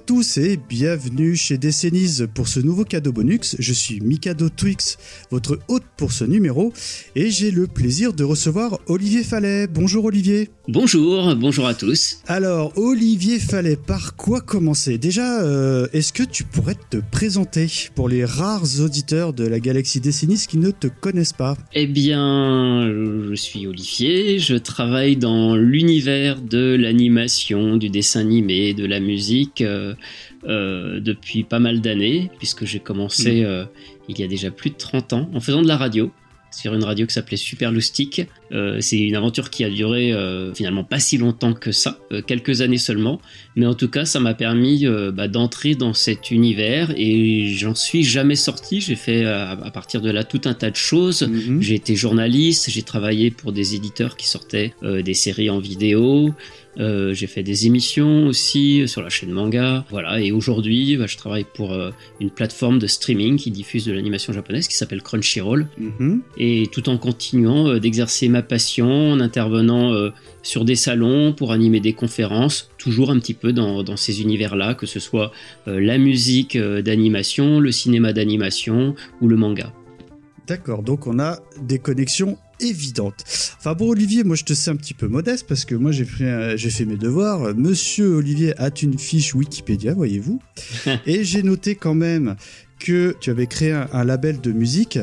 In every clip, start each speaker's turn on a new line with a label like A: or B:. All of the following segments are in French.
A: À tous et bienvenue chez Décennies pour ce nouveau cadeau bonus. Je suis Mikado Twix, votre hôte pour ce numéro, et j'ai le plaisir de recevoir Olivier Fallet. Bonjour Olivier.
B: Bonjour, bonjour à tous.
A: Alors Olivier Fallet, par quoi commencer? Déjà, euh, est-ce que tu pourrais te présenter pour les rares auditeurs de la galaxie Décennies qui ne te connaissent pas?
B: Eh bien, je suis Olivier, je travaille dans l'univers de l'animation, du dessin animé, de la musique euh, depuis pas mal d'années, puisque j'ai commencé euh, il y a déjà plus de 30 ans en faisant de la radio sur une radio qui s'appelait Super Loustic. Euh, c'est une aventure qui a duré euh, finalement pas si longtemps que ça, euh, quelques années seulement, mais en tout cas ça m'a permis euh, bah, d'entrer dans cet univers et j'en suis jamais sorti. J'ai fait à, partir de là tout un tas de choses.
A: Mhm.
B: J'ai été journaliste, j'ai travaillé pour des éditeurs qui sortaient euh, des séries en vidéo. Euh, j'ai fait des émissions aussi sur la chaîne manga, voilà. Et aujourd'hui, bah, je travaille pour euh, une plateforme de streaming qui diffuse de l'animation japonaise qui s'appelle Crunchyroll.
A: Mhm.
B: Et tout en continuant euh, d'exercer ma passion, en intervenant euh, sur des salons pour animer des conférences, toujours un petit peu dans, dans ces univers-là, que ce soit euh, la musique euh, d'animation, le cinéma d'animation ou le manga.
A: D'accord, donc on a des connexions évidentes. Enfin bon, Olivier, moi je te sais un petit peu modeste parce que moi j'ai fait, j'ai fait mes devoirs. Monsieur Olivier a une fiche Wikipédia, voyez-vous. Et j'ai noté quand même que tu avais créé un, label de musique,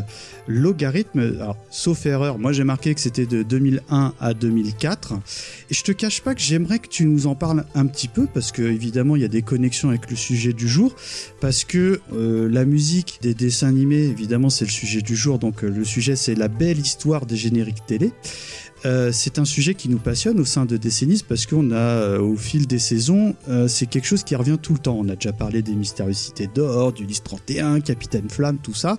A: Logarithme. Alors, sauf erreur, moi j'ai marqué que c'était de 2001 à 2004. Et je te cache pas que j'aimerais que tu nous en parles un petit peu parce que évidemment il y a des connexions avec le sujet du jour. Parce que euh, la musique des dessins animés, évidemment, c'est le sujet du jour. Donc, euh, le sujet, c'est la belle histoire des génériques télé. Euh, c'est un sujet qui nous passionne au sein de Décennies parce qu'on a, euh, au fil des saisons, euh, c'est quelque chose qui revient tout le temps. On a déjà parlé des Mystérieuses Cités d'Or, du Lys 31, Capitaine Flamme, tout ça.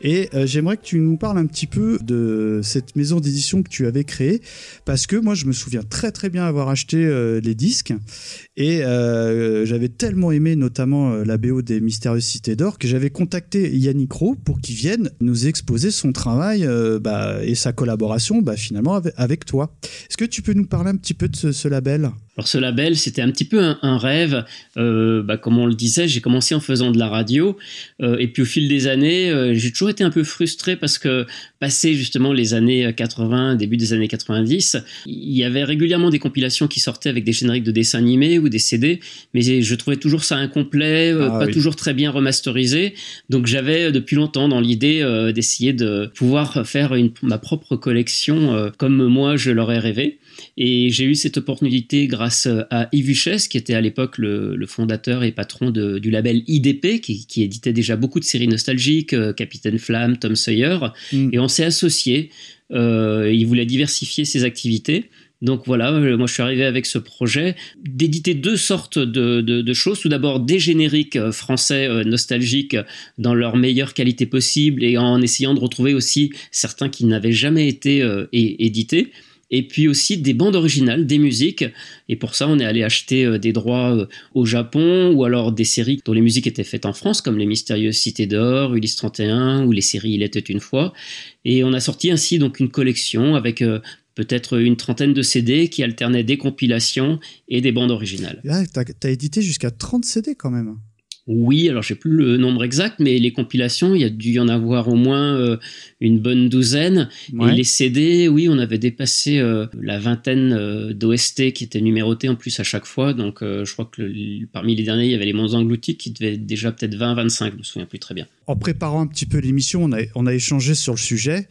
A: Et j'aimerais que tu nous parles un petit peu de cette maison d'édition que tu avais créée parce que moi, je me souviens très très bien avoir acheté les disques et j'avais tellement aimé notamment la BO des Mystérieuses Cités d'Or que j'avais contacté Yannick Rowe pour qu'il vienne nous exposer son travail bah, et sa collaboration bah, finalement avec toi. Est-ce que tu peux nous parler un petit peu de ce, ce label?
B: Alors ce label, c'était un petit peu un, un rêve. Euh, bah, comme on le disait, j'ai commencé en faisant de la radio, euh, et puis au fil des années, euh, j'ai toujours été un peu frustré parce que passé justement les années 80, début des années 90, il y avait régulièrement des compilations qui sortaient avec des génériques de dessins animés ou des CD, mais je trouvais toujours ça incomplet,
A: Ah
B: pas
A: oui.
B: toujours très bien remasterisé. Donc j'avais depuis longtemps dans l'idée d'essayer de pouvoir faire une, ma propre collection comme moi je l'aurais rêvé. Et j'ai eu cette opportunité grâce euh, à Yves Huchès, qui était à l'époque le, le fondateur et patron de- du label IDP, qui, qui éditait déjà beaucoup de séries nostalgiques, euh, Capitaine Flamme, Tom Sawyer.
A: Mm.
B: Et on s'est associés. Euh, il voulait diversifier ses activités. Donc voilà, euh, moi je suis arrivé avec ce projet d'éditer deux sortes de, de- de choses. Tout d'abord des génériques euh, français nostalgiques dans leur meilleure qualité possible et en essayant de retrouver aussi certains qui n'avaient jamais été euh, édités. Et puis aussi des bandes originales, des musiques. Et pour ça, on est allé acheter euh, des droits euh, au Japon ou alors des séries dont les musiques étaient faites en France, comme Les Mystérieuses Cités d'Or, Ulysse 31 ou les séries Il était une fois. Et on a sorti ainsi donc une collection avec euh, peut-être une trentaine de CD qui alternaient des compilations et des bandes originales.
A: Ah, T'as as édité jusqu'à 30 CD quand même.
B: Oui, alors j'ai plus le nombre exact, mais les compilations, il y a dû y en avoir au moins euh, une bonne douzaine.
A: Ouais.
B: Et les CD, oui, on avait dépassé euh, la vingtaine euh, d'OST qui étaient numérotés en plus à chaque fois. Donc euh, je crois que le- parmi les derniers, il y avait les Mondes Engloutis qui devaient être déjà peut-être 20-25, je me souviens plus très bien.
A: En préparant un petit peu l'émission, on a, on a échangé sur le sujet.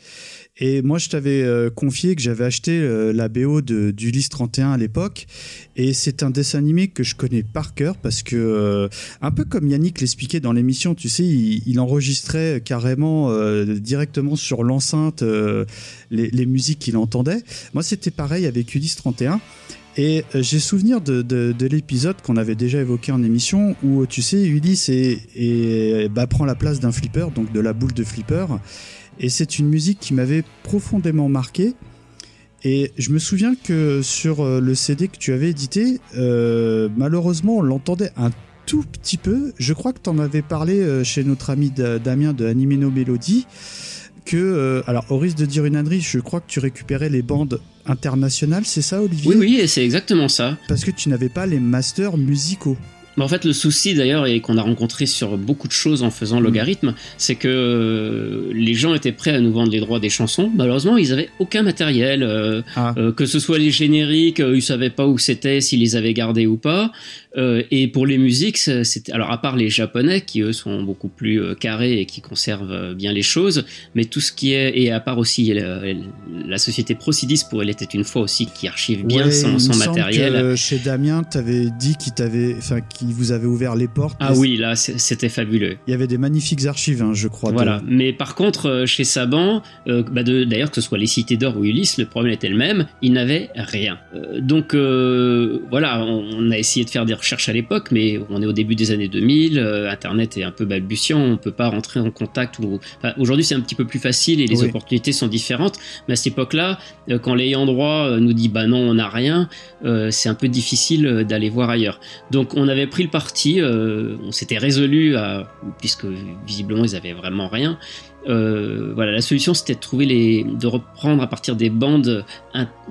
A: Et moi, je t'avais euh, confié que j'avais acheté euh, la BO de d'Ulysse 31 à l'époque. Et c'est un dessin animé que je connais par cœur parce que, euh, un peu comme Yannick l'expliquait dans l'émission, tu sais, il, il enregistrait carrément euh, directement sur l'enceinte euh, les, les musiques qu'il entendait. Moi, c'était pareil avec Ulysse 31. Et euh, j'ai souvenir de, de, de l'épisode qu'on avait déjà évoqué en émission où tu sais Ulysse et, et bah, prend la place d'un flipper, donc de la boule de flipper. Et c'est une musique qui m'avait profondément marqué. Et je me souviens que sur euh, le CD que tu avais édité, euh, malheureusement, on l'entendait un tout petit peu. Je crois que tu en avais parlé euh, chez notre ami Da- Damien de Animeno Melody. Que, euh, alors, au risque de dire une ânerie, je crois que tu récupérais les bandes internationales, c'est ça, Olivier?
B: Oui, oui, et c'est exactement ça.
A: Parce que tu n'avais pas les masters musicaux.
B: Mais en fait, le souci d'ailleurs, et qu'on a rencontré sur beaucoup de choses en faisant logarithme, c'est que euh, les gens étaient prêts à nous vendre les droits des chansons. Malheureusement, ils avaient aucun matériel, euh,
A: Ah.
B: euh, que ce soit les génériques, ils savaient pas où c'était, s'ils les avaient gardés ou pas. Euh, et pour les musiques, c'était alors à part les japonais qui eux sont beaucoup plus carrés et qui conservent bien les choses, mais tout ce qui est et à part aussi la société Procidis pour elle était une fois aussi qui archive bien
A: Ouais,
B: son, son matériel.
A: que chez Damien, tu avais dit qu'il t'avait, enfin, qu'il vous avait ouvert les portes.
B: Ah oui, là c'était fabuleux.
A: Il y avait des magnifiques archives, hein, je crois.
B: Voilà. Mais par contre, euh, chez Saban, euh, bah d'ailleurs que ce soit les Cités d'Or ou Ulysse, le problème était le même. Ils n'avaient rien. Euh, donc euh, voilà, on, on a essayé de faire des recherches à l'époque, mais on est au début des années 2000. euh, Internet est un peu balbutiant. On peut pas rentrer en contact. Ou enfin, aujourd'hui, c'est un petit peu plus facile et les
A: Oui.
B: opportunités sont différentes. Mais à cette époque-là, quand l'ayant droit nous dit bah non, on n'a rien, c'est un peu difficile d'aller voir ailleurs. Donc on avait pris le parti, euh, on s'était résolu à, puisque visiblement ils avaient vraiment rien. Euh, voilà, la solution c'était de trouver les, de reprendre à partir des bandes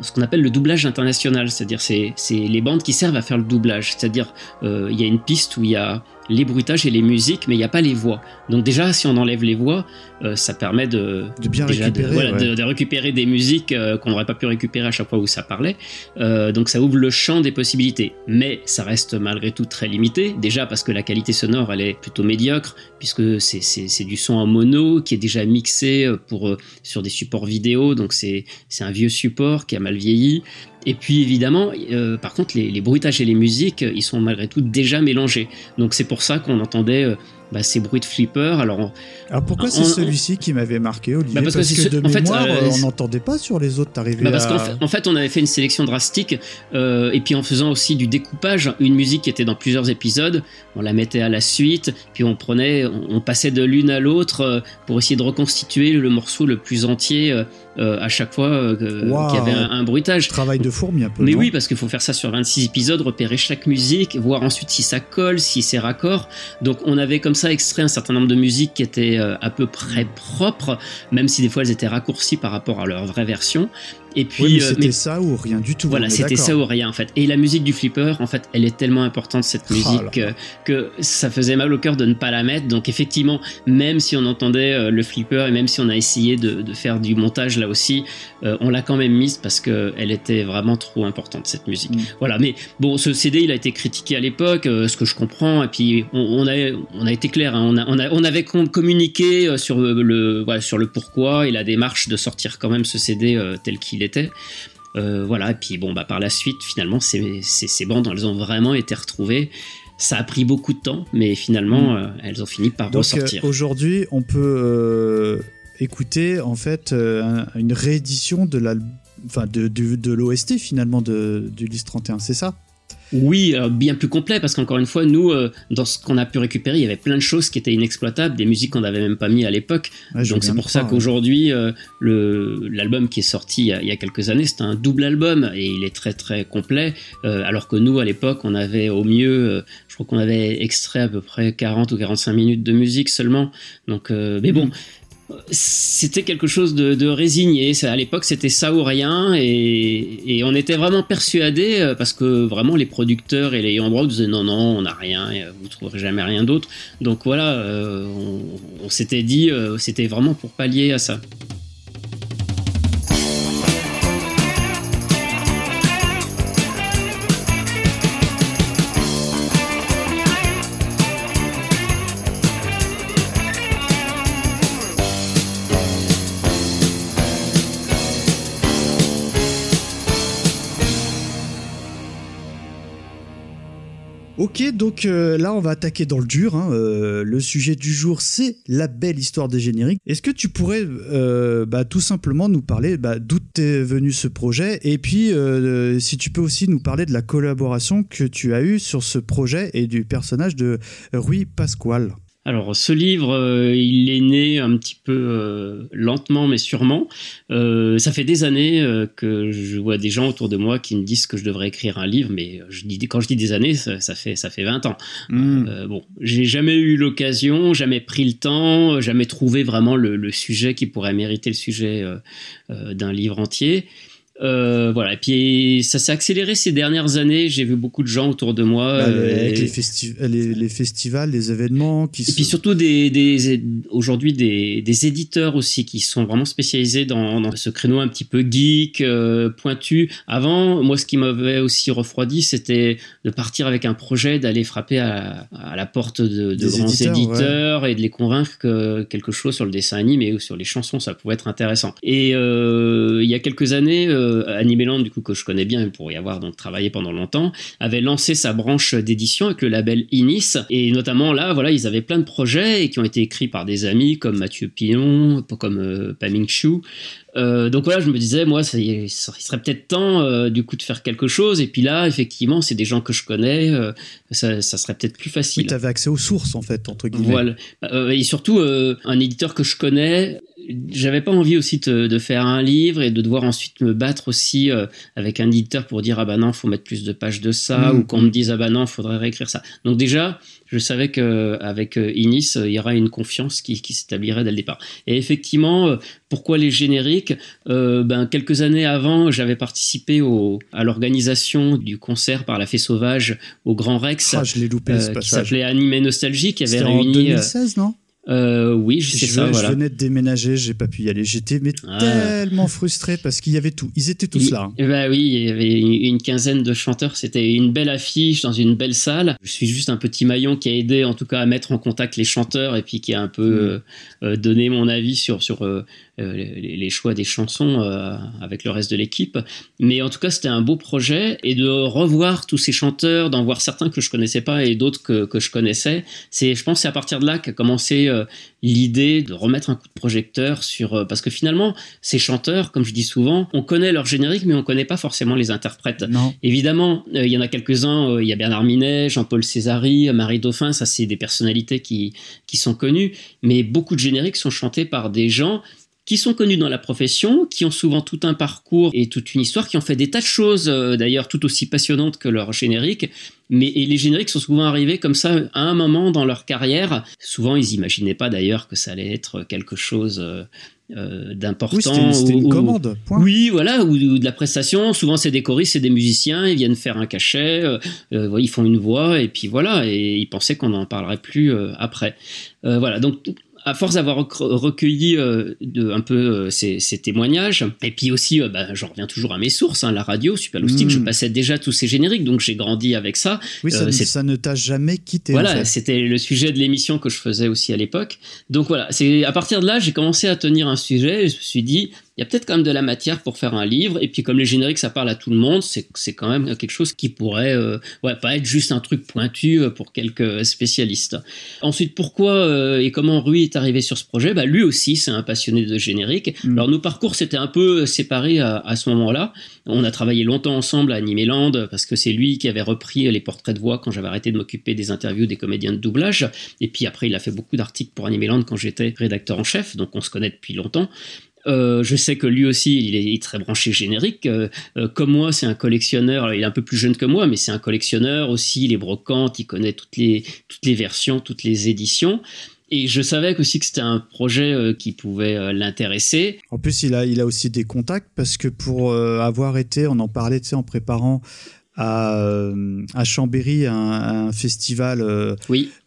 B: ce qu'on appelle le doublage international, c'est-à-dire c'est c'est les bandes qui servent à faire le doublage, c'est-à-dire euh, il y a une piste où il y a les bruitages et les musiques, mais il n'y a pas les voix. Donc déjà, si on enlève les voix, euh, ça permet de,
A: De bien
B: déjà
A: récupérer.
B: de, voilà,
A: ouais.
B: de- de récupérer des musiques euh, qu'on n'aurait pas pu récupérer à chaque fois où ça parlait. Euh, donc ça ouvre le champ des possibilités. Mais ça reste malgré tout très limité. Déjà parce que la qualité sonore, elle est plutôt médiocre, puisque c'est- du son en mono qui est déjà mixé pour, sur des supports vidéo. Donc c'est c'est un vieux support qui a mal vieilli. Et puis évidemment, euh, par contre, les, les bruitages et les musiques, euh, ils sont malgré tout déjà mélangés. Donc c'est pour ça qu'on entendait euh, bah, ces bruits de flipper. Alors on-
A: Alors pourquoi c'est celui-ci qui m'avait marqué, Olivier?
B: Bah, parce
A: parce,
B: que
A: que, de
B: en fait,
A: mémoire,
B: euh,
A: on n'entendait pas sur les autres. T'arrivais
B: Bah parce
A: à...
B: qu'en fait, en fait, on avait fait une sélection drastique, et puis en faisant aussi du découpage, une musique qui était dans plusieurs épisodes, on la mettait à la suite, puis on prenait, on, on passait de l'une à l'autre pour essayer de reconstituer le morceau le plus entier euh, à chaque fois euh,
A: Wow.
B: qu'il y avait un, un bruitage.
A: Travail de fourmi un peu.
B: Mais oui, parce qu'il faut faire ça sur 26 épisodes, repérer chaque musique, voir ensuite si ça colle, si c'est raccord. Donc on avait comme ça extrait un certain nombre de musiques qui étaient euh, à peu près propres, même si des fois elles étaient raccourcies par rapport à leur vraie version. Et puis,
A: Oui, mais
B: euh,
A: c'était
B: mais-
A: ça ou rien du tout.
B: voilà,
A: est
B: c'était ça ou rien en fait. Et la musique du flipper, en fait, elle est tellement importante cette
A: Oh
B: musique que ça faisait mal au cœur de ne pas la mettre. Donc effectivement, même si on entendait euh, le flipper et même si on a essayé de, de faire du montage là aussi, euh, on l'a quand même mise parce que elle était vraiment trop importante cette musique.
A: Mm.
B: Voilà. Mais bon, ce CD, il a été critiqué à l'époque, euh, ce que je comprends. Et puis on, on a on a été clair, hein, on, a, on, a, on avait com- communiqué sur le, le- voilà, sur le pourquoi et la démarche de sortir quand même ce CD euh, tel qu'il était. Euh, voilà, et puis bon, bah, par la suite, finalement, ces, ces, ces bandes, elles ont vraiment été retrouvées. Ça a pris beaucoup de temps, mais finalement,
A: Mm.
B: euh, elles ont fini par
A: Donc
B: ressortir.
A: euh, aujourd'hui, on peut écouter en fait un- une réédition de enfin de, de, de l'OST finalement de du Lys 31, c'est ça?
B: Oui, alors bien plus complet, parce qu'encore une fois, nous, euh, dans ce qu'on a pu récupérer, il y avait plein de choses qui étaient inexploitables, des musiques qu'on n'avait même pas mis à l'époque.
A: Ouais,
B: Donc c'est pour ça qu'aujourd'hui, euh, le- l'album qui est sorti il y, a, il y a quelques années, c'est un double album et il est très très complet. euh, alors que nous, à l'époque, on avait au mieux, euh, je crois qu'on avait extrait à peu près 40 ou 45 minutes de musique seulement. Donc, euh, mais bon. C'était quelque chose de, de résigné. À l'époque, c'était ça ou rien, et, et on était vraiment persuadés euh, parce que vraiment les producteurs et les nous disaient non, non, on n'a rien, vous trouverez jamais rien d'autre. Donc voilà, euh, on, on s'était dit, euh, c'était vraiment pour pallier à ça.
A: Ok, donc euh, là on va attaquer dans le dur. Hein. Euh, le sujet du jour c'est la belle histoire des génériques. Est-ce que tu pourrais euh, bah, tout simplement nous parler bah, d'où t'es venu ce projet? Et puis si tu peux aussi nous parler de la collaboration que tu as eue sur ce projet et du personnage de Rui Pasquale
B: alors ce livre, euh, il est né un petit peu euh, lentement mais sûrement. Euh, ça fait des années que je vois des gens autour de moi qui me disent que je devrais écrire un livre, mais je dis, quand je dis des années, ça, fait ça fait 20 ans. Hmm. bon, j'ai jamais eu l'occasion, jamais pris le temps, jamais trouvé vraiment le sujet qui pourrait mériter le sujet d'un livre entier. Euh, voilà. Et puis ça s'est accéléré ces dernières années. J'ai vu beaucoup de gens autour de moi.
A: Bah, euh, avec les, les, festivals, les événements. Qui
B: et puis surtout des, des aujourd'hui des, des, éditeurs aussi qui sont vraiment spécialisés dans, dans ce créneau un petit peu geek, euh, pointu. Avant, moi, ce qui m'avait aussi refroidi, c'était de partir avec un projet, d'aller frapper à, à, la porte de, de grands éditeurs, et de les convaincre que quelque chose sur le dessin animé ou sur les chansons, ça pouvait être intéressant. Et il y a quelques années euh, Animeland, du coup, que je connais bien pour y avoir donc travaillé pendant longtemps, avait lancé sa branche d'édition avec le label Inis. Et notamment là, voilà, ils avaient plein de projets et qui ont été écrits par des amis comme Mathieu Pillon, comme euh, Paming Chu. Euh, donc voilà, je me disais, moi, ça, il serait peut-être temps euh, du coup de faire quelque chose. Et puis là, effectivement, c'est des gens que je connais, ça, serait peut-être plus facile.
A: Oui, tu avais accès aux sources, en fait, entre guillemets.
B: Voilà. et surtout, un éditeur que je connais, j'avais pas envie aussi de, faire un livre et de devoir ensuite me battre aussi euh, avec un éditeur pour dire ah bah non faut mettre plus de pages de ça mm. ou qu'on me dise ah bah non faudrait réécrire ça. Donc déjà je savais qu'avec euh, Inis il y aura une confiance qui, s'établirait dès le départ. Et effectivement euh, pourquoi les génériques? Ben quelques années avant j'avais participé au, à l'organisation du concert par la Fée Sauvage au Grand Rex
A: ah, je l'ai loupé, ce
B: qui s'appelait Animé Nostalgie qui avait réuni
A: en 2016 non?
B: Euh, oui, je sais ça.
A: Je venais de déménager, j'ai pas pu y aller. J'étais ah. tellement frustré parce qu'il y avait tout. Ils étaient tous là.
B: Bah oui, il y avait une quinzaine de chanteurs. C'était une belle affiche dans une belle salle. Je suis juste un petit maillon qui a aidé, en tout cas, à mettre en contact les chanteurs et puis qui a un peu mm. euh, euh, donné mon avis sur sur euh, les, choix des chansons euh, avec le reste de l'équipe. Mais en tout cas, c'était un beau projet et de revoir tous ces chanteurs, d'en voir certains que je connaissais pas et d'autres que, que je connaissais. C'est, je pense, c'est à partir de là qu'a commencé euh, l'idée de remettre un coup de projecteur sur parce que finalement, ces chanteurs, comme je dis souvent, on connaît leur générique, mais on connaît pas forcément les interprètes.
A: Non.
B: Il y en a quelques-uns. il y a Bernard Minet, Jean-Paul Césari, Marie Dauphin. Ça, c'est des personnalités qui qui sont connues, mais beaucoup de génériques sont chantés par des gens qui sont connus dans la profession, qui ont souvent tout un parcours et toute une histoire, qui ont fait des tas de choses, euh, d'ailleurs tout aussi passionnantes que leur générique. Mais et les génériques sont souvent arrivés comme ça à un moment dans leur carrière. Souvent, ils imaginaient pas d'ailleurs que ça allait être quelque chose euh, euh d'important.
A: Oui, c'était une, commande. Point.
B: Oui, voilà, ou, de la prestation. Souvent, c'est des choristes, c'est des musiciens, ils viennent faire un cachet, euh, ils font une voix, et puis voilà, et ils pensaient qu'on n'en parlerait plus après. voilà, donc à force d'avoir recueilli euh, de, un peu euh, ces, témoignages, et puis aussi, euh, bah, j'en reviens toujours à mes sources, hein, la radio, Super je hmm. passais déjà tous ces génériques, donc j'ai grandi avec ça.
A: Oui, ça, ça ne t'a jamais quitté.
B: Voilà, c'était le sujet de l'émission que je faisais aussi à l'époque. Donc voilà, c'est à partir de là, j'ai commencé à tenir un sujet, et je me suis dit, il y a peut-être quand même de la matière pour faire un livre. Et puis comme les génériques, ça parle à tout le monde, c'est quand même quelque chose qui pourrait euh, ouais, pas être juste un truc pointu euh, pour quelques spécialistes. Ensuite, pourquoi euh, et comment Rui est arrivé sur ce projet? Bah, Lui aussi, c'est un passionné de générique. Mm. Alors nos parcours s'étaient un peu séparés à, à ce moment-là. On a travaillé longtemps ensemble à Animeland parce que c'est lui qui avait repris les portraits de voix quand j'avais arrêté de m'occuper des interviews des comédiens de doublage. Et puis après, il a fait beaucoup d'articles pour Animeland quand j'étais rédacteur en chef, donc on se connaît depuis longtemps. Euh, je sais que lui aussi, il est très branché générique. Euh, euh, comme moi, c'est un collectionneur. Il est un peu plus jeune que moi, mais c'est un collectionneur aussi. Les brocantes, il connaît toutes les toutes les versions, toutes les éditions. Et je savais aussi que c'était un projet qui pouvait l'intéresser.
A: En plus, il a, il a aussi des contacts parce que pour avoir été, on en parlait, en préparant à, euh, à Chambéry, un, un festival euh,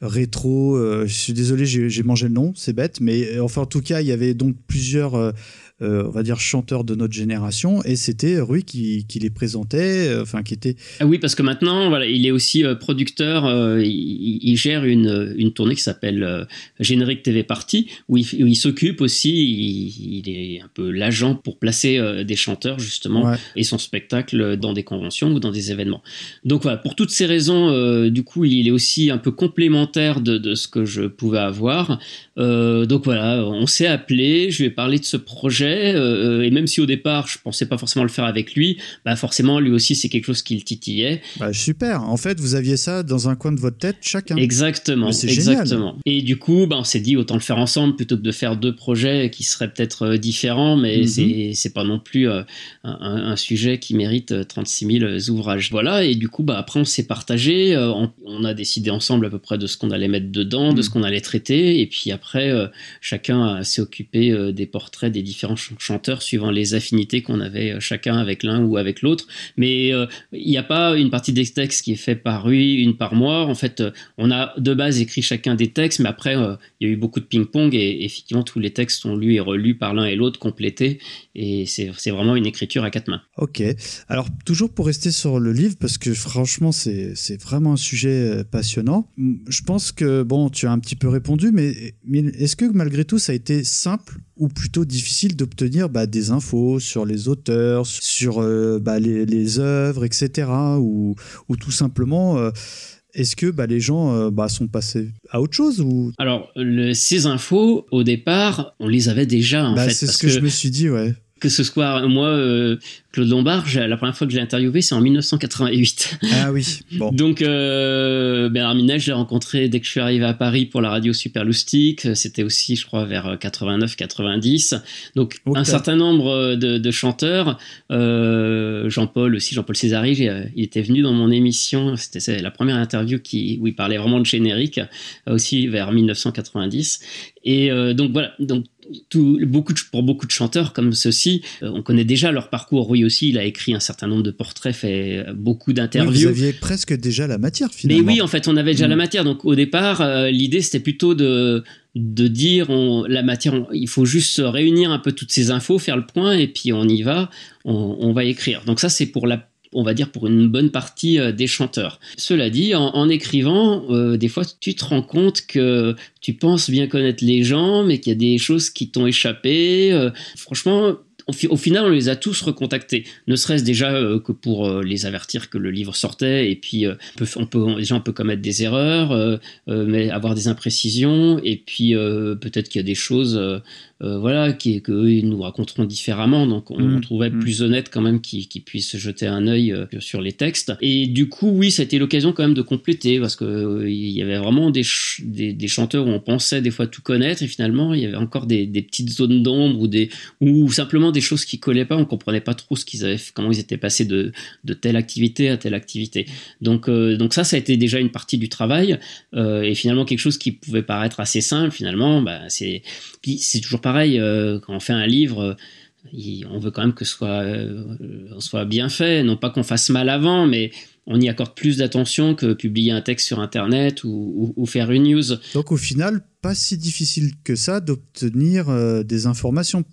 A: rétro. Euh, je suis désolé, j'ai mangé le nom, c'est bête, mais enfin en tout cas, il y avait donc plusieurs euh, on va dire, chanteurs de notre génération, et c'était Rui qui, qui les présentait, euh, enfin, qui était.
B: Ah oui, parce que maintenant, voilà, il est aussi euh, producteur, euh, il, il gère une, une tournée qui s'appelle euh, Générique TV Party, où il, s'occupe aussi, il, il est un peu l'agent pour placer des chanteurs, justement,
A: Ouais.
B: et son spectacle dans des conventions ou dans des événements. Donc voilà, pour toutes ces raisons, du coup, il est aussi un peu complémentaire de, de ce que je pouvais avoir. Donc voilà, on s'est appelé, je lui ai parlé de ce projet, euh, et même si au départ je pensais pas forcément le faire avec lui, bah forcément lui aussi c'est quelque chose qui le titillait.
A: Bah, super. En fait, vous aviez ça dans un coin de votre tête, chacun.
B: Exactement,
A: Mais c'est génial.
B: exactement. Et du coup, bah, on s'est dit autant le faire ensemble plutôt que de faire deux projets qui seraient peut-être euh, différents, mais
A: Mhm.
B: c'est c'est pas non plus euh, un, sujet qui mérite euh, 36 000 ouvrages. Voilà, et du coup, bah, après on s'est partagé, euh, on, on a décidé ensemble à peu près de ce qu'on allait mettre dedans, de
A: Mhm.
B: ce qu'on allait traiter, et puis après, euh, chacun euh, s'est occupé euh, des portraits des différents ch- chanteurs suivant les affinités qu'on avait euh, chacun avec l'un ou avec l'autre. Mais euh, il n'y a pas une partie des textes qui est faite par lui, une par moi. En fait, euh, on a de base écrit chacun des textes, mais après, il y a eu beaucoup de ping-pong et effectivement, tous les textes sont lus et relus par l'un et l'autre, complétés. Et c'est vraiment une écriture à quatre mains.
A: Ok. Alors, toujours pour rester sur le livre, parce que franchement, c'est vraiment un sujet passionnant. Je pense que, bon, tu as un petit peu répondu, mais, mais est-ce que malgré tout, ça a été simple ou plutôt difficile d'obtenir bah, des infos sur les auteurs, sur euh, bah, les, les œuvres, etc. Ou, ou tout simplement, euh, est-ce que bah, les gens euh, bah, sont passés à autre chose ou...
B: Alors, le- ces infos, au départ, on les avait déjà, en fait.
A: c'est ce que, je me suis dit, ouais.
B: Que ce soit moi, euh, Claude Lombard, la première fois que je l'ai interviewé, c'est en 1988.
A: Ah oui, bon.
B: Donc euh, Bernard Minet, je l'ai rencontré dès que je suis arrivé à Paris pour la radio Super Loustique. C'était aussi, je crois, vers 89-90. Donc
A: Ok.
B: un certain nombre de, de chanteurs, euh, Jean-Paul aussi, Jean-Paul Césari, euh, il était venu dans mon émission. C'était la première interview qui, où il parlait vraiment de générique, euh, aussi vers 1990. Et euh, donc voilà, donc tout, beaucoup de, pour beaucoup de chanteurs comme ceux-ci, euh, on connaît déjà leur parcours. Oui aussi, il a écrit un certain nombre de portraits, fait euh, beaucoup
A: Oui,
B: d'interviews.
A: vous aviez presque déjà la matière,
B: Mais
A: finalement.
B: oui, en fait, on avait déjà
A: Mm.
B: la matière. Donc, au départ, euh, l'idée, c'était plutôt de, de dire on, la matière, on- il faut juste réunir un peu toutes ces infos, faire le point, et puis on y va, on, on va écrire. Donc, ça, c'est pour la on va dire pour une bonne partie euh, des chanteurs. Cela dit, en, écrivant, euh, des fois tu te rends compte que tu penses bien connaître les gens, mais qu'il y a des choses qui t'ont échappé. Euh, franchement, au, fi- au final, on les a tous recontactés. Ne serait-ce déjà que pour les avertir que le livre sortait, et puis on peut, on commettre des erreurs, mais avoir des imprécisions, et puis peut-être qu'il y a des choses, voilà, qui, que eux, ils nous raconteront différemment. Donc on,
A: Mm,
B: on trouvait
A: mm.
B: plus honnête quand même qu'ils puissent jeter un œil euh, sur les textes. Et du coup, oui, ça a été l'occasion quand même de compléter, parce que euh, il y avait vraiment des, ch- des, des chanteurs où on pensait des fois tout connaître, et finalement il y avait encore des, des petites zones d'ombre ou des ou simplement des choses qui collaient pas. On comprenait pas trop ce qu'ils avaient, fait, comment ils étaient passés de, de telle activité à telle activité. Donc euh, donc ça, ça a été déjà une partie du travail, euh, et finalement quelque chose qui pouvait paraître assez simple, finalement, bah, c'est c'est toujours pareil euh, quand on fait un livre. euh, on veut quand même que ce soit, euh, soit bien fait, non pas qu'on fasse mal avant, mais on y accorde plus d'attention que publier un texte sur Internet ou, ou- ou faire une news.
A: Donc au final, pas si difficile que ça d'obtenir euh, des informations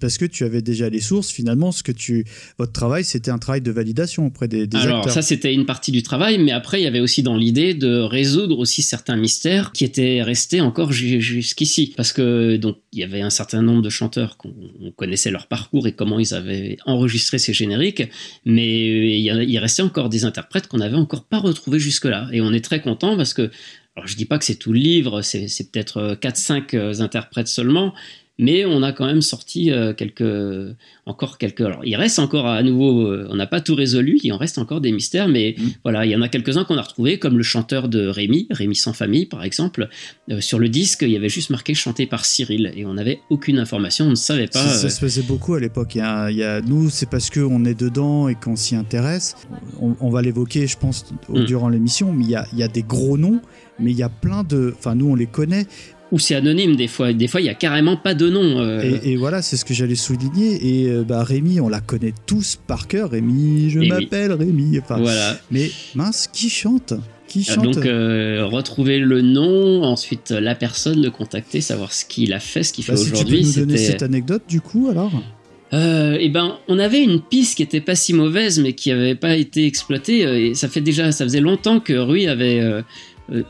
A: parce que tu avais déjà les sources. Finalement, ce que tu, votre travail, c'était un travail de validation auprès des, des
B: Alors
A: acteurs.
B: ça c'était une partie du travail, mais après il y avait aussi dans l'idée de résoudre aussi certains mystères qui étaient restés encore ju- jusqu'ici, parce que donc il y avait un certain nombre de chanteurs qu'on on connaissait leur parcours et comment ils avaient enregistré ces génériques, mais il, y a- il restait encore des interprètes qu'on n'avait encore pas retrouvés jusque-là, et on est très content parce que alors je dis pas que c'est tout le livre, c'est peut-être 4-5 interprètes seulement. Mais on a quand même sorti euh, quelques, encore quelques. Alors, il reste encore à nouveau, euh, on n'a pas tout résolu, il en reste encore des mystères, mais
A: Mm.
B: voilà, il y en a quelques-uns qu'on a retrouvés, comme le chanteur de Rémi, Rémi sans famille, par exemple. Euh, sur le disque, il y avait juste marqué chanté par Cyril, et on n'avait aucune information, on ne savait pas.
A: Ça, ça se faisait beaucoup à l'époque. Il y a, il y a- nous, c'est parce qu'on est dedans et qu'on s'y intéresse. On, on va l'évoquer, je pense,
B: Mm.
A: durant l'émission. Mais il y, a, il y a des gros noms, mais il y a plein de. Enfin, nous, on les connaît.
B: Ou c'est anonyme, des fois. Des fois, il y a carrément pas de nom. euh,
A: Et, et voilà, c'est ce que j'allais souligner. Et euh, bah, Rémi, on la connaît tous par cœur. Rémi, je m'appelle Rémi. Enfin,
B: Voilà.
A: Mais mince, qui chante? Qui chante?
B: Donc, euh, retrouver le nom, ensuite la personne, le contacter, savoir ce qu'il a fait, ce qu'il
A: Bah,
B: fait
A: si tu peux
B: aujourd'hui.
A: nous donner cette anecdote, du coup, alors?
B: Euh, eh ben, on avait une piste qui était pas si mauvaise, mais qui avait pas été exploitée. euh, Et ça fait déjà, ça faisait longtemps que Rui avait euh, euh,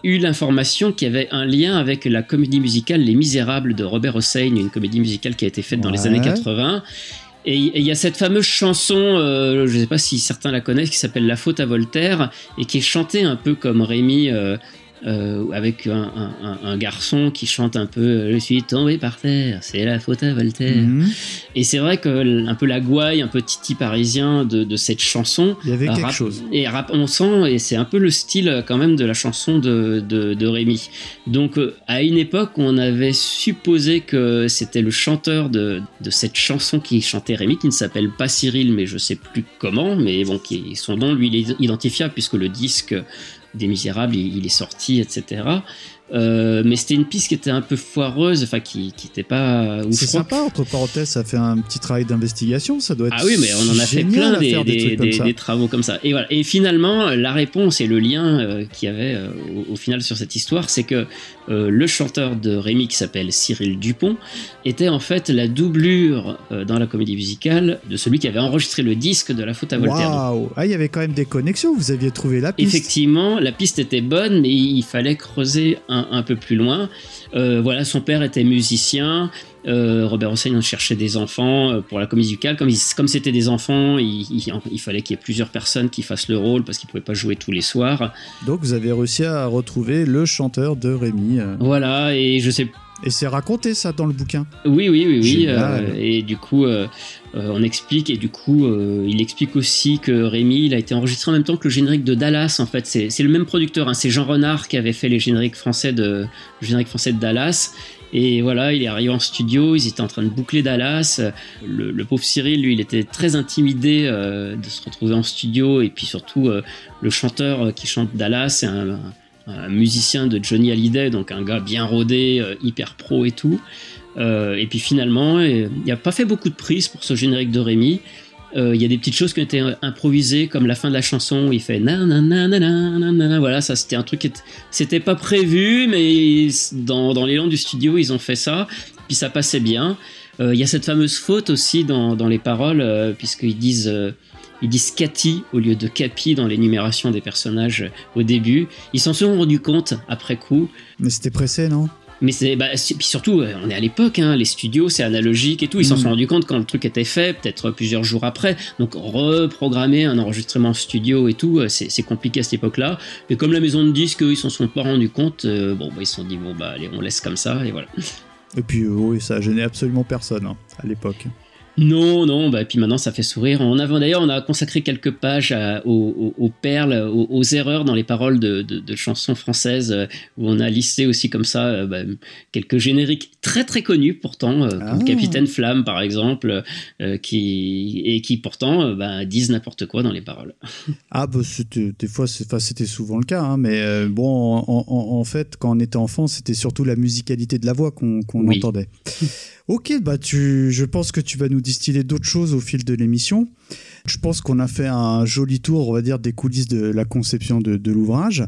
B: eu l'information qu'il y avait un lien avec la comédie musicale Les Misérables de Robert Hossein, une comédie musicale qui a été faite dans les années 80. Et et il y a cette fameuse chanson, euh, je ne sais pas si certains la connaissent, qui s'appelle La faute à Voltaire, et qui est chantée un peu comme Rémi, euh, euh, avec un, un- un- un garçon qui chante un peu euh, Je suis tombé par terre, c'est la faute à Voltaire.
A: Mhm.
B: Et c'est vrai que un peu la gouaille, un peu titi parisien de, de cette chanson.
A: Il y avait quelque chose.
B: Et rap, on sent, et c'est un peu le style euh, quand même de la chanson de, de, de Rémi. Donc à une époque, on avait supposé que c'était le chanteur de, de cette chanson qui chantait Rémi, qui ne s'appelle pas Cyril, mais je sais plus comment, mais bon, qui, son nom, lui, il est identifiable puisque le disque des Misérables, il, il est sorti, etc. Euh, mais c'était une piste qui était un peu foireuse, enfin qui qui était pas.
A: C'est sympa, entre parenthèses, ça fait un petit travail d'investigation, ça doit être
B: Ah oui, mais on en a fait plein des,
A: des,
B: des- travaux comme ça. Et voilà. Et finalement, la réponse et le lien euh, qu'il y avait euh, au, au final sur cette histoire, c'est que euh, le chanteur de Rémi, qui s'appelle Cyril Dupont, était en fait la doublure euh, dans la comédie musicale de celui qui avait enregistré le disque de La Faute à Voltaire.
A: Waouh Ah, il y avait quand même des connexions, vous aviez trouvé la piste.
B: Effectivement, la piste était bonne, mais il fallait creuser un, un peu plus loin. Euh, voilà, son père était musicien. euh, Robert Hossein cherchait des enfants euh, pour la comédie musicale. Comme ils- comme c'était des enfants, il, il- il fallait qu'il y ait plusieurs personnes qui fassent le rôle parce qu'ils pouvaient pas jouer tous les soirs.
A: Donc vous avez réussi à retrouver le chanteur de Rémi.
B: Voilà, et je sais
A: Et c'est raconté ça dans le bouquin.
B: Oui, oui, oui, oui. Euh, et du coup, euh, euh, on explique, et du coup, il explique aussi que Rémi, il a été enregistré en même temps que le générique de Dallas, en fait. C'est le même producteur, hein, c'est Jean Renard qui avait fait les génériques français de, le générique français de Dallas. Et voilà, il est arrivé en studio, ils étaient en train de boucler Dallas. Le, le pauvre Cyril, lui, il était très intimidé de se retrouver en studio. Et puis surtout, le chanteur qui chante Dallas, c'est un, un musicien de Johnny Hallyday, donc un gars bien rodé, euh, hyper pro et tout. Euh, et puis finalement, euh, il n'y a pas fait beaucoup de prises pour ce générique de Rémi. Il y a des petites choses qui ont été improvisées, comme la fin de la chanson où il fait na na na na na na na. Voilà, ça c'était un truc qui était- c'était pas prévu, mais dans, dans l'élan du studio, ils ont fait ça. Puis ça passait bien. Il y a cette fameuse faute aussi dans, dans les paroles, puisqu'ils disent. Ils disent Cathy au lieu de Capi dans l'énumération des personnages au début. Ils s'en sont rendus compte après coup.
A: Mais c'était pressé, non?
B: Mais c'est bah, surtout, euh, on est à l'époque, hein, les studios, c'est analogique et tout. Ils s'en
A: Mm.
B: sont rendus compte quand le truc était fait, peut-être plusieurs jours après. Donc reprogrammer un enregistrement en studio et tout, euh, c'est compliqué à cette époque-là. Et comme la maison de disques, eux, ils s'en sont pas rendus compte, euh, bon, bah, ils se sont dit bon bah allez, on laisse comme ça et voilà.
A: Et puis oui, ça a gêné absolument personne hein, à l'époque.
B: Non, non, bah, puis maintenant ça fait sourire. On a d'ailleurs, on a consacré quelques pages à- aux, aux- aux perles, aux, aux erreurs dans les paroles de, de- de chansons françaises, euh, où on a listé aussi comme ça euh, bah, quelques génériques très très connus pourtant, euh,
A: Ah.
B: comme Capitaine Flamme par exemple, qui et qui pourtant bah, disent n'importe quoi dans les paroles.
A: Ah bah des fois c'était souvent le cas, hein, mais bon en, en- en fait quand on était enfant c'était surtout la musicalité de la voix qu'on qu'on
B: Oui.
A: entendait. ok bah tu je pense que tu vas nous distiller d'autres choses au fil de l'émission. Je pense qu'on a fait un joli tour on va dire des coulisses de la conception de, de l'ouvrage.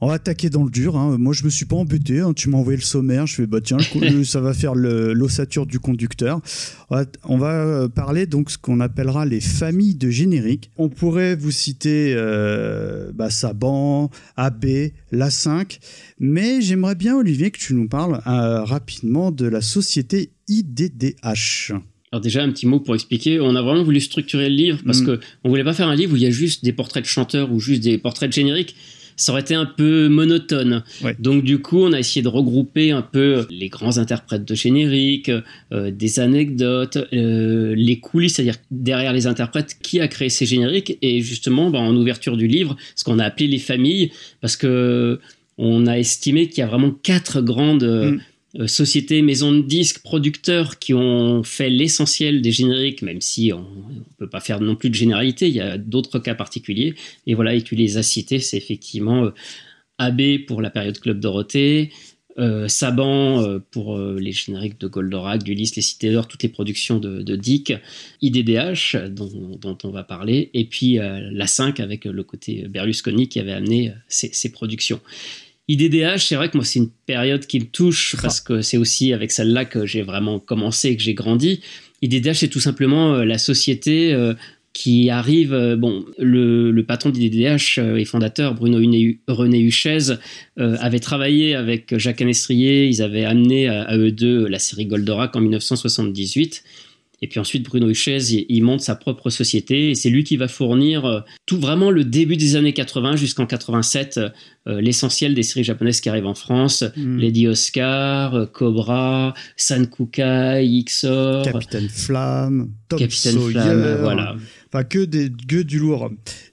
A: On va attaquer dans le dur. hein. Moi, je me suis pas embêté. hein. Tu m'as envoyé le sommaire. Je fais bah tiens, le- ça va faire l'ossature du conducteur. On va, on va, euh, parler donc ce qu'on appellera les familles de génériques. On pourrait vous citer euh, bah, Saban, AB, La 5, mais j'aimerais bien Olivier que tu nous parles euh, rapidement de la société IDDH.
B: Alors déjà un petit mot pour expliquer, on a vraiment voulu structurer le livre parce
A: Mm.
B: que on voulait pas faire un livre où il y a juste des portraits de chanteurs ou juste des portraits de génériques. Ça aurait été un peu monotone.
A: Ouais.
B: Donc du coup, on a essayé de regrouper un peu les grands interprètes de génériques, euh, des anecdotes, euh, les coulisses, c'est-à-dire derrière les interprètes, qui a créé ces génériques, et justement, bah, en ouverture du livre, ce qu'on a appelé les familles, parce que on a estimé qu'il y a vraiment quatre grandes euh,
A: Mm.
B: euh, sociétés, maisons de disques, producteurs qui ont fait l'essentiel des génériques, même si on ne peut pas faire non plus de généralité, il y a d'autres cas particuliers. Et voilà, et tu les as cités, c'est effectivement euh, AB pour la période Club Dorothée, euh, Saban euh, pour euh, les génériques de Goldorak, d'Ulysse, les Cités d'Or, toutes les productions de, de Dick, IDDH dont, dont, on va parler, et puis la 5 avec le côté Berlusconi qui avait amené ces, ces productions. IDDH, c'est vrai que moi c'est une période qui me touche parce que c'est aussi avec celle-là que j'ai vraiment commencé et que j'ai grandi. IDDH, c'est tout simplement la société qui arrive. Euh, bon, le, le patron d'IDDH euh, et fondateur, Bruno René Huchez, euh, avait travaillé avec Jacques Amestrier. Ils avaient amené à, eux deux la série Goldorak en 1978. Et puis ensuite, Bruno Huchez, il, monte sa propre société et c'est lui qui va fournir tout vraiment le début des années 80 jusqu'en 87, l'essentiel des séries japonaises qui arrivent en France. Mm. Lady Oscar, Cobra, Sankukai, XOR.
A: Capitaine Flamme, Tom
B: Capitaine Flamme, voilà.
A: Enfin, que, des, que du lourd.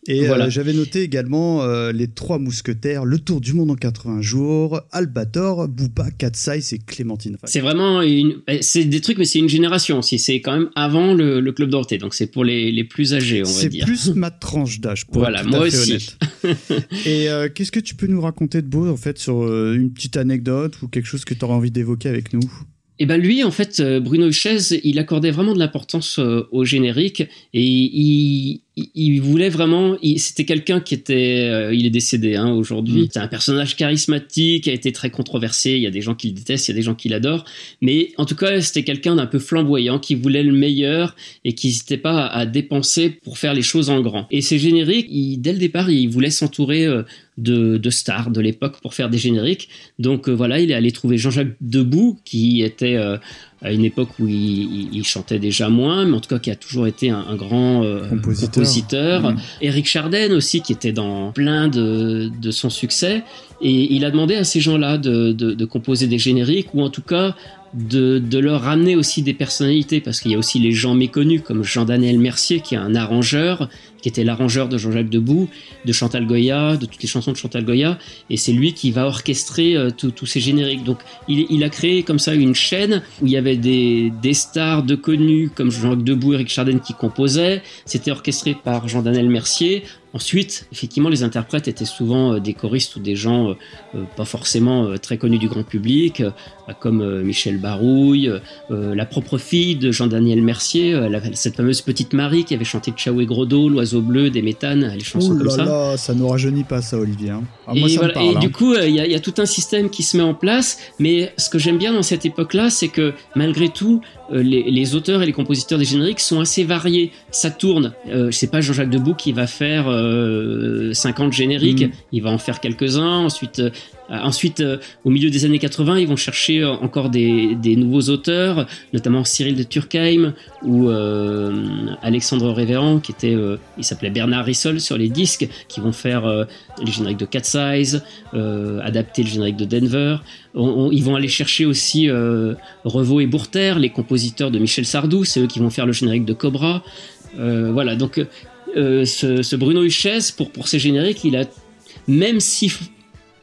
A: Et euh, j'avais noté également euh, Les Trois Mousquetaires, Le Tour du Monde en 80 jours, Albator, Booba, Katsai et Clémentine.
B: C'est vraiment une... Eh, c'est des trucs, mais c'est une génération aussi. C'est quand même avant le, le Club Dorothée. Donc c'est pour les, les, plus âgés, on va dire.
A: C'est plus ma tranche d'âge, pour
B: voilà,
A: être
B: moi
A: aussi. et euh, qu'est-ce que tu peux nous raconter de beau, en fait, sur une petite anecdote ou quelque chose que tu aurais envie d'évoquer avec nous?
B: Et ben lui, en fait, euh, Bruno Huchez, il accordait vraiment de l'importance euh, au générique et il, il voulait vraiment. C'était quelqu'un qui était. Euh, il est décédé hein, aujourd'hui. Mm. C'est un personnage charismatique, qui a été très controversé. Il y a des gens qui le détestent, il y a des gens qui l'adorent. Mais en tout cas, c'était quelqu'un d'un peu flamboyant, qui voulait le meilleur et qui n'hésitait pas à, dépenser pour faire les choses en grand. Et ces génériques, dès le départ, il voulait s'entourer euh, de, de, stars de l'époque pour faire des génériques. Donc euh, voilà, il est allé trouver Jean-Jacques Debout, qui était à une époque où il, chantait déjà moins, mais en tout cas qui a toujours été un, grand euh, compositeur. Mm. Eric Charden aussi, qui était dans plein de, de son succès. Et il a demandé à ces gens-là de, de, de, composer des génériques, ou en tout cas de, de, leur ramener aussi des personnalités, parce qu'il y a aussi les gens méconnus, comme Jean-Daniel Mercier, qui est un arrangeur, qui était l'arrangeur de Jean-Jacques Debout, de Chantal Goya, de toutes les chansons de Chantal Goya, et c'est lui qui va orchestrer euh, tous ces génériques. Donc il, a créé comme ça une chaîne où il y avait des, des stars de connus comme Jean-Jacques Debout, Eric Chardin qui composaient, c'était orchestré par Jean-Daniel Mercier, Ensuite, effectivement, les interprètes étaient souvent euh, des choristes ou des gens euh, pas forcément très connus du grand public, comme Michel Barouille, la propre fille de Jean-Daniel Mercier, cette fameuse petite Marie qui avait chanté Ciao et Grodo, L'oiseau bleu, des méthanes, les chansons
A: Ouh
B: comme
A: là
B: ça.
A: Là, ça nous rajeunit pas ça, Olivier. Hein.
B: Et, ça voilà, et du coup, il y, y, a tout un système qui se met en place. Mais ce que j'aime bien dans cette époque-là, c'est que malgré tout, les, les, auteurs et les compositeurs des génériques sont assez variés. Ça tourne. Euh, sais pas Jean-Jacques Debout qui va faire 50 euh, génériques, mm. il va en faire quelques-uns. Ensuite, euh, ensuite au milieu des années 80, ils vont chercher encore des, nouveaux auteurs, notamment Cyril de Turkheim ou Alexandre Révérend, qui était, il s'appelait Bernard Rissol sur les disques, qui vont faire les génériques de Cat Size, adapter le générique de Denver. ils vont aller chercher aussi Revaux et Bourter, les compositeurs de Michel Sardou, c'est eux qui vont faire le générique de Cobra. voilà, donc euh, ce, Bruno Huchez, pour, pour ses génériques, il a, même si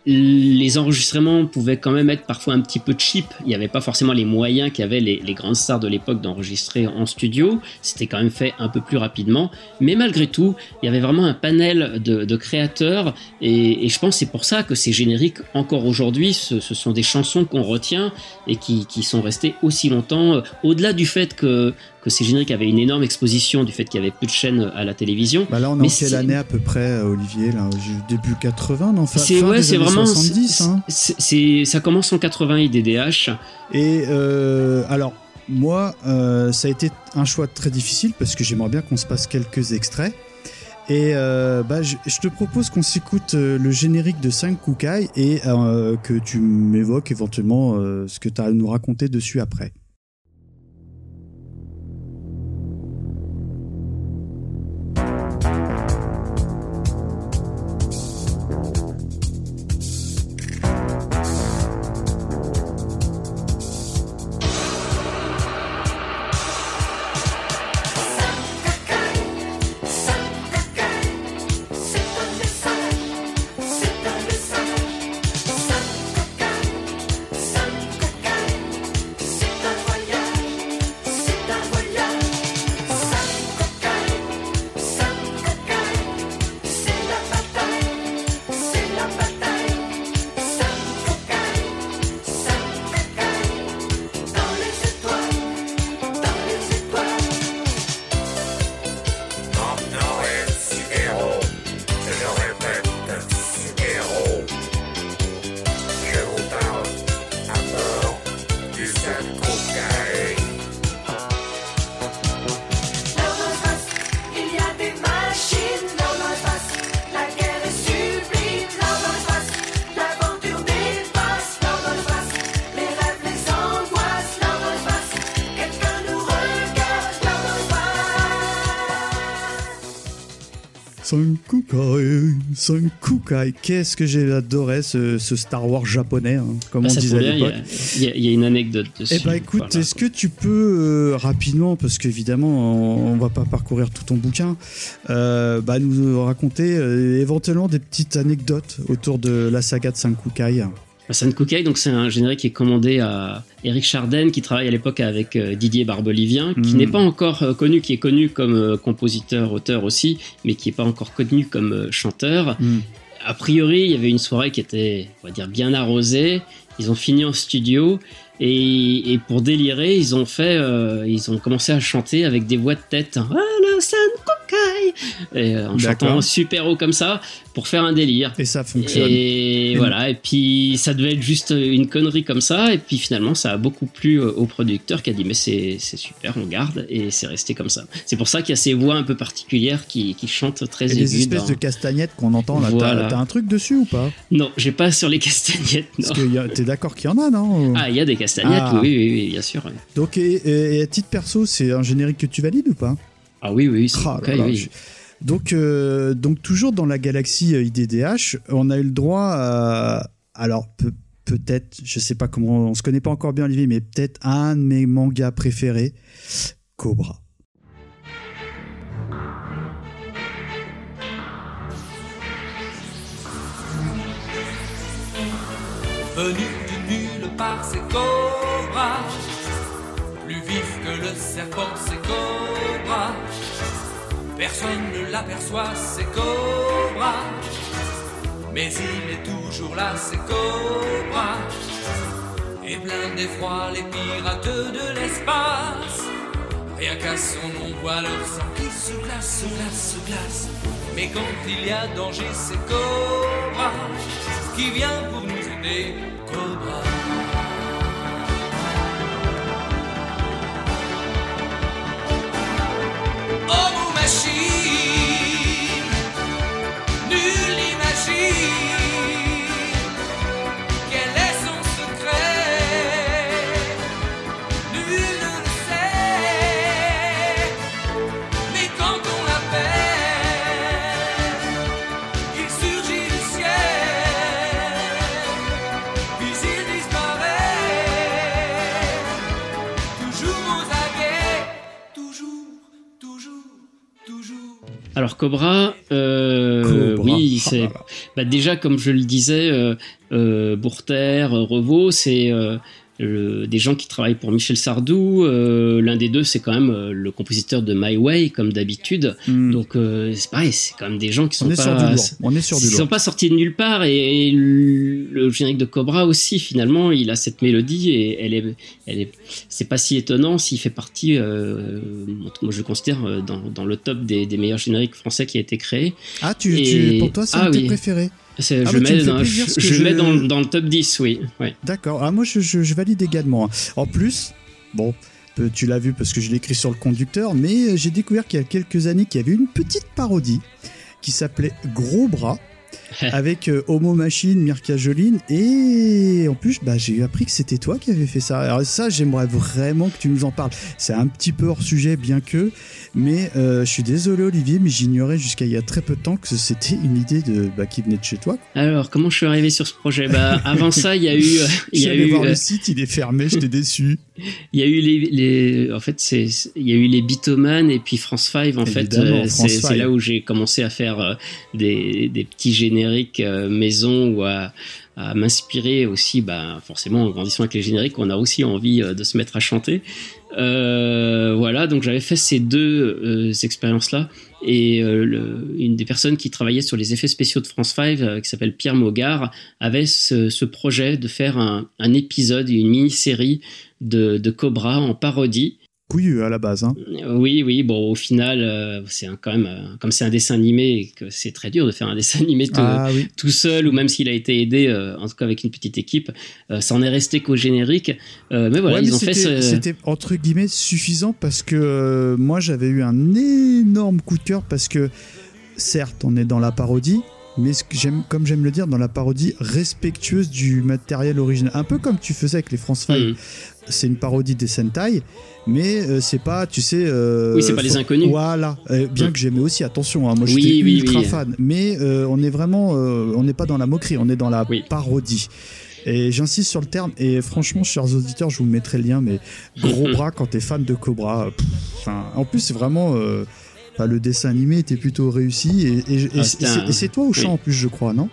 B: les enregistrements pouvaient quand même être parfois un petit peu cheap. Il n'y avait pas forcément les moyens qu'avaient les, les, grandes stars de l'époque d'enregistrer en studio. C'était quand même fait un peu plus rapidement. Mais malgré tout, il y avait vraiment un panel de, créateurs. Et, je pense c'est pour ça que ces génériques, encore aujourd'hui, ce, sont des chansons qu'on retient et qui, qui, sont restées aussi longtemps. Euh, au-delà du fait que, que ces génériques avaient une énorme exposition, du fait qu'il y avait peu de chaînes à la télévision.
A: Bah là, on est en quelle année à peu près, Olivier là, Début 80, non
B: C'est ouais, c'est vraiment 70. Hein. C'est ça commence en 80 IDDH.
A: Et euh, alors moi, euh, ça a été un choix très difficile parce que j'aimerais bien qu'on se passe quelques extraits. Et euh, bah, je, te propose qu'on s'écoute le générique de 5 Kukai et que tu m'évoques éventuellement ce que tu as à nous raconter dessus après. Qu'est-ce que j'ai adoré ce, ce Star Wars japonais, hein, comme
B: Ah,
A: on disait à
B: bien, il y
A: l'époque.
B: a- il y, a- il y a une anecdote dessus.
A: Eh ben écoute,
B: Voilà.
A: est-ce que tu peux euh, rapidement, parce qu'évidemment on, on va pas parcourir tout ton bouquin, euh, bah, nous raconter euh, éventuellement des petites anecdotes autour de la saga de Sankukai
B: Sankukai, donc c'est un générique qui est commandé à Eric Charden, qui travaille à l'époque avec Didier Barbelivien, qui
A: Mhm.
B: n'est pas encore connu, qui est connu comme compositeur, auteur aussi, mais qui n'est pas encore connu comme chanteur. A priori, il y avait une soirée qui était, on va dire, bien arrosée. Ils ont fini en studio et, pour délirer, ils ont fait, euh, ils ont commencé à chanter avec des voix de tête. Ah, le Et, euh, En chantant super haut comme ça pour faire un délire.
A: Et ça fonctionne.
B: Et
A: Et-
B: voilà, et puis ça devait être juste une connerie comme ça, et puis finalement ça a beaucoup plu euh, au producteur qui a dit mais c'est super, on garde, et c'est resté comme ça. C'est pour ça qu'il y a ces voix un peu particulières qui, qui chantent très aiguës.
A: espèces
B: dans-
A: de castagnettes qu'on entend là, t'as-
B: Voilà.
A: t'as un truc dessus ou pas?
B: Non, j'ai pas sur les castagnettes, non.
A: Parce que t'es d'accord qu'il y en a, non?
B: Ah, il y a des castagnettes,
A: Ah.
B: oui, oui, oui, bien sûr. ouais.
A: Donc, et- et à titre perso, c'est un générique que tu valides ou pas?
B: Ah oui, oui, c'est
A: Ah là
B: oui.
A: je- Donc, euh, donc toujours dans la galaxie euh, IDDH, on a eu le droit à, alors pe- peut-être, je sais pas comment, on se connaît pas encore bien Olivier, mais peut-être un de mes mangas préférés, Cobra.
C: Venu de nulle part, c'est Cobra. Plus vif que le serpent, c'est Cobra. Personne ne l'aperçoit, c'est Cobra. Mais il est toujours là, c'est Cobra. Et plein d'effroi, les pirates de l'espace. Rien qu'à son nom, voit leur sang qui se glace, se glace, se glace. Mais quand il y a danger, c'est Cobra qui vient pour nous aider. Cobra. Homme
B: Alors Cobra, euh,
A: Cobra.
B: oui,
A: Ah
B: c'est bah, déjà comme je le disais, euh, euh, Bourter, euh, Revaux, c'est euh, des gens qui travaillent pour Michel Sardou. Euh, L'un des deux, c'est quand même euh, le compositeur de My Way, comme d'habitude.
A: Hmm.
B: Donc c'est pareil, c'est quand même des gens qui sont
A: on est
B: pas
A: sur du lourd. On est sur du
B: ils sont
A: lourd.
B: pas sortis de nulle part et, le, le générique de Cobra aussi finalement il a cette mélodie et elle est elle est c'est pas si étonnant s'il fait partie moi je le considère dans, dans le top des, des meilleurs génériques français qui a été créé
A: Ah, tu,
B: et-
A: tu- pour toi, c'est
B: Ah
A: un de tes
B: oui.
A: préférés? Ah
B: je
A: bah,
B: mets
A: me
B: dans,
A: plaisir,
B: je,
A: parce que
B: je
A: je-
B: mets dans, dans le top 10 oui ouais.
A: D'accord. Ah, moi, je valide également. En plus, bon, euh, tu l'as vu parce que je l'ai écrit sur le conducteur, mais euh, j'ai découvert qu'il y a quelques années qu'il y avait une petite parodie qui s'appelait Gros Bras. avec euh, Homo Machine, Mirka Joline et en plus bah, j'ai appris que c'était toi qui avais fait ça. Alors ça j'aimerais vraiment que tu nous en parles. C'est un petit peu hors sujet bien que, mais euh, je suis désolé Olivier, mais j'ignorais jusqu'à il y a très peu de temps que c'était une idée de bah, qui venait de chez toi.
B: alors comment je suis arrivé sur ce projet? Bah avant ça il y a eu euh, il y a
A: J'allais
B: eu
A: voir le site, il est fermé, j'étais déçu.
B: Il y a eu les, les en fait c'est il y a eu les Bitoman et puis France 5 en fait
A: Évidemment, France
B: c'est c'est
A: 5.
B: là où j'ai commencé à faire des, des petits génériques euh, maison ou à, m'inspirer aussi bah forcément en grandissant avec les génériques on a aussi envie euh, de se mettre à chanter Euh, voilà donc j'avais fait ces deux euh, expériences là et une des personnes qui travaillait sur les effets spéciaux de France 5 euh, qui s'appelle Pierre Mogard avait ce, projet de faire un, épisode une mini-série de Cobra en parodie.
A: Couillu à la base. Hein.
B: Oui, oui, bon, au final, euh, c'est quand même, euh, comme c'est un dessin animé et que c'est très dur de faire un dessin animé tout,
A: Ah oui.
B: tout seul, ou même s'il a été aidé, euh, en tout cas avec une petite équipe, ça en est resté qu'au générique. Mais voilà,
A: Ouais,
B: ils
A: mais
B: ont fait
A: c'était
B: ce...
A: c'était, entre guillemets suffisant parce que moi j'avais eu un énorme coup de cœur parce que certes on est dans la parodie mais ce que j'aime, comme j'aime le dire, dans la parodie respectueuse du matériel original. Un peu comme tu faisais avec les France 5.
B: Mhm.
A: C'est une parodie des Sentai, mais euh, c'est pas, tu sais. euh,
B: Oui, c'est pas les inconnus.
A: Voilà. Euh, bien que j'aimais aussi, attention, hein, moi
B: Oui,
A: j'étais
B: oui,
A: ultra
B: oui.
A: fan. Mais euh, on est vraiment, euh, on n'est pas dans la moquerie, on est dans la parodie. Et j'insiste sur le terme, et franchement, chers auditeurs, je vous mettrai le lien, mais gros bras quand t'es fan de Cobra. pff, en plus, c'est vraiment. euh, enfin, le dessin animé était plutôt réussi, et, et- et
B: Ah,
A: c'est-
B: un-
A: toi au chant en plus, je crois, non?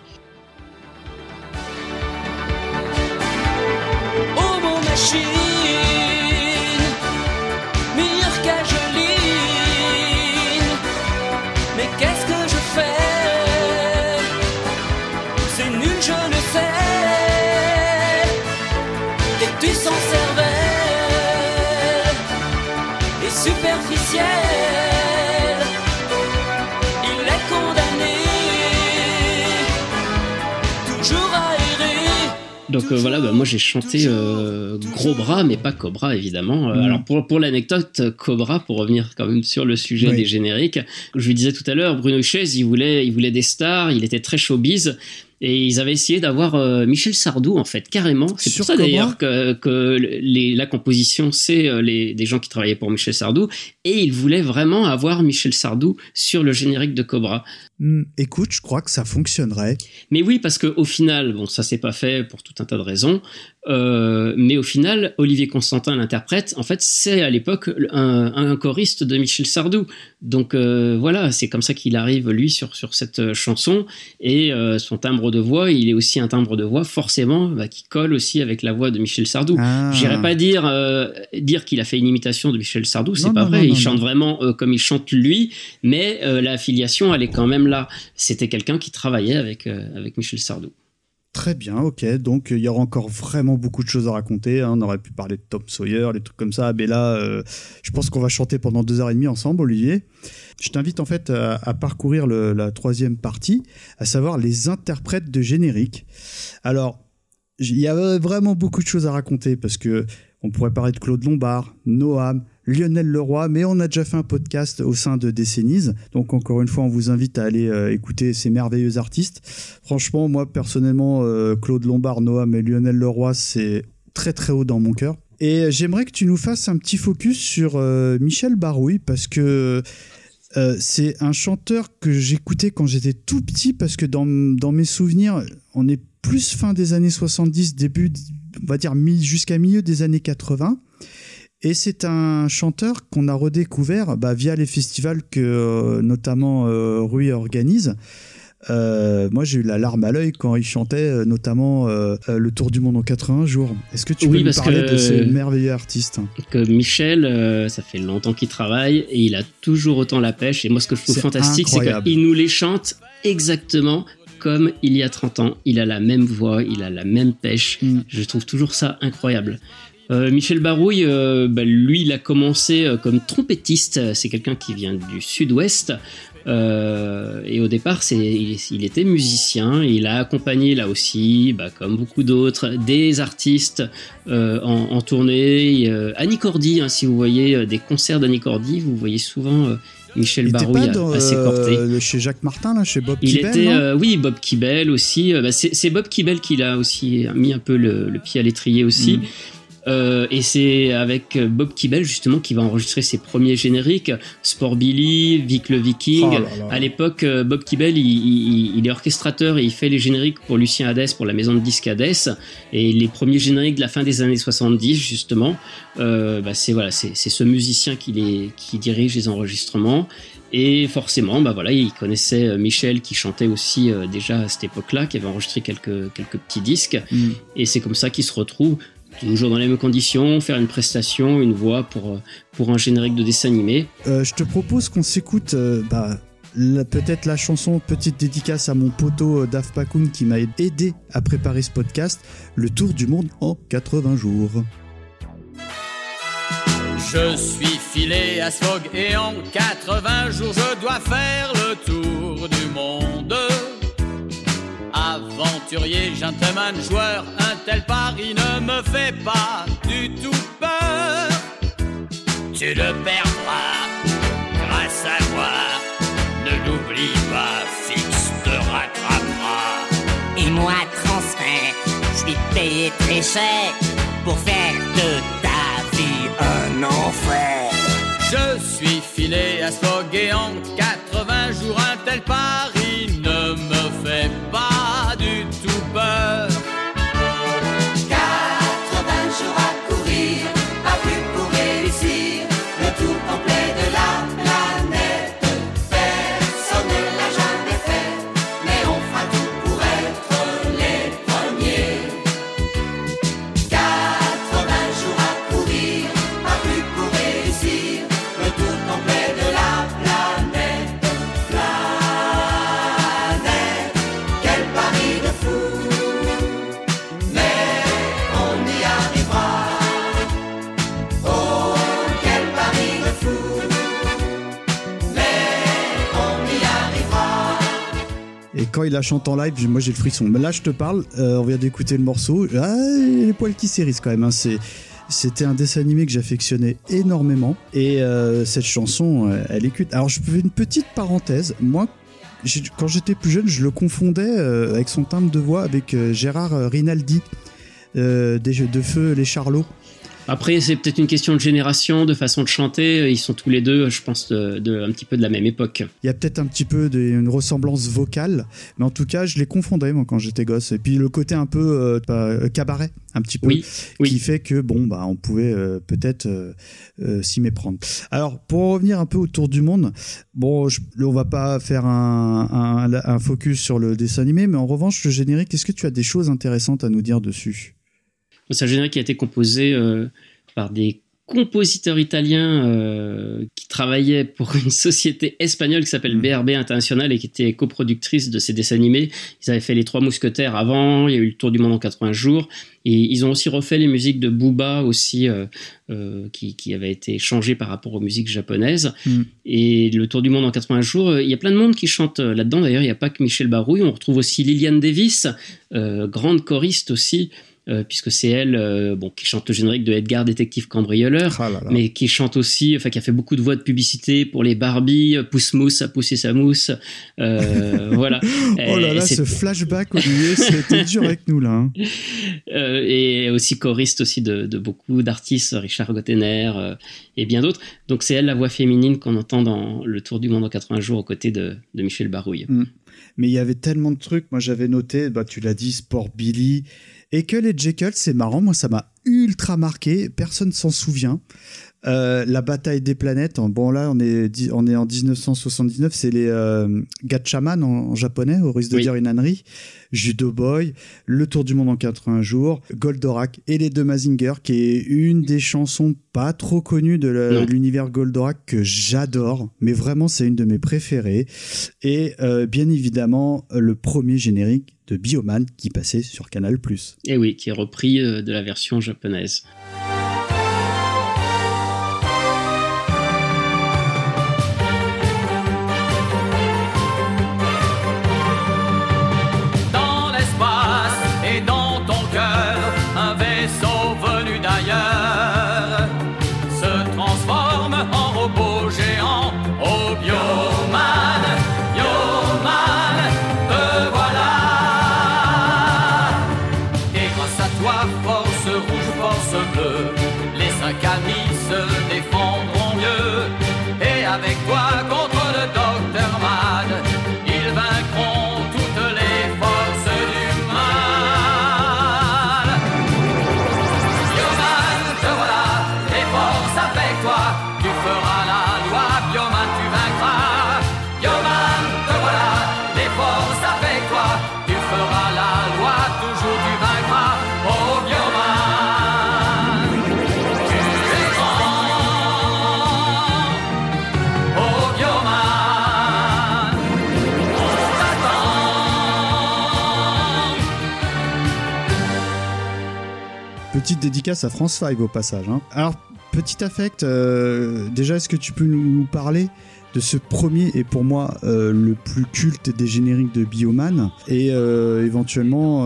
B: Donc euh, voilà, bah, moi j'ai chanté euh, Gros Bras, mais pas Cobra évidemment. Euh,
A: Mhm.
B: Alors pour, pour l'anecdote, Cobra, pour revenir quand même sur le sujet
A: Oui.
B: des génériques, je lui disais tout à l'heure, Bruno Chaise, il voulait, il voulait des stars, il était très showbiz. Et ils avaient essayé d'avoir euh, Michel Sardou, en fait, carrément. C'est
A: Sur
B: pour ça d'ailleurs que, que les, la composition, c'est euh, les, des gens qui travaillaient pour Michel Sardou. Et ils voulaient vraiment avoir Michel Sardou sur le générique de Cobra.
A: Hmm, Écoute, je crois que ça fonctionnerait.
B: Mais oui, parce qu'au final, bon, ça s'est pas fait pour tout un tas de raisons. Euh, mais au final, Olivier Constantin, l'interprète, en fait, c'est à l'époque un, un choriste de Michel Sardou. Donc euh, voilà, c'est comme ça qu'il arrive lui sur sur cette chanson et euh, son timbre de voix, il est aussi un timbre de voix forcément bah, qui colle aussi avec la voix de Michel Sardou.
A: Ah.
B: J'irais pas dire dire qu'il a fait une imitation de Michel Sardou, c'est pas
A: non,
B: vrai.
A: non,
B: il chante vraiment comme il chante lui, mais la filiation, elle est quand même là. C'était quelqu'un qui travaillait avec avec Michel Sardou.
A: Très bien, ok. Donc il y aura encore vraiment beaucoup de choses à raconter. hein. On aurait pu parler de Tom Sawyer, les trucs comme ça. Mais là, euh, je pense qu'on va chanter pendant deux heures et demie ensemble, Olivier. Je t'invite en fait à, parcourir la troisième partie, à savoir les interprètes de générique. Alors, il y a vraiment beaucoup de choses à raconter parce que on pourrait parler de Claude Lombard, Noam, Lionel Leroy, mais on a déjà fait un podcast au sein de Décennies. Donc encore une fois, on vous invite à aller euh, écouter ces merveilleux artistes. Franchement, moi personnellement, euh, Claude Lombard, Noam et Lionel Leroy, c'est très très haut dans mon cœur. Et j'aimerais que tu nous fasses un petit focus sur euh, Michel Barouille parce que euh, c'est un chanteur que j'écoutais quand j'étais tout petit parce que dans, dans mes souvenirs, on est plus fin des années 70, début, on va dire jusqu'à milieu des années 80. Et c'est un chanteur qu'on a redécouvert bah, via les festivals que euh, notamment euh, Rui organise. Euh, moi, j'ai eu la larme à l'œil quand il chantait notamment Le Tour du Monde en 80 jours. Est-ce que tu
B: Oui,
A: peux nous parler de ce merveilleux artiste
B: que Michel, ça fait longtemps qu'il travaille et il a toujours autant la pêche. Et moi, ce que je trouve fantastique, c'est qu'il nous les chante exactement comme il y a 30 ans. Il a la même voix, il a la même pêche.
A: Mm.
B: Je trouve toujours ça incroyable. Euh, Michel Barouille, euh, bah, lui, il a commencé euh, comme trompettiste. C'est quelqu'un qui vient du sud-ouest. Euh, et au départ, c'est, il, il était musicien. Il a accompagné là aussi, bah, comme beaucoup d'autres, des artistes euh, en, en tournée. Euh, Annie Cordy, hein, si vous voyez des concerts d'Annie Cordy, vous voyez souvent Michel Barouille à, à ses
A: le- chez Jacques Martin, là, chez Bob
B: Il
A: Kibel,
B: était, oui, Bob Kibel aussi. Bah, c'est Bob Kibel qui l'a aussi mis un peu le, le pied à l'étrier aussi.
A: Mm.
B: Euh, et c'est avec Bob Kibel justement qui va enregistrer ses premiers génériques, Sport Billy, Vic le Viking.
A: Oh là là.
B: À l'époque, euh, Bob Kibel, il, il- il est orchestrateur et il fait les génériques pour Lucien Hadès, pour la maison de disques Hadès. Et les premiers génériques de la fin des années 70, justement, euh, bah, c'est voilà, c'est ce musicien qui, les, qui dirige les enregistrements. Et forcément, bah voilà, il connaissait euh, Michel qui chantait aussi euh, déjà à cette époque-là, qui avait enregistré quelques, quelques petits disques.
A: Mm.
B: Et c'est comme ça qu'il se retrouve toujours dans les mêmes conditions, faire une prestation, une voix pour, euh, pour un générique de dessin animé.
A: Euh, je te propose qu'on s'écoute euh, bah, peut-être la chanson petite dédicace à mon poteau Daf Pakun qui m'a aidé à préparer ce podcast, Le Tour du Monde en 80 jours.
D: Je suis filé à Smog et en 80 jours je dois faire le tour du monde. Aventurier, gentleman, joueur, un tel pari ne me fait pas du tout peur. Tu le perdras grâce à moi. Ne l'oublie pas, fixe te rattrape.
E: Et moi, transfert, je suis payé très cher pour faire de ta vie un enfer.
D: Je suis filé à Spoguet en 80 jours, un tel pari
A: quand il la chante en live, moi j'ai le frisson. Mais là, je te parle, euh, on vient d'écouter le morceau. Ah, les poils qui s'hérissent quand même. hein. C'était un dessin animé que j'affectionnais énormément. Et euh, cette chanson, euh, elle est culte. Alors, je fais une petite parenthèse. Moi, quand j'étais plus jeune, je le confondais avec son timbre de voix avec Gérard Rinaldi. des jeux de feu, les Charlots.
B: Après, c'est peut-être une question de génération, de façon de chanter. Ils sont tous les deux, je pense, de, de- un petit peu de la même époque.
A: Il y a peut-être un petit peu de- une ressemblance vocale, mais en tout cas, je les confondais moi quand j'étais gosse. Et puis le côté un peu euh, euh, cabaret, un petit peu,
B: Oui, oui.
A: qui fait que bon bah on pouvait euh, peut-être euh, euh, s'y méprendre. Alors pour revenir un peu autour du monde, bon, je, on va pas faire un, un, un focus sur le dessin animé, mais en revanche le générique, est-ce que tu as des choses intéressantes à nous dire dessus?
B: C'est un générique qui a été composé euh, par des compositeurs italiens euh, qui travaillaient pour une société espagnole qui s'appelle
A: Mm.
B: BRB International et qui était coproductrice de ces dessins animés. Ils avaient fait Les Trois Mousquetaires avant, il y a eu Le Tour du Monde en 80 jours, et ils ont aussi refait les musiques de Booba aussi, euh, euh, qui, qui avaient été changées par rapport aux musiques japonaises.
A: Mm.
B: Et Le Tour du Monde en 80 jours, il y a plein de monde qui chante là-dedans. D'ailleurs, il n'y a pas que Michel Barouille, on retrouve aussi Liliane Davis, euh, grande choriste aussi, euh, puisque c'est elle euh, bon, qui chante le générique de Edgar Détective Cambrioleur,
A: Ah là là.
B: mais qui chante aussi, enfin qui a fait beaucoup de voix de publicité pour les Barbie, Pousse Mousse, a poussé sa mousse, euh, voilà.
A: Oh là
B: Et
A: là, ce flashback Olivier, c'était dur avec nous là. hein.
B: euh, et aussi choriste aussi de, de beaucoup d'artistes, Richard Gottener et bien d'autres. Donc c'est elle la voix féminine qu'on entend dans Le Tour du Monde en 80 jours aux côtés de, de Michel Barouille.
A: Mais il y avait tellement de trucs. Moi, j'avais noté, bah, tu l'as dit, Sport Billy. Et que les Jekyll, c'est marrant. Moi, ça m'a ultra marqué. Personne s'en souvient. Euh, la bataille des planètes. en- Bon, là, on est, on est en 1979. C'est les euh, Gatchaman en, en japonais, au risque de
B: Oui.
A: dire une ânerie. Judo Boy, Le Tour du Monde en 80 jours, Goldorak et les deux Mazinger, qui est une des chansons pas trop connues de l'univers Goldorak que j'adore. Mais vraiment, c'est une de mes préférées. Et euh, bien évidemment, le premier générique de Bioman qui passait sur Canal+.
B: Et oui, qui est repris euh, de la version japonaise.
A: Dédicace à France 5 au passage. hein. Alors, petit affect, euh, déjà, est-ce que tu peux nous parler de ce premier et pour moi euh, le plus culte des génériques de Bioman et euh, éventuellement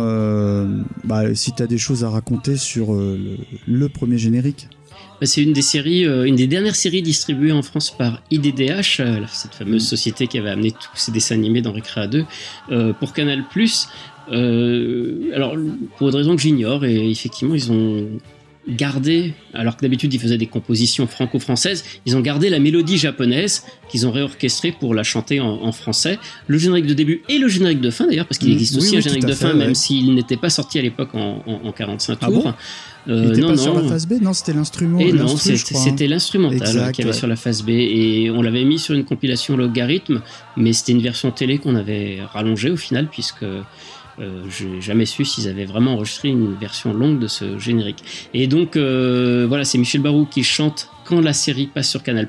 A: bah, si tu as des choses à raconter sur le, premier générique?
B: Bah, C'est une des séries, une des dernières séries distribuées en France par IDDH, cette fameuse société qui avait amené tous ces dessins animés dans Recrea 2 euh, pour Canal+. Euh, alors, pour une raison que j'ignore, et effectivement, ils ont gardé, alors que d'habitude ils faisaient des compositions franco-françaises, ils ont gardé la mélodie japonaise qu'ils ont réorchestrée pour la chanter en, en français. Le générique de début et le générique de fin d'ailleurs, parce qu'il
A: Mm,
B: existe
A: oui,
B: aussi
A: oui,
B: un générique de fin, même s'il n'était pas sorti à l'époque en, en- en 45
A: Ah
B: tours.
A: bon
B: Euh,
A: Il était
B: non,
A: pas sur
B: non.
A: la phase B Non, c'était l'instrument.
B: Et non,
A: hein.
B: c'était l'instrumental qu'il y avait
A: ouais.
B: sur la phase B et on l'avait mis sur une compilation logarithme, mais c'était une version télé qu'on avait rallongée au final puisque euh, j'ai jamais su s'ils avaient vraiment enregistré une version longue de ce générique. Et donc euh, voilà, c'est Michel Barou qui chante quand la série passe sur Canal+.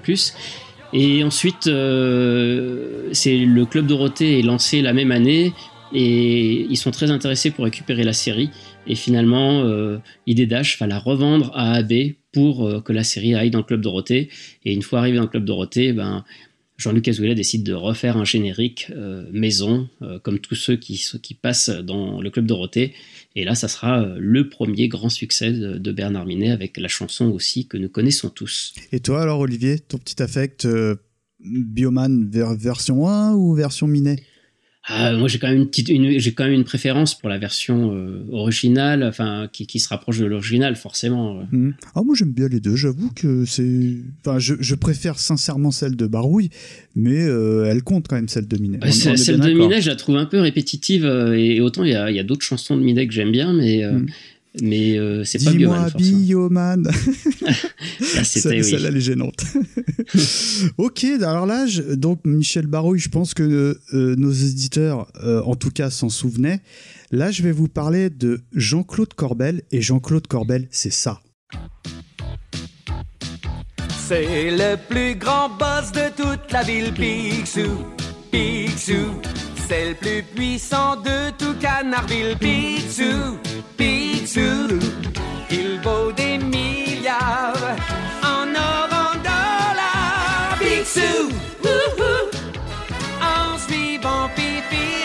B: Et ensuite, euh, c'est le Club Dorothée est lancé la même année et ils sont très intéressés pour récupérer la série. Et finalement, euh, Dash va la revendre à AB pour euh, que la série aille dans le Club Dorothée. Et une fois arrivé dans le Club Dorothée, ben, Jean-Luc Azoulay décide de refaire un générique euh, maison, euh, comme tous ceux qui, passent dans le Club Dorothée. Et là, ça sera euh, le premier grand succès de, Bernard Minet, avec la chanson aussi que nous connaissons tous.
A: Et toi alors Olivier, ton petit affect Bioman ver- version 1 ou version Minet?
B: Ah, moi, j'ai quand même une petite, une- j'ai quand même une préférence pour la version euh, originale, enfin, qui, qui se rapproche de l'original, forcément. ouais.
A: Hmm. Ah moi j'aime bien les deux, j'avoue que c'est... Enfin je, je préfère sincèrement celle de Barouille, mais euh, elle compte quand même celle de Minet. Est
B: celle de. Minet, je la trouve un peu répétitive, euh, et, et autant il y a, y a d'autres chansons de Minet que j'aime bien, mais, euh,
A: Mm.
B: Mais euh, c'est pas Bioman.
A: Bioman
B: Là, c'était, oui.
A: Celle-là, elle est gênante. ok, alors là, je- donc Michel Barouille, je pense que euh, nos éditeurs, euh, en tout cas, s'en souvenaient. Là, je vais vous parler de Jean-Claude Corbel. Et Jean-Claude Corbel, c'est ça.
C: C'est le plus grand boss de toute la ville, Picsou. Picsou. C'est le plus puissant de tout Canardville, Picsou. Picsou. Il vaut des milliards en or, en dollars. Picsou. Wouhou. En suivant Pipi,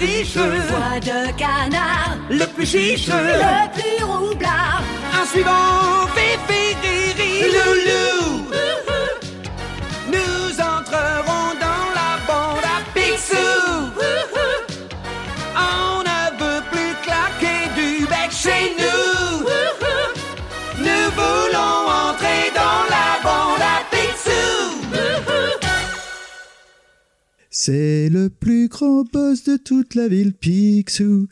C: riche,
F: Voix de canard,
C: le plus chiche,
F: le plus roublard.
C: en suivant Fifi, Riri, Loulou. Nous
A: C'est le plus grand boss de toute la ville, Picsou.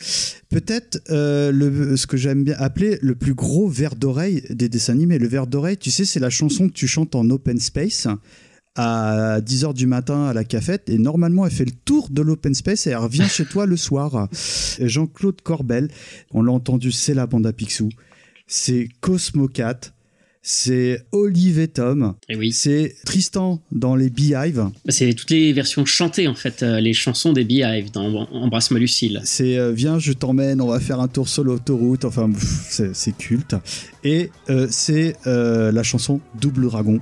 A: Peut-être euh, ce que j'aime bien appeler le plus gros verre d'oreille des dessins animés. Le verre d'oreille, tu sais, c'est la chanson que tu chantes en open space à 10h du matin à la cafette et normalement elle fait le tour de l'open space et elle revient chez toi le soir. Jean-Claude Corbel, on l'a entendu, c'est la bande à Picsou. C'est Cosmo Cat, c'est Olive et Tom,
B: Et oui.
A: c'est Tristan dans les Beehive.
B: Bah, C'est toutes les versions chantées, en fait, euh, les chansons des Beehive dans Embrasse-moi Lucille.
A: C'est euh, viens, je t'emmène, on va faire un tour sur l'autoroute. Enfin, c'est culte. Et euh, c'est euh, la chanson Double Dragon.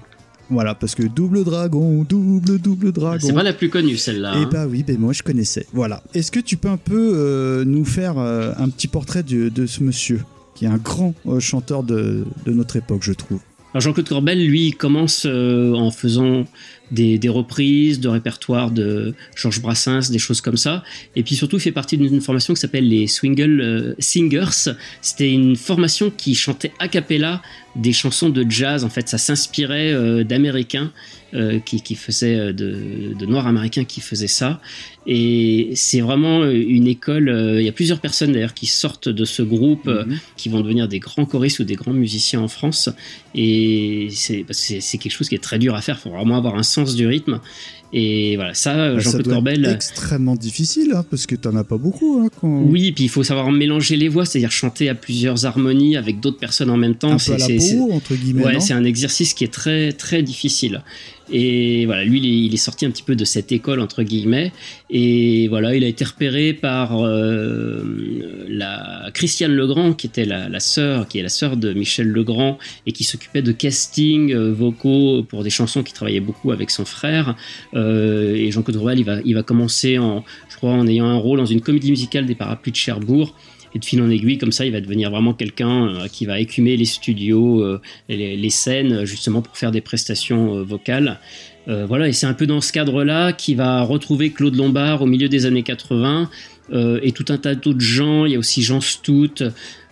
A: Voilà, parce que double dragon, double, double dragon.
B: C'est pas la plus connue, celle-là.
A: Et
B: hein.
A: bah oui, ben moi je connaissais. Voilà. Est-ce que tu peux un peu euh, nous faire euh, un petit portrait de, de ce monsieur, qui est un grand euh, chanteur de, notre époque, je trouve
B: Alors Jean-Claude Corbel, lui, commence euh, en faisant des, des reprises de répertoire de Georges Brassens, des choses comme ça. Et puis surtout, il fait partie d'une formation qui s'appelle les Swingle euh, Singers. C'était une formation qui chantait a cappella des chansons de jazz. En fait, ça s'inspirait euh, d'Américains euh, qui, qui faisaient euh, de, de Noirs américains qui faisaient ça. Et c'est vraiment une école. euh, Il y a plusieurs personnes d'ailleurs qui sortent de ce groupe.
A: Mhm.
B: qui vont devenir des grands choristes ou des grands musiciens en France. Et c'est quelque chose qui est très dur à faire. Il faut vraiment avoir un sens du rythme. Et voilà, ça,
A: Bah,
B: Jean-Claude Corbel.
A: extrêmement difficile, hein, parce que t'en as pas beaucoup. Hein, quand...
B: Oui, puis il faut savoir mélanger les voix, c'est-à-dire chanter à plusieurs harmonies avec d'autres personnes en même temps.
A: un peu
B: C'est-
A: à la
B: c'est- c'est-
A: peau, entre guillemets.
B: Ouais, c'est un exercice qui est très très difficile. Et voilà, lui, il est, sorti un petit peu de cette école entre guillemets. Et voilà, il a été repéré par euh, la Christiane Legrand, qui était la, la sœur, qui est la sœur de Michel Legrand et qui s'occupait de casting euh, vocaux pour des chansons qui travaillait beaucoup avec son frère. Euh, et Jean-Claude Rouel, il va, il va commencer en, je crois, en ayant un rôle dans une comédie musicale des Parapluies de Cherbourg. Et de fil en aiguille, comme ça, il va devenir vraiment quelqu'un euh, qui va écumer les studios, euh, les, les scènes, justement pour faire des prestations euh, vocales. Euh, voilà, et c'est un peu dans ce cadre-là qu'il va retrouver Claude Lombard au milieu des années 80 euh, et tout un tas d'autres gens. Il y a aussi Jean Stout.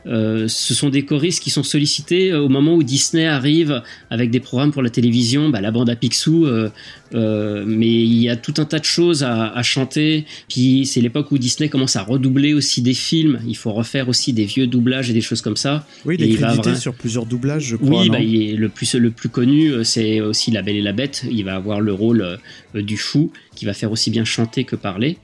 B: Euh, ce sont des choristes qui sont sollicités euh, au moment où Disney arrive avec des programmes pour la télévision, bah, la bande à Picsou, euh, euh, mais il y a tout un tas de choses à, à chanter. Puis c'est l'époque où Disney commence à redoubler aussi des films. Il faut refaire aussi des vieux doublages et des choses comme ça.
A: Oui, il est
B: va
A: crédité sur plusieurs doublages, je crois.
B: Oui, bah, il est le plus le plus connu, euh, c'est aussi La Belle et la Bête. Il va avoir le rôle euh, du fou, qui va faire aussi bien chanter que parler.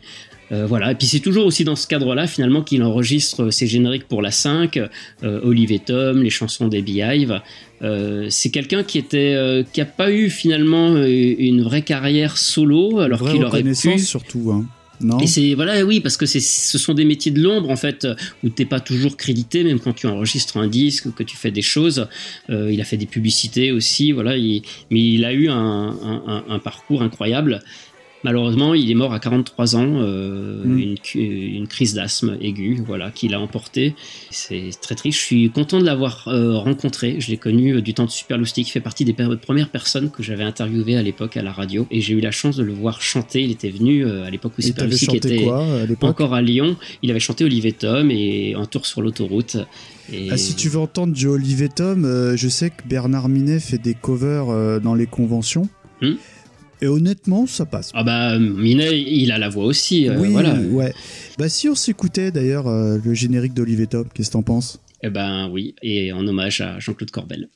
B: Euh, voilà, et puis c'est toujours aussi dans ce cadre-là finalement qu'il enregistre ses génériques pour la 5, euh, Olive et Tom, les chansons des Beehive. Euh, c'est quelqu'un qui était euh, qui a pas eu finalement euh, une vraie carrière solo alors qu'il aurait pu.
A: surtout, hein. Non?
B: Et c'est voilà, oui, parce que c'est, ce sont des métiers de l'ombre en fait, euh, où t'es pas toujours crédité, même quand tu enregistres un disque, ou que tu fais des choses. Euh, il a fait des publicités aussi, voilà. il- mais il a eu un- un- un parcours incroyable. Malheureusement, il est mort à 43 ans, euh,
A: Mm.
B: une, crise d'asthme aiguë, voilà, qu'il a emporté. C'est très triste. Je suis content de l'avoir euh, rencontré. Je l'ai connu euh, du temps de Super Loustic. Il fait partie des premières personnes que j'avais interviewées à l'époque à la radio. Et j'ai eu la chance de le voir chanter. Il était venu à l'époque où
A: Et
B: Super
A: t'avais
B: Loustic
A: chanté
B: était
A: quoi à
B: encore à Lyon. Il avait chanté Olivier Tom et un tour sur l'autoroute. Et...
A: Ah, si tu veux entendre du Olivier Tom, je sais que Bernard Minet fait des covers dans les conventions.
B: Hmm?
A: Et honnêtement, ça passe.
B: Ah bah Minet, il a la voix aussi. euh,
A: oui,
B: voilà.
A: ouais. Bah si on s'écoutait d'ailleurs euh, le générique d'Olivier Tom, qu'est-ce que t'en penses?
B: Eh ben oui, et en hommage à Jean-Claude Corbel.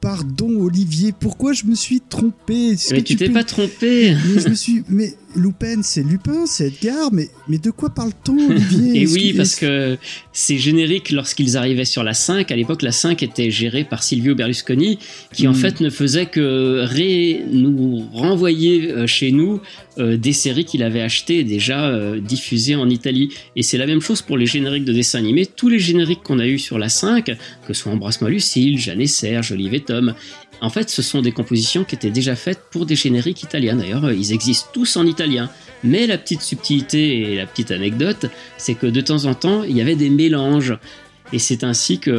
A: Pardon Olivier, pourquoi je me suis trompé
B: Mais tu t'es pas trompé
A: Mais je me suis... Mais Loupen, c'est Lupin, c'est Edgar, mais, mais de quoi parle-t-on Olivier
B: Et oui, parce que ces génériques, lorsqu'ils arrivaient sur la 5, à l'époque, la 5 était gérée par Silvio Berlusconi, qui en
A: Mm.
B: fait ne faisait que ré nous renvoyer euh, chez nous euh, des séries qu'il avait achetées et déjà euh, diffusées en Italie. Et c'est la même chose pour les génériques de dessins animés. Tous les génériques qu'on a eu sur la 5, que ce soit Embrasse-moi Lucille, Jeanne et Serge, Olive et Tom, en fait, ce sont des compositions qui étaient déjà faites pour des génériques italiens. D'ailleurs, euh, ils existent tous en italien. Mais la petite subtilité et la petite anecdote, c'est que de temps en temps, il y avait des mélanges. Et c'est ainsi que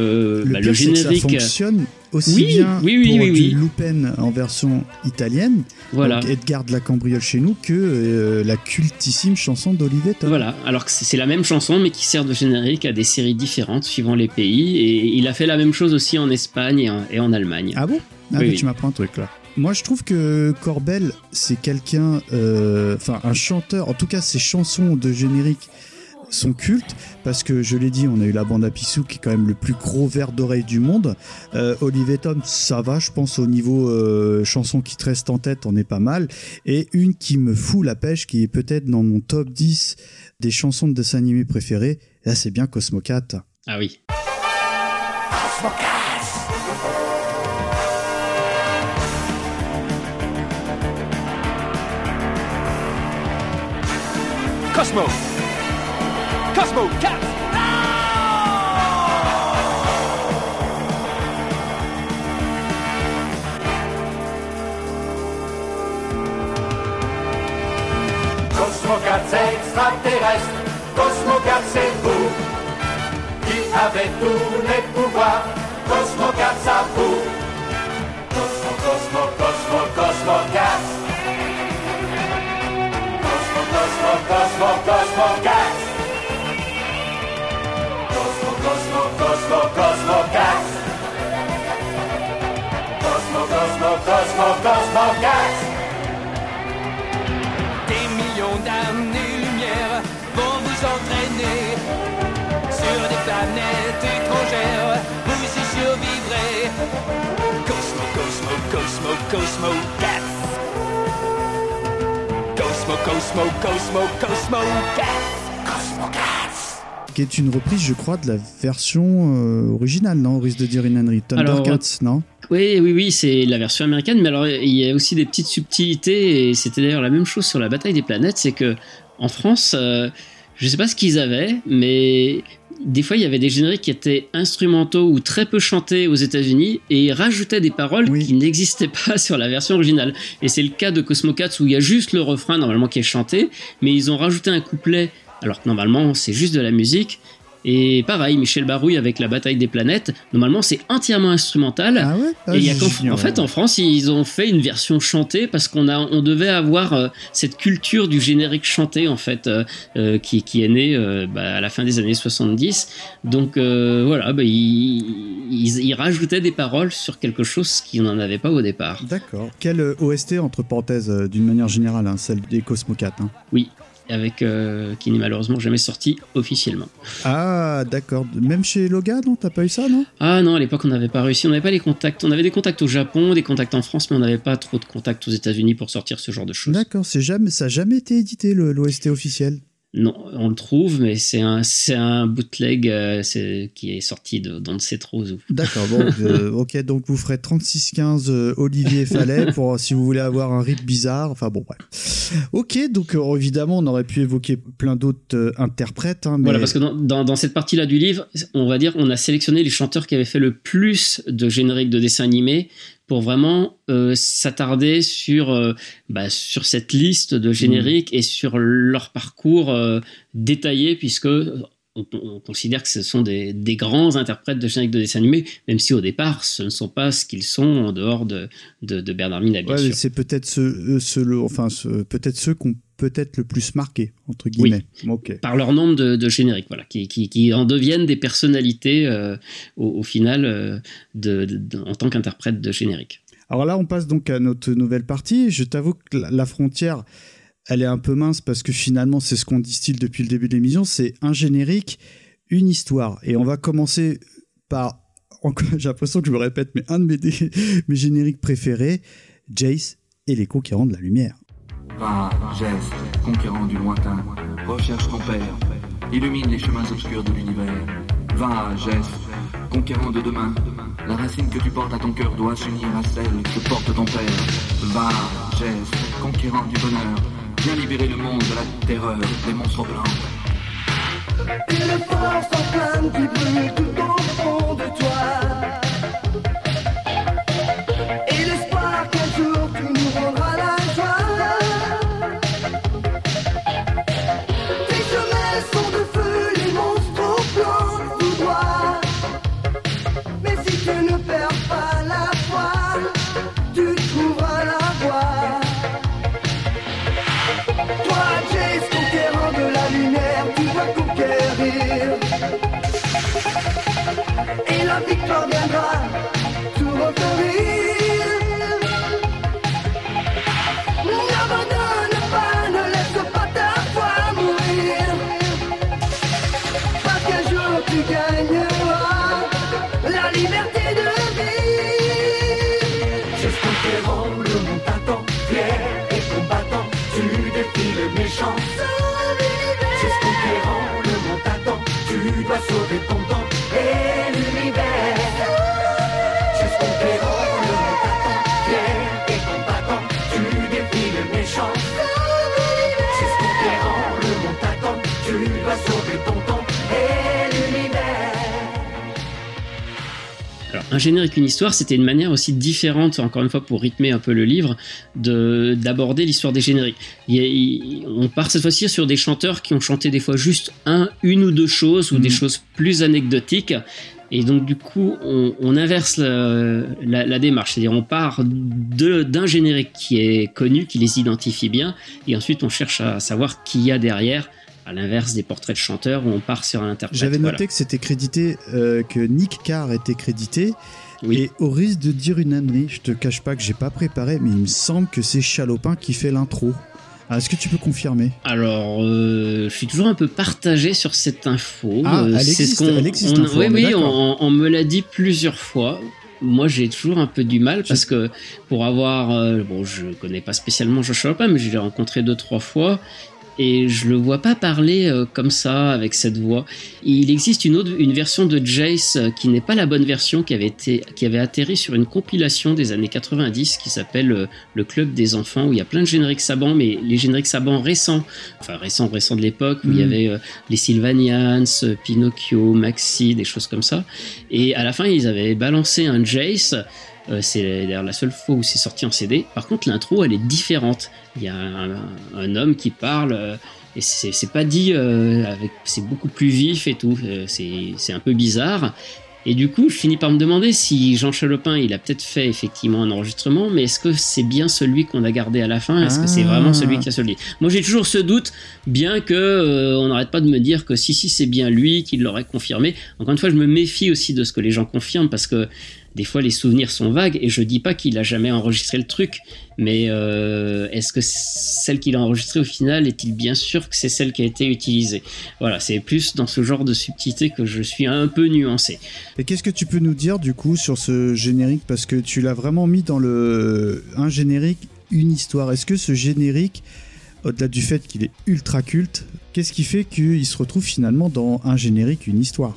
A: Le,
B: bah,
A: pire,
B: le
A: c'est que ça
B: générique.
A: fonctionne aussi
B: Oui,
A: bien
B: oui, oui,
A: pour du. Lupin en version italienne,
B: Voilà.
A: donc Edgar de la Cambriole chez nous, que euh, la cultissime chanson d'Olivier Tom.
B: Voilà, alors que c'est c'est la même chanson, mais qui sert de générique à des séries différentes suivant les pays. Et il a fait la même chose aussi en Espagne et en, et en Allemagne.
A: Ah bon? Ah,
B: Oui,
A: tu m'apprends un truc là. Moi, je trouve que Corbel, c'est quelqu'un, euh, enfin, un chanteur. En tout cas, ses chansons de générique sont cultes parce que je l'ai dit, on a eu la bande à Pissou qui est quand même le plus gros verre d'oreille du monde. Euh, Olivier Tom, ça va, je pense au niveau euh, chanson qui te reste en tête, on est pas mal. Et une qui me fout la pêche, qui est peut-être dans mon top 10 des chansons de dessin animé préférées. Là, c'est bien Cosmo Cat.
B: Ah oui.
G: Cosmo. Cosmo, cosmo Cosmocat, c'est extraterrestre. Cosmocat, c'est vous qui avez tous les pouvoirs. Cosmocat, ça vous. Cosmo, Cosmo, Cosmo, Cosmocat. Cosmo, Cosmo, Cosmo 4 Cosmo, Cosmo, Cosmo, Cosmo 4 Cosmo, Cosmo, Cosmo, Cosmo 4
C: Des millions d'années-lumière vont vous entraîner sur des planètes étrangères. Vous y survivrez. Cosmo, Cosmo, Cosmo, Cosmo, Cats. Cosmo, Cosmo, Cosmo, Cosmo, Cats. Cosmo, Cats.
A: Qui est une reprise, je crois, de la version euh, originale, non? Au risque de dire une ânerie.
B: Alors,
A: Thundercats, non?
B: Oui, oui, oui, c'est la version américaine, mais alors il y a aussi des petites subtilités, et c'était d'ailleurs la même chose sur la bataille des planètes, c'est que en France, euh, je sais pas ce qu'ils avaient, mais des fois il y avait des génériques qui étaient instrumentaux ou très peu chantés aux États-Unis, et ils rajoutaient des paroles
A: Oui.
B: qui n'existaient pas sur la version originale. Et c'est le cas de Cosmo Cats où il y a juste le refrain normalement qui est chanté, mais ils ont rajouté un couplet, alors que normalement c'est juste de la musique. Et pareil, Michel Barouille avec la bataille des planètes, normalement c'est entièrement instrumental.
A: Ah ouais? Ah,
B: Et il y a en fait en France ils ont fait une version chantée parce qu'on a on devait avoir euh, cette culture du générique chanté en fait euh, euh, qui, qui est née euh, bah, à la fin des années 70 donc voilà bah, ils, ils, ils rajoutaient des paroles sur quelque chose qui n'en avait pas au départ.
A: D'accord. Quelle OST, entre parenthèses, d'une manière générale, hein, celle des Cosmo 4 hein?
B: Oui avec euh, qui n'est malheureusement jamais sorti officiellement.
A: Ah, d'accord. Même chez Loga, non T'as pas eu ça, non?
B: Ah non à l'époque on n'avait pas réussi. On n'avait pas les contacts. On avait des contacts au Japon des contacts en France mais on n'avait pas trop de contacts aux États-Unis pour sortir ce genre de choses.
A: D'accord, c'est jamais, ça n'a jamais été édité, le- l'OST officiel?
B: Non, on le trouve, mais c'est un, c'est un bootleg euh, c'est- qui est sorti de, sait trop où.
A: D'accord, bon, euh, ok, donc vous ferez 36-15 euh, Olivier Fallet pour si vous voulez avoir un rythme bizarre. Enfin bon. Ok, donc euh, évidemment, on aurait pu évoquer plein d'autres euh, interprètes. hein, mais...
B: Voilà, parce que dans, dans, dans cette partie-là du livre, on va dire, on a sélectionné les chanteurs qui avaient fait le plus de génériques de dessins animés pour vraiment euh, s'attarder sur, euh, bah, sur cette liste de génériques et sur leur parcours euh, détaillé, puisque on, on considère que ce sont des, des grands interprètes de génériques de dessins animés, même si au départ, ce ne sont pas ce qu'ils sont en dehors de, de, de Bernard
A: Ouais,
B: sûr.
A: c'est peut-être ceux, enfin, ceux- peut-être ceux qui ont peut-être le plus marqué, entre guillemets.
B: Par leur nombre de, de génériques, voilà, qui, qui, qui en deviennent des personnalités euh, au, au final euh, de, de- de- en tant qu'interprète de générique.
A: Alors là, on passe donc à notre nouvelle partie. Je t'avoue que la, frontière, elle est un peu mince parce que finalement, c'est ce qu'on distille depuis le début de l'émission. C'est un générique, une histoire. Et on va commencer par, j'ai l'impression que je me répète, mais un de mes, mes génériques préférés, Jace et les conquérants de la lumière.
H: Va, geste, conquérant du lointain, recherche ton père, illumine les chemins obscurs de l'univers. Va, geste, conquérant de demain, la racine que tu portes à ton cœur doit s'unir à celle que porte ton père. Va, geste, conquérant du bonheur, viens libérer le monde de la terreur des monstres blancs.
I: De toi.
B: Un générique, une histoire, c'était une manière aussi différente, encore une fois pour rythmer un peu le livre, de d'aborder l'histoire des génériques. Il il- on part cette fois-ci sur des chanteurs qui ont chanté des fois juste un, une ou deux choses ou des choses plus anecdotiques. Et donc du coup, on, on inverse la, la- la démarche, c'est-à-dire on part de- d'un générique qui est connu, qui les identifie bien, et ensuite on cherche à savoir qui y a derrière, à l'inverse des portraits de chanteurs où on part sur un interprète.
A: J'avais
B: Voilà.
A: noté que c'était crédité, euh, que Nick Carr était crédité.
B: Oui.
A: Et au risque de dire une ânerie, je te cache pas que j'ai pas préparé, mais il me semble que c'est Chalopin qui fait l'intro. Ah, Est-ce que tu peux confirmer?
B: Alors, euh, je suis toujours un peu partagé sur cette info.
A: Ah,
B: Euh,
A: elle existe,
B: ce
A: elle existe,
B: on- oui, oui, on me l'a dit plusieurs fois. Moi, j'ai toujours un peu du mal parce que pour avoir, euh, bon, je connais pas spécialement Joshua Lopin, mais je l'ai rencontré deux trois fois et je le vois pas parler euh, comme ça avec cette voix. Il existe une autre, une version de Jace euh, qui n'est pas la bonne version, qui avait été, qui avait atterri sur une compilation des années 90 qui s'appelle euh, le Club des enfants où il y a plein de génériques Saban, mais les génériques Saban récents, enfin récents, récents de l'époque où il y
A: Mhm.
B: avait les Sylvanians, Pinocchio, Maxi, des choses comme ça. Et à la fin, ils avaient balancé un Jace. Euh, c'est d'ailleurs la seule fois où c'est sorti en CD. Par contre, l'intro, elle est différente. Il y a un, homme qui parle. euh, et c'est pas dit euh, avec c'est beaucoup plus vif et tout c'est un peu bizarre et du coup je finis par me demander si Jean Chalopin il a peut-être fait effectivement un enregistrement mais est-ce que c'est bien celui qu'on a gardé à la fin? Est-ce que c'est vraiment celui qui a celui moi j'ai toujours ce doute bien que on n'arrête pas de me dire que si si c'est bien lui qui l'aurait confirmé encore une fois je me méfie aussi de ce que les gens confirment parce que des fois les souvenirs sont vagues et je dis pas qu'il a jamais enregistré le truc mais euh, est-ce que celle qu'il a enregistrée au final est-il bien sûr que c'est celle qui a été utilisée? Voilà, c'est plus dans ce genre de subtilité que je suis un peu nuancé.
A: Et qu'est-ce que tu peux nous dire du coup sur ce générique? Parce que tu l'as vraiment mis dans le un générique, une histoire. Est-ce que ce générique, au-delà du fait qu'il est ultra culte, qu'est-ce qui fait qu'il se retrouve finalement dans un générique, une histoire?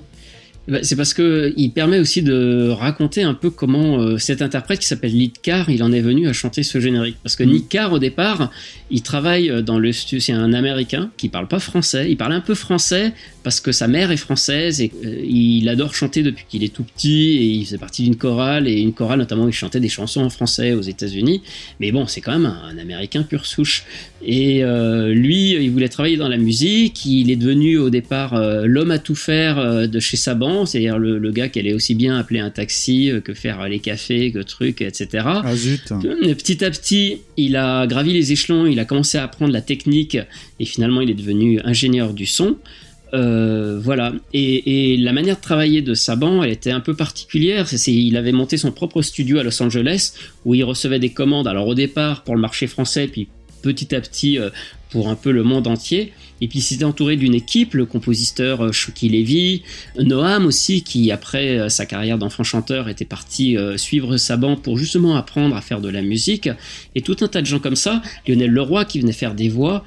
B: C'est parce que il permet aussi de raconter un peu comment euh, cet interprète qui s'appelle Nick Carr, il en est venu à chanter ce générique. Parce que
A: Mm.
B: Nick Carr, au départ, il travaille euh, dans le studio, c'est un Américain qui parle pas français. Il parle un peu français parce que sa mère est française et euh, il adore chanter depuis qu'il est tout petit et il faisait partie d'une chorale et une chorale notamment où il chantait des chansons en français aux États-Unis. Mais bon, c'est quand même un, un Américain pur souche. Et euh, lui, il voulait travailler dans la musique. Il est devenu au départ euh, l'homme à tout faire euh, de chez C'est-à-dire le, le gars qui allait aussi bien appeler un taxi euh, que faire les cafés, que trucs, etc.
A: Ah zut
B: Et Petit à petit, il a gravi les échelons, il a commencé à apprendre la technique et finalement il est devenu ingénieur du son. Euh, voilà. Et, et la manière de travailler de Saban, elle était un peu particulière. C'est- il avait monté son propre studio à Los Angeles où il recevait des commandes. Alors au départ pour le marché français, puis petit à petit euh, pour un peu le monde entier. Et puis il entouré d'une équipe, le compositeur euh, Shuki Levy, Noam aussi, qui après euh, sa carrière d'enfant chanteur était parti euh, suivre Saban pour justement apprendre à faire de la musique. Et tout un tas de gens comme ça. Lionel Leroy qui venait faire des voix.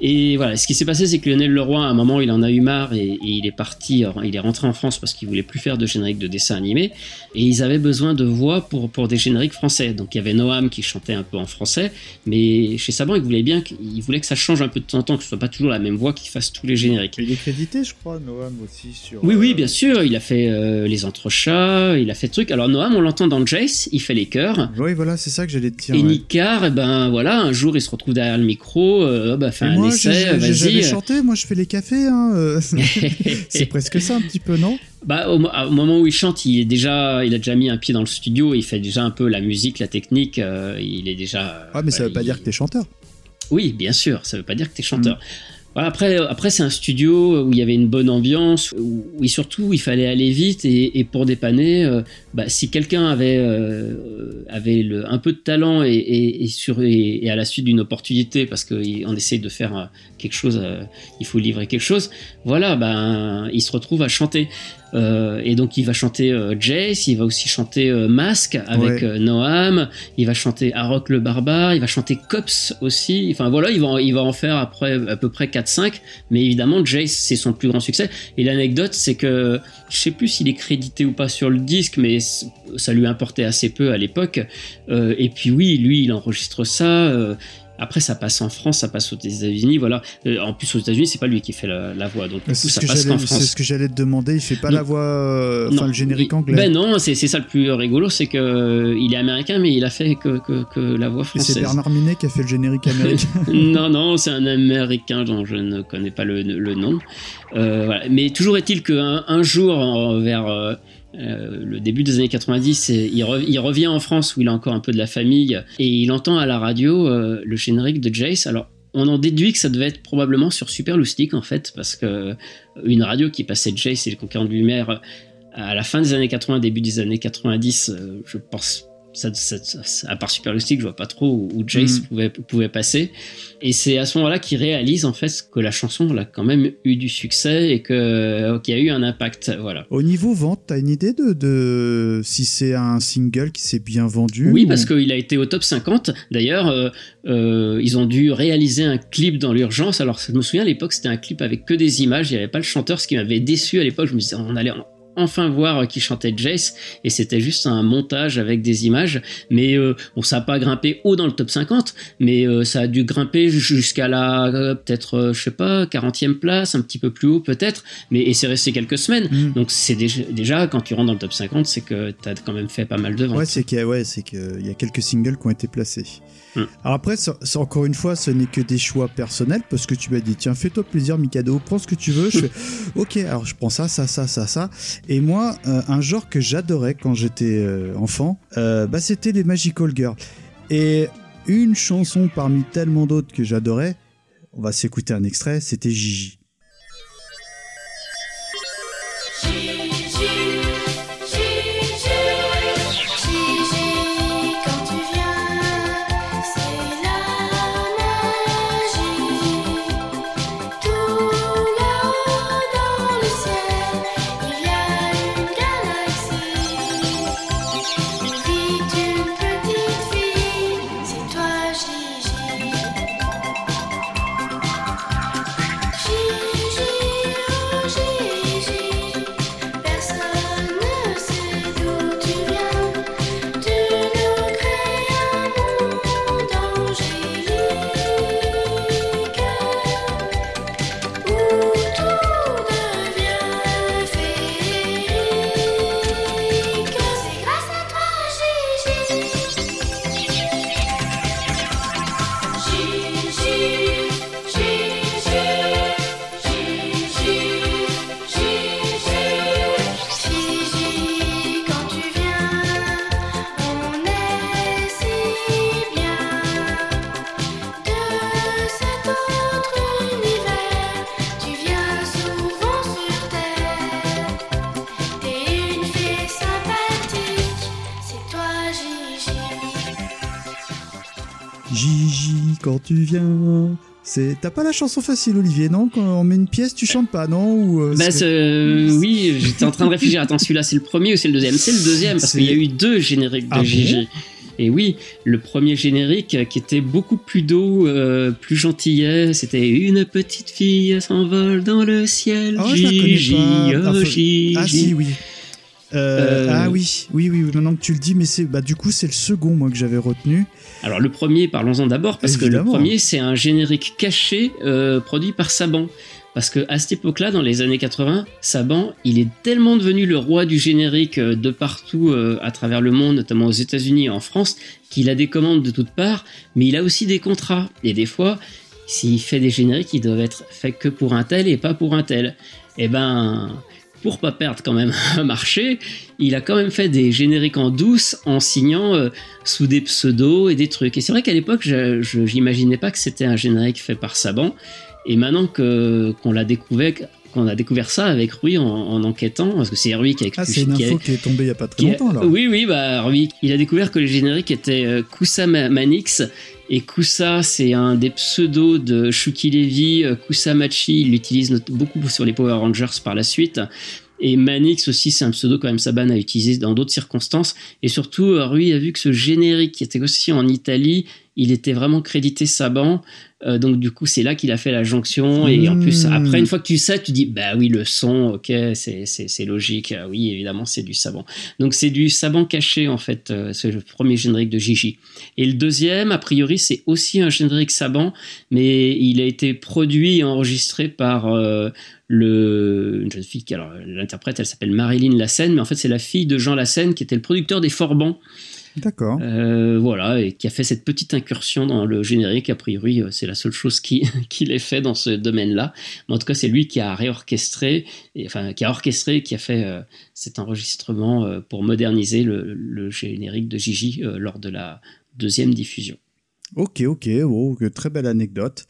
B: Et voilà, ce qui s'est passé, c'est que Lionel Leroy, à un moment, il en a eu marre et, et il est parti, il est rentré en France parce qu'il voulait plus faire de générique de dessin animé. Et ils avaient besoin de voix pour, pour des génériques français. Donc il y avait Noam qui chantait un peu en français, mais chez Saban, il voulait bien, qu'il voulait que ça change un peu de temps en temps, que ce soit pas toujours la même voix qui fasse tous les génériques.
J: Il est crédité, je crois, Noam aussi sur.
B: Oui, oui,
J: euh,
B: bien sûr, il a fait euh, les entrechats, il a fait trucs. Alors Noam, on l'entend dans Jace, il fait les chœurs.
A: Oui, voilà, c'est ça que j'allais te dire.
B: Et
A: ouais.
B: Eh ben voilà, un jour il se retrouve derrière le micro, euh, bah, fait un
A: jamais
B: vas-y.
A: chanté, moi je fais les cafés. Hein, euh. c'est presque ça un petit peu, non?
B: Bah, au, mo- au moment où il chante, il est déjà, il a déjà mis un pied dans le studio, il fait déjà un peu la musique, la technique, euh, il est déjà.
A: Ah, mais ça
B: bah,
A: veut pas
B: il-
A: dire que t'es chanteur.
B: Oui, bien sûr, ça veut pas dire que t'es chanteur. Voilà, après, après c'est un studio où il y avait une bonne ambiance, où, où surtout il fallait aller vite et, et pour dépanner, euh, bah, si quelqu'un avait, euh, avait le, un peu de talent et, et, et sur, et, à la suite d'une opportunité, parce qu'on essaye de faire euh, quelque chose, euh, il faut livrer quelque chose, voilà, ben, il se retrouve à chanter. Euh, et donc il va chanter euh, Jace, il va aussi chanter euh, Mask avec
A: Ouais.
B: euh, Noam, il va chanter Arok le barbare, il va chanter Cops aussi. Enfin voilà, il va, en- il va en faire après à peu près 4-5. Mais évidemment, Jace, c'est son plus grand succès. Et l'anecdote, c'est que je sais plus s'il est crédité ou pas sur le disque, mais ça lui importait assez peu à l'époque. Et puis oui, lui, il enregistre ça. Après, ça passe en France, ça passe aux États-Unis, voilà. Euh, en plus, aux États-Unis, c'est pas lui qui fait la, la voix, donc du coup,
A: C'est
B: ça passe qu'en
A: c'est
B: France.
A: ce que j'allais te demander. Il fait pas la voix, euh, enfin le générique anglais.
B: Ben non, c'est c'est ça le plus rigolo, c'est que euh, il est américain, mais il a fait que, que, que la voix française.
A: c'est Bernard Minet qui a fait le générique américain.
B: non, non, c'est un américain dont je ne connais pas le, le nom. Euh, voilà. Mais toujours est-il qu'un un jour, vers euh, euh, le début des années 90, et il, re- il revient en France où il a encore un peu de la famille et il entend à la radio euh, le générique de Jace. Alors, on en déduit que ça devait être probablement sur Super Loustic en fait, parce que une radio qui passait Jace et le Conquérant de Lumière à la fin des années 80, début des années 90, euh, je pense. Ça, ça- ça- à part Super Loustic, je vois pas trop où, où Jace
A: Mhm.
B: pouvait, pouvait passer. Et c'est à ce moment-là qu'il réalise en fait que la chanson elle a quand même eu du succès et que qu'il y a eu un impact. Voilà.
A: Au niveau vente, t'as une idée de, de si c'est un single qui s'est bien vendu
B: Oui,
A: ou-
B: parce qu'il a été au top 50. D'ailleurs, euh, euh, ils ont dû réaliser un clip dans l'urgence. Alors, je me souviens à l'époque, c'était un clip avec que des images. Il n'y avait pas le chanteur, ce qui m'avait déçu à l'époque. Je me disais, on allait en- enfin voir qui chantait Jace et c'était juste un montage avec des images mais euh, bon ça n'a pas grimpé haut dans le top 50 mais euh, ça a dû grimper jusqu'à la euh, peut-être euh, je sais pas 40e place un petit peu plus haut peut-être mais et c'est resté quelques semaines
A: Mm.
B: donc c'est déjà, déjà quand tu rentres dans le top 50 c'est que tu as quand même fait pas mal de ventes
A: Ouais, c'est qu'il y, a- ouais, c'est qu'il y a quelques singles qui ont été placés.
B: Hmm.
A: Alors après, ça, encore une fois, ce n'est que des choix personnels parce que tu m'as dit, tiens, fais-toi plaisir, Mikado, prends ce que tu veux. Je fais, ok, alors je prends ça, ça, ça, ça, ça. Et moi, euh, un genre que j'adorais quand j'étais euh, enfant, euh, bah, c'était les Magical Girls. Et une chanson parmi tellement d'autres que j'adorais, on va s'écouter un extrait, c'était Gigi.
K: C'est...
A: T'as pas la chanson facile, Olivier, non Quand on met une pièce, tu chantes pas, non Ou, euh,
B: Bah, euh, oui, j'étais en train de réfléchir. Attends, celui-là, c'est le premier ou c'est le deuxième? C'est le deuxième, parce qu'il y a eu deux génériques de
A: Ah bon?
B: Gigi. Et oui, le premier générique euh, qui était beaucoup plus doux, euh, plus gentillet, c'était une petite fille s'envole dans le ciel.
A: Ah, je la connais
B: Gigi,
A: pas.
B: oh, Gigi.
A: Ah si, oui. Euh,
B: Euh,
A: Ah oui, oui, oui, maintenant que tu le dis, mais c'est bah du coup c'est le second moi que j'avais retenu.
B: Alors le premier, parlons-en d'abord, parce que le premier, c'est un générique caché euh, produit par Saban. Parce que à cette époque-là, dans les années 80, Saban, il est tellement devenu le roi du générique euh, de partout à travers le monde, notamment aux États-Unis et en France, qu'il a des commandes de toutes parts, mais il a aussi des contrats. Et des fois, s'il fait des génériques, ils doivent être faits que pour un tel et pas pour un tel. Et ben, pour pas perdre quand même un marché, il a quand même fait des génériques en douce en signant euh, sous des pseudos et des trucs. Et c'est vrai qu'à l'époque, je, j'imaginais pas que c'était un générique fait par Saban. Et maintenant que qu'on l'a découvert, qu'on a découvert ça avec Rui en, en enquêtant, parce que c'est Rui qui a
A: Ah c'est une
B: qui a-
A: info qui est tombée il y a pas très
B: a-
A: longtemps là.
B: Oui, oui, bah Rui, il a découvert que le générique était euh, Kusa Ma- Manix. Et Kusa, c'est un des pseudos de Shuki Levy. Euh, Kusa Machi, il l'utilise beaucoup sur les Power Rangers par la suite. Et Manix aussi, c'est un pseudo quand même Saban a utilisé dans d'autres circonstances. Et surtout, euh, Rui a vu que ce générique qui était aussi en Italie, il était vraiment crédité Saban. Euh, donc du coup, c'est là qu'il a fait la jonction. Et en plus,
A: Mmh.
B: après, une fois que tu sais, tu dis, bah oui, le son, ok, c'est logique. Ah oui, évidemment, c'est du Saban. Donc c'est du Saban caché, en fait. euh, c'est le premier générique de Gigi. Et le deuxième, a priori, c'est aussi un générique Saban, mais il a été produit et enregistré par euh, le, une jeune fille qui, alors, l'interprète, elle s'appelle Marilyn Lassen, mais en fait, c'est la fille de Jean Lassen, qui était le producteur des Forbans.
A: D'accord.
B: Euh, voilà, et qui a fait cette petite incursion dans le générique. A priori, euh, c'est la seule chose qui- qu'il ait fait dans ce domaine-là. Mais en tout cas, c'est lui qui a réorchestré, et, enfin, qui a orchestré, qui a fait euh, cet enregistrement euh, pour moderniser le, le générique de Gigi lors de la deuxième diffusion.
A: Ok, ok, oh, très belle anecdote.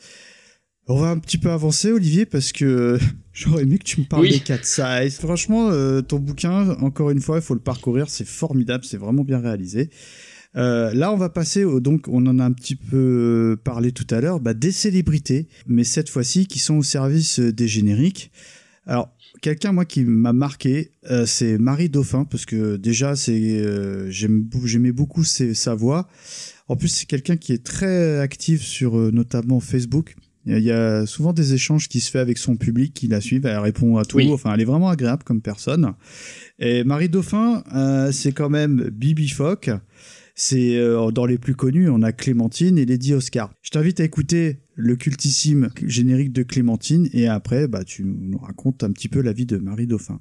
A: On va un petit peu avancer, Olivier, parce que j'aurais aimé que tu me parles
B: Oui.
A: des 4 size. Franchement, euh, ton bouquin, encore une fois, il faut le parcourir, c'est formidable, c'est vraiment bien réalisé. Euh, là, on va passer, au, donc, on en a un petit peu parlé tout à l'heure, bah, des célébrités, mais cette fois-ci qui sont au service euh, des génériques. Alors, quelqu'un, moi, qui m'a marqué, euh, c'est Marie Dauphin, parce que déjà, c'est, euh, j'aimais beaucoup ses- sa voix. En plus, c'est quelqu'un qui est très actif sur euh, notamment Facebook. Il y a- souvent des échanges qui se fait avec son public qui la suivent. Elle répond à tout.
B: Oui.
A: Enfin, elle est vraiment agréable comme personne. Et Marie Dauphin, euh, c'est quand même Bibi Fock. C'est euh, dans les plus connus, on a Clémentine et Lady Oscar. Je t'invite à écouter le cultissime générique de Clémentine et après, bah, tu nous racontes un petit peu la vie de Marie Dauphin.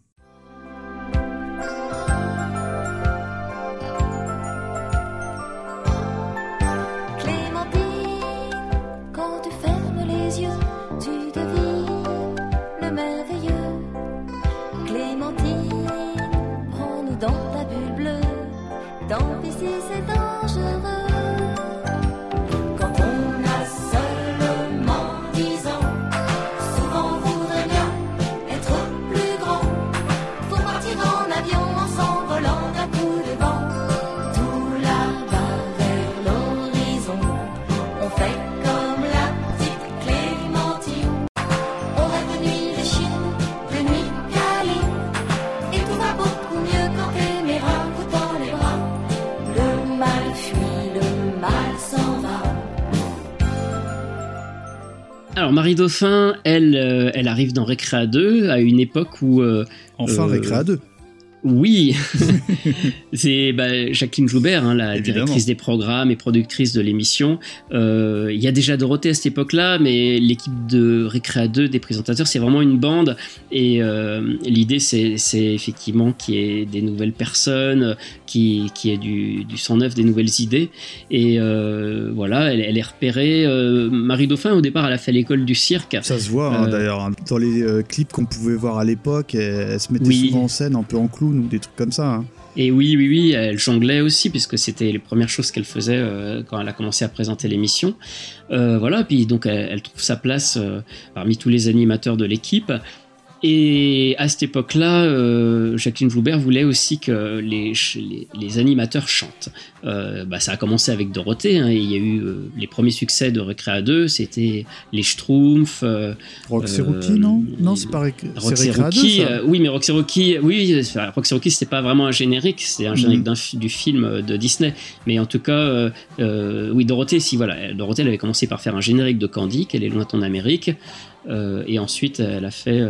B: Alors, Marie Dauphin, elle, euh, elle arrive dans Récréa 2 à une époque où. euh,
A: Enfin,
B: Euh,
A: Récréa 2.
B: Oui, c'est bah, Jacqueline Joubert, hein, la
A: Évidemment.
B: directrice des programmes et productrice de l'émission. Euh, Il y a déjà Dorothée à cette époque-là, mais l'équipe de Récréa 2 des présentateurs, c'est vraiment une bande. Et euh, l'idée, c'est effectivement qu'il y ait des nouvelles personnes, qui qui ait du, du sang neuf, des nouvelles idées. Et euh, voilà, elle, elle est repérée. Marie Dauphin, au départ, elle a fait l'école du cirque.
A: Ça se voit hein, d'ailleurs dans les clips qu'on pouvait voir à l'époque. Elle, elle se mettait
B: Oui.
A: souvent en scène un peu en ou des trucs comme ça. hein.
B: Et oui, oui, oui, elle jonglait aussi, puisque c'était les premières choses qu'elle faisait euh, quand elle a commencé à présenter l'émission. Euh, voilà, puis donc elle, trouve sa place euh, parmi tous les animateurs de l'équipe. Et à cette époque-là, Jacqueline Joubert voulait aussi que les, les animateurs chantent. Euh, bah, ça a commencé avec Dorothée, hein, et il y a eu euh, les premiers succès de Récréa 2, c'était les Schtroumpfs, euh,
A: Roxy
B: Euh,
A: Rookie, non? Non, c'est pas c'est
B: Roxy
A: Récréa 2,
B: Rookie,
A: ça.
B: euh, oui, mais Roxy Rookie, oui, Roxy Rookie, c'était pas vraiment un générique, c'était un générique d'un fi- du film de Disney. Mais en tout cas, oui, Dorothée, si, voilà, Dorothée, elle avait commencé par faire un générique de Candy, qu'elle est loin ton Amérique, et ensuite, elle a fait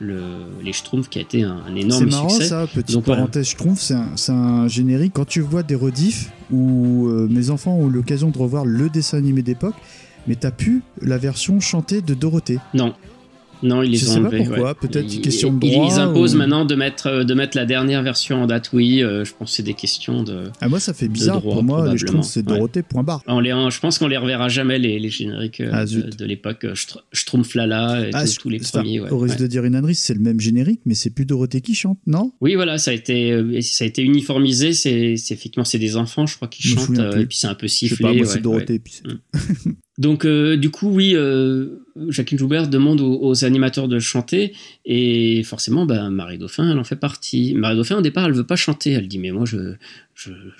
B: le, les Schtroumpfs, qui a été un, un
A: C'est
B: énorme
A: marrant
B: succès.
A: ça, petite
B: Donc,
A: parenthèse, trouve, c'est un, c'est un générique. Quand tu vois des rediffs où euh, mes enfants ont l'occasion de revoir le dessin animé d'époque, mais t'as pu la version chantée de Dorothée.
B: Non. Non, ils les
A: Je
B: ont
A: sais pas pourquoi,
B: ouais.
A: peut-être
B: Ils-
A: question de droit
B: Ils imposent
A: ou-
B: maintenant de mettre, euh, de mettre la dernière version en date, oui. euh, je pense que c'est des questions de.
A: Ah, moi, ça fait bizarre
B: droit,
A: pour moi. Je trouve c'est
B: Ouais.
A: Dorothée, point barre.
B: On les, je pense qu'on les reverra jamais, les, les génériques euh,
A: Ah,
B: de, de l'époque. Schtr- Schtroumpflala et
A: Ah,
B: tous- les premiers. ouais,
A: au risque
B: ouais.
A: de dire une ânerie, c'est le même générique, mais c'est plus Dorothée qui chante, non?
B: Oui, voilà, ça a été, ça a été uniformisé. C'est effectivement c'est des enfants, je crois, qui chantent. et puis c'est un peu
A: Je sais
B: sifflé.
A: pas, moi,
B: ouais,
A: c'est
B: ouais.
A: Dorothée. puis c'est-
B: Donc, euh, du coup, oui, euh, Jacqueline Joubert demande aux, aux animateurs de chanter, et forcément, ben, Marie Dauphin, elle en fait partie. Marie Dauphin, au départ, elle veut pas chanter. Elle dit, mais moi, je,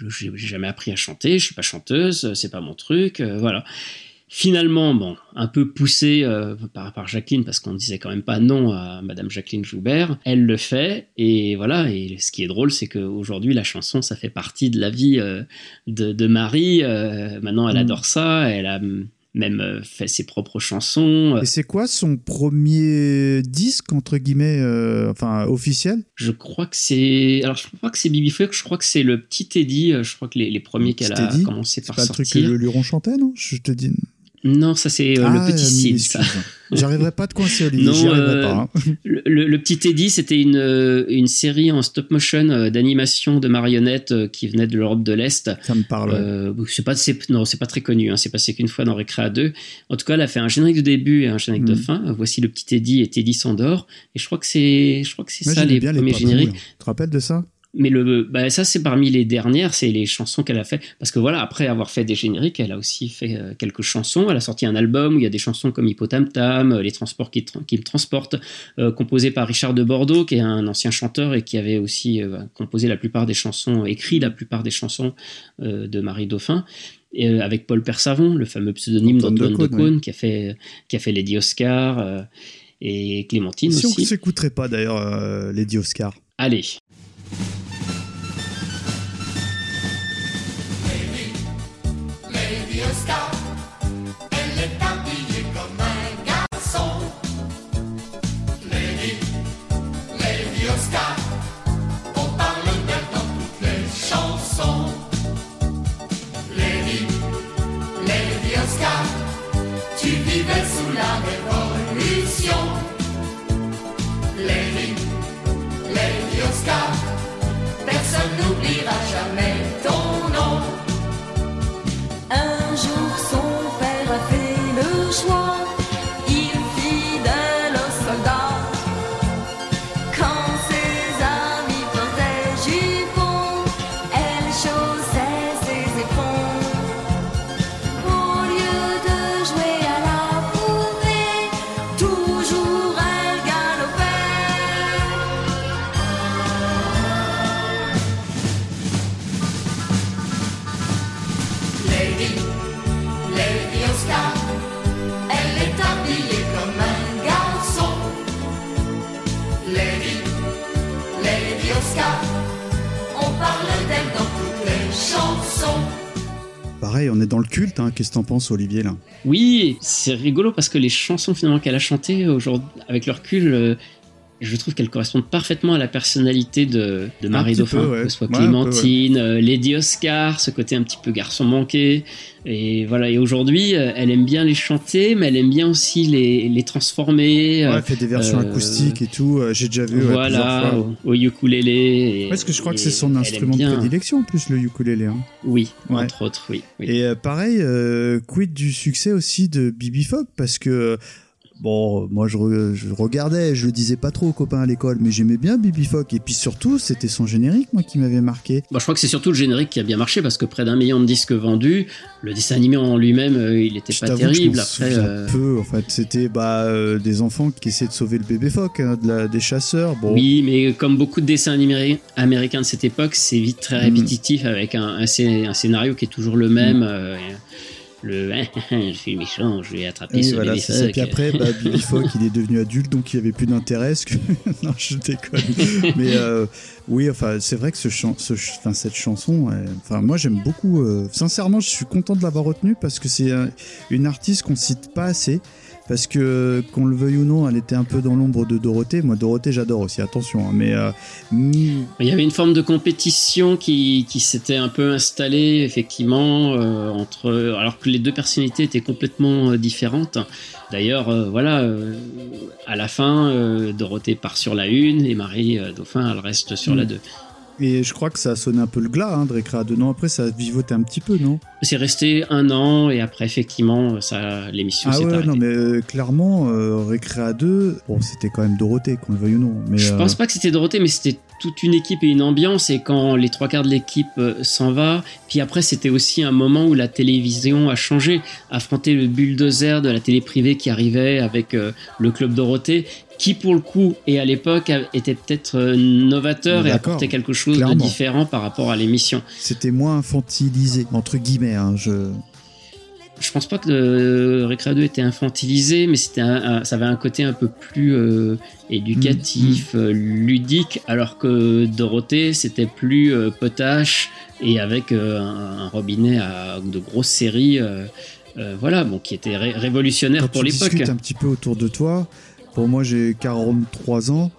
B: j'ai jamais appris à chanter, je suis pas chanteuse, c'est pas mon truc, euh, voilà. Finalement, bon, un peu poussée par, par Jacqueline, parce qu'on ne disait quand même pas non à Madame Jacqueline Joubert, elle le fait, et voilà. Et ce qui est drôle, c'est qu'aujourd'hui, la chanson, ça fait partie de la vie de, de Marie. Maintenant, elle
A: Mm.
B: adore ça, elle a même euh, fait ses propres chansons.
A: Et c'est quoi son premier disque, entre guillemets, euh, enfin, officiel?
B: Je crois que c'est. Alors, je crois que c'est Bibi Folk, je crois que c'est le petit euh, Je crois que les, les premiers qu'elle a
A: Teddy?
B: commencé
A: C'est
B: par
A: pas le truc que
B: sortir.
A: le Luron chantait, non? Je te dis.
B: Non, ça c'est euh,
A: Ah,
B: le petit
A: mille
B: Sid.
A: J'arriverai pas te coincer, Olivier.
B: Non, euh,
A: pas. hein.
B: Le, petit Teddy, c'était une, euh, une série en stop motion euh, d'animation de marionnettes qui venait de l'Europe de l'Est.
A: Ça me parle.
B: Euh, c'est pas, non, c'est pas très connu. Hein, c'est passé qu'une fois dans Récréa 2. En tout cas, elle a fait un générique de début et un générique de
A: Mhm.
B: fin. Voici le petit Teddy et Teddy s'endort. Et je crois que c'est, je crois que c'est ça les premiers génériques.
A: Tu te rappelles de ça?
B: Mais le, bah, ça, c'est parmi les dernières, c'est les chansons qu'elle a fait. Parce que voilà, après avoir fait des génériques, elle a aussi fait euh, quelques chansons. Elle a sorti un album où il y a des chansons comme Hippotam Tam, euh, Les Transports qui, tra- qui me transportent, euh, composé par Richard de Bordeaux, qui est un ancien chanteur et qui avait aussi euh, composé la plupart des chansons, écrit la plupart des chansons de Marie Dauphin. Et, avec Paul Persavon, le fameux pseudonyme
A: Antoine
B: d'Antoine
A: de Caunes,
B: qui a fait, qui a fait Lady Oscar et Clémentine
A: Si on
B: aussi.
A: s'écouterait pas d'ailleurs Lady Oscar.
B: Allez.
I: N'oubliera jamais On
A: est dans le culte. Hein. Qu'est-ce que t'en penses, Olivier là?
B: Oui, c'est rigolo parce que les chansons finalement qu'elle a chantées aujourd'hui, avec leur recul, euh, je trouve qu'elles correspondent parfaitement à la personnalité de, de Marie Dauphin,
A: peu, ouais.
B: que ce soit
A: Ouais, un peu,
B: Clémentine, euh, Lady Oscar, ce côté un petit peu garçon manqué. Et voilà, et aujourd'hui, euh, elle aime bien les chanter, mais elle aime bien aussi les, les transformer.
A: Ouais,
B: euh,
A: elle fait des versions
B: euh,
A: acoustiques et tout. J'ai déjà vu
B: voilà,
A: fois.
B: au, au ukulélé. et-
A: Parce que je crois que c'est son
B: elle
A: instrument de prédilection en plus, le ukulélé. Hein.
B: Oui, entre autres, oui. oui.
A: Et pareil, euh, quid du succès aussi de Bibi Fogg Parce que, bon, moi je, re- je regardais, je le disais pas trop aux copains à l'école, mais j'aimais bien Bibi Fogg. Et puis surtout, c'était son générique, moi, qui m'avait marqué.
B: Bon, je crois que c'est surtout le générique qui a bien marché parce que près d'un million de disques vendus, le dessin animé en lui-même, euh, il était
A: Je
B: pas
A: t'avoue que je
B: terrible. Après, euh,
A: peu, en fait. C'était bah, euh, des enfants qui essaient de sauver le bébé phoque, hein, de la- des chasseurs. Bon,
B: oui, mais comme beaucoup de dessins animés américains de cette époque, c'est vite très
A: Mm.
B: répétitif avec un, un scé- un scénario qui est toujours le même. euh, le je suis méchant, je vais attraper ce
A: voilà,
B: bébé phoque.
A: Puis après, bah, Billy Fogg, il est devenu adulte, donc il avait plus d'intérêt. que- non, je déconne. Mais euh, oui, enfin, c'est vrai que ce chan- ce ch- enfin, cette chanson, enfin, moi j'aime beaucoup. euh, sincèrement, je suis content de l'avoir retenue parce que c'est euh, une artiste qu'on cite pas assez. Parce que, qu'on le veuille ou non, elle était un peu dans l'ombre de Dorothée. Moi, Dorothée, j'adore aussi, attention. hein, mais euh, mm,
B: Il y avait une forme de compétition qui, qui s'était un peu installée, effectivement, euh, entre, alors que les deux personnalités étaient complètement euh, différentes. D'ailleurs, euh, voilà, à la fin, Dorothée part sur la une et Marie Dauphin, elle reste sur
A: Mm.
B: la deux.
A: Et je crois que ça a sonné un peu le glas hein, de Récréa 2. Non, après, ça a vivoté un petit peu, non?
B: C'est resté un an et après, effectivement, ça, l'émission
A: Ah
B: s'est
A: ouais,
B: arrêtée.
A: non, mais euh, clairement, euh, Récréa 2, bon, c'était quand même Dorothée, qu'on le veuille ou non. Mais,
B: Je
A: euh,
B: pense pas que c'était Dorothée, mais c'était toute une équipe et une ambiance. Et quand les trois quarts de l'équipe euh, s'en va, puis après, c'était aussi un moment où la télévision a changé, affronter le bulldozer de la télé privée qui arrivait avec euh, le club Dorothée, qui pour le coup et à l'époque était peut-être euh, novateur et apportait quelque chose
A: clairement.
B: de différent par rapport à l'émission.
A: C'était moins infantilisé, entre guillemets. Hein, je...
B: Je pense pas que euh, Récréa 2 était infantilisé, mais c'était un- un- ça avait un côté un peu plus euh, éducatif,
A: Mm,
B: euh, ludique, alors que Dorothée c'était plus euh, potache et avec euh, un, un robinet à de grosses séries. voilà, bon, qui était ré- révolutionnaire
A: Quand
B: pour
A: tu
B: l'époque.
A: discutes un petit peu autour de toi, pour moi j'ai 43 ans,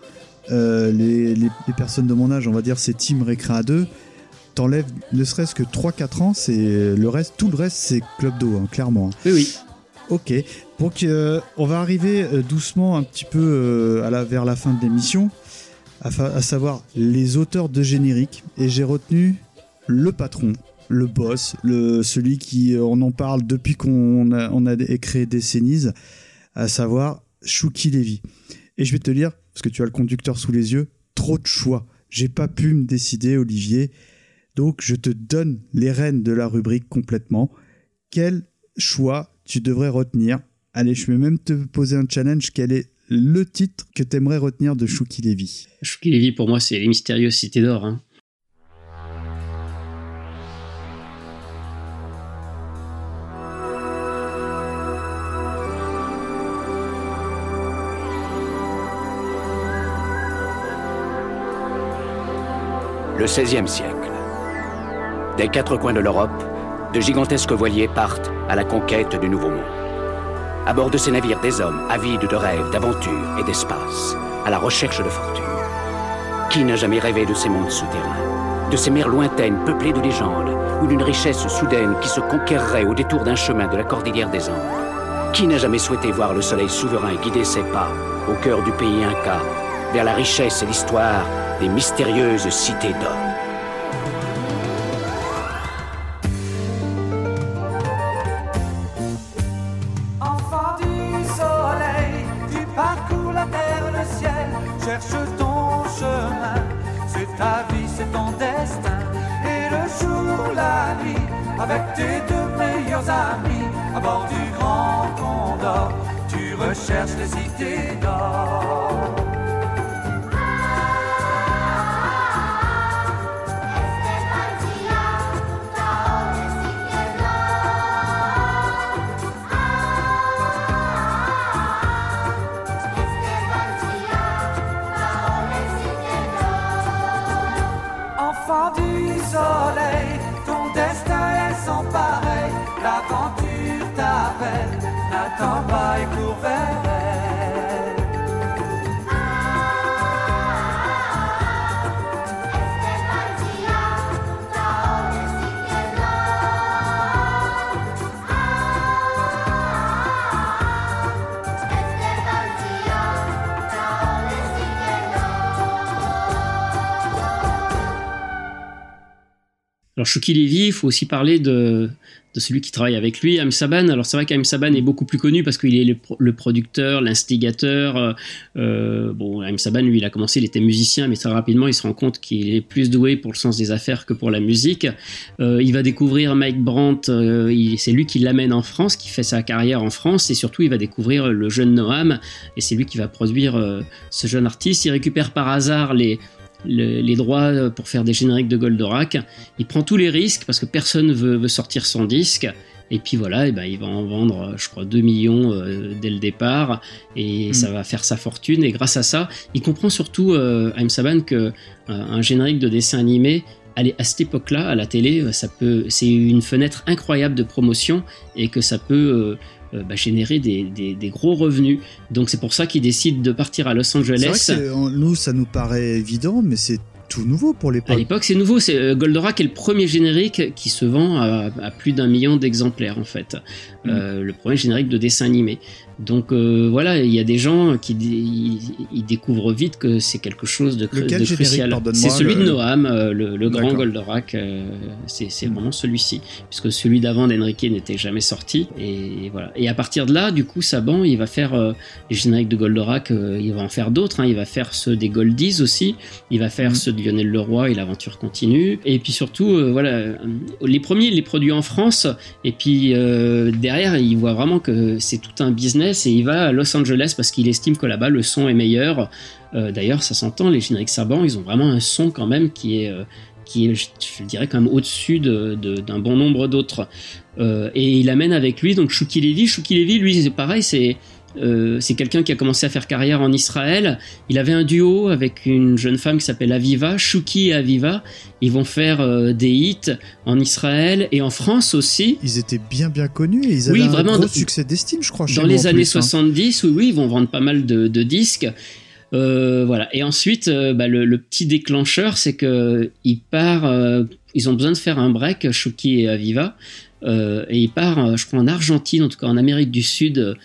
A: les, les- les personnes de mon âge, on va dire c'est Team Récréa 2, t'enlèves ne serait-ce que 3-4 ans, c'est le reste, tout le reste c'est Club d'eau, hein, clairement.
B: Oui, oui.
A: Ok, donc euh, on va arriver euh, doucement un petit peu euh, à la, vers la fin de l'émission, à, savoir les auteurs de générique, et j'ai retenu le patron, le boss, le, celui qui, on en parle depuis qu'on a, on a créé Décennies, à savoir Shuki Levy. Et je vais te lire, parce que tu as le conducteur sous les yeux, trop de choix. J'ai pas pu me décider, Olivier. Donc je te donne les rênes de la rubrique complètement. Quel choix tu devrais retenir? Allez, je vais même te poser un challenge. Quel est le titre que tu aimerais retenir de Shuki Levy?
B: Shuki Levy, pour moi, c'est les mystérieuses cités d'or. hein.
L: Le XVIe siècle. Des quatre coins de l'Europe, de gigantesques voiliers partent à la conquête du Nouveau Monde. À bord de ces navires, des hommes avides de rêves, d'aventures et d'espace, à la recherche de fortune. Qui n'a jamais rêvé de ces mondes souterrains, de ces mers lointaines peuplées de légendes, ou d'une richesse soudaine qui se conquerrait au détour d'un chemin de la cordillère des Andes? Qui n'a jamais souhaité voir le soleil souverain guider ses pas au cœur du pays Inca, vers la richesse et l'histoire des mystérieuses cités d'or
D: tes deux meilleurs amis, à bord du grand condor, tu recherches les cités d'or. L'aventure t'appelle, n'attends pas et cours vers
B: Alors Shuki Levy, il faut aussi parler de, celui qui travaille avec lui, Am Saban. Alors c'est vrai qu'Am Saban est beaucoup plus connu parce qu'il est le, pro- le producteur, l'instigateur. Euh, euh, bon, Am Saban, lui, il a commencé, il était musicien, mais très rapidement, il se rend compte qu'il est plus doué pour le sens des affaires que pour la musique. Euh, il va découvrir Mike Brandt, c'est lui qui l'amène en France, qui fait sa carrière en France, et surtout, il va découvrir le jeune Noam, et c'est lui qui va produire ce jeune artiste. Il récupère par hasard les le- les droits pour faire des génériques de Goldorak. Il prend tous les risques parce que personne veut, veut sortir son disque. Et puis voilà, et ben, il va en vendre, euh, je crois, 2 millions euh, dès le départ. Et
A: Mm.
B: ça va faire sa fortune. Et grâce à ça, il comprend surtout, euh, Haim Saban, que euh, un générique de dessin animé, allez, à cette époque-là, à la télé, euh, ça peut, c'est une fenêtre incroyable de promotion et que ça peut euh, bah, générer des, des- des gros revenus. Donc c'est pour ça qu'il décide de partir à Los
A: C'est vrai
B: Angeles.
A: que nous, ça nous paraît évident, mais c'est tout nouveau pour
B: À
A: l'époque.
B: l'époque, c'est nouveau. C'est euh, Goldorak est le premier générique qui se vend à, à plus d'un million d'exemplaires en fait.
A: Mm.
B: Euh, le premier générique de dessin animé. Donc euh, voilà, il y a des gens qui ils, ils découvrent vite que c'est quelque chose de, de crucial. C'est celui
A: le-
B: de Noam, euh, le, le grand. Goldorak. euh, c'est c'est vraiment celui-ci, puisque celui d'avant d'Enrique n'était jamais sorti. Et voilà. Et à partir de là, du coup, Saban, il va faire euh, les génériques de Goldorak. euh, il va en faire d'autres. hein. Il va faire ceux des Goldies aussi. Il va faire
A: Mhm.
B: ceux de Lionel Leroy et l'aventure continue. Et puis surtout, euh, voilà, les premiers, il les produit en France. Et puis euh, derrière, il voit vraiment que c'est tout un business et il va à Los Angeles parce qu'il estime que là-bas le son est meilleur. Euh, D'ailleurs, ça s'entend, les génériques Saban, ils ont vraiment un son quand même qui est, euh, qui est je, dirais, quand même au-dessus de- de- d'un bon nombre d'autres. Euh, et il amène avec lui donc Shuki Levy. Shuki Levy, lui, c'est pareil, c'est euh, c'est quelqu'un qui a commencé à faire carrière en Israël. Il avait un duo avec une jeune femme qui s'appelle Aviva, Shuki et Aviva. Ils vont faire euh, des hits en Israël et en France aussi.
A: Ils étaient bien bien connus et ils avaient
B: Oui,
A: un
B: vraiment,
A: gros succès d'estime, je crois. chez
B: Dans les années
A: plus, hein.
B: 70, oui, oui, ils vont vendre pas mal de, de disques. Euh, voilà. Et ensuite, bah, le, le petit déclencheur, c'est que il part. euh, ils ont besoin de faire un break, Shuki et Aviva, et il part, je crois, en Argentine, en tout cas en Amérique du Sud,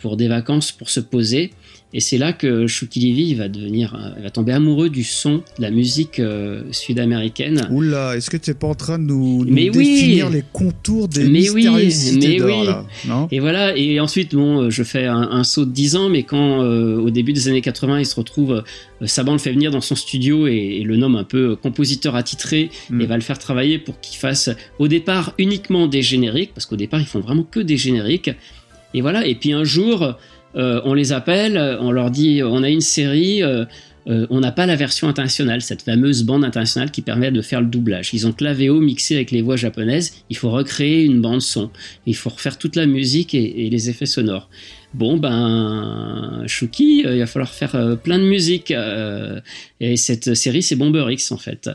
B: pour des vacances, pour se poser. Et c'est là que Shuki Levy va devenir, euh, va tomber amoureux du son, de la musique euh, sud-américaine.
A: Oula, est-ce que tu n'es pas en train de nous, nous
B: Mais oui.
A: définir les contours des
B: Mais oui, mais oui.
A: là Non?
B: Et voilà, et ensuite, bon, euh, je fais un, un saut de 10 ans, mais quand euh, au début des années 80, il se retrouve, euh, Saban le fait venir dans son studio et, et le nomme un peu euh, compositeur attitré
A: Mm.
B: et va le faire travailler pour qu'il fasse au départ uniquement des génériques, parce qu'au départ, ils font vraiment que des génériques. Et voilà, et puis un jour, euh, on les appelle, on leur dit, on a une série. euh, euh, on n'a pas la version internationale, cette fameuse bande internationale qui permet de faire le doublage. Ils ont que la VO mixée avec les voix japonaises. Il faut recréer une bande son. Il faut refaire toute la musique et, les effets sonores. Bon, ben, Shuki, il va falloir faire plein de musique. et cette série, c'est Bomber X, en fait.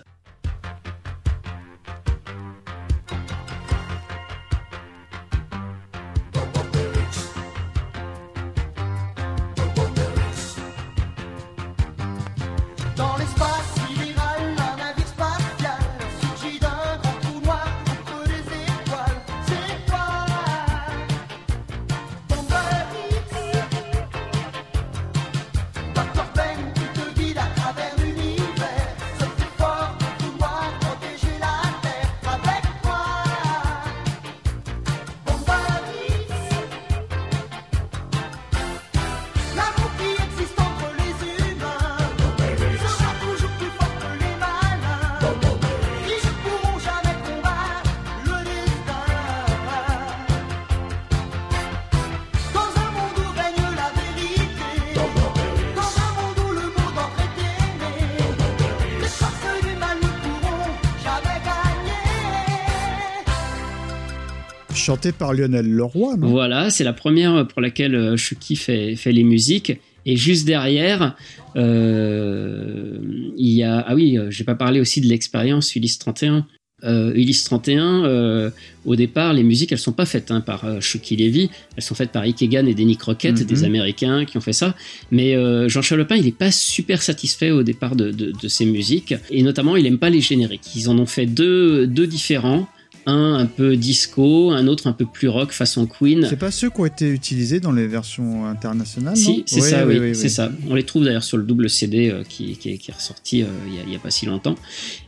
A: Chanté par Lionel Leroy, non?
B: Voilà, c'est la première pour laquelle euh, Shuki fait, fait les musiques. Et juste derrière, euh, il y a. Ah oui, euh, j'ai pas parlé aussi de l'expérience Ulysse 31. Euh, Ulysse 31, euh, au départ, les musiques, elles sont pas faites hein, par euh, Shuki Levy, elles sont faites par Ike Egan et Denny Crockett,
A: Mhm.
B: des Américains qui ont fait ça. Mais euh, Jean-Charles Lepin, il est pas super satisfait au départ de, de, de ces musiques, et notamment, il aime pas les génériques. Ils en ont fait deux, deux différents, un un peu disco, un autre un peu plus rock façon Queen.
A: C'est pas ceux qui ont été utilisés dans les versions internationales
B: Si, c'est
A: Oui,
B: ça,
A: oui,
B: c'est ça. On les trouve d'ailleurs sur le double CD euh, qui, qui, est- qui est ressorti euh, il y a- pas si longtemps.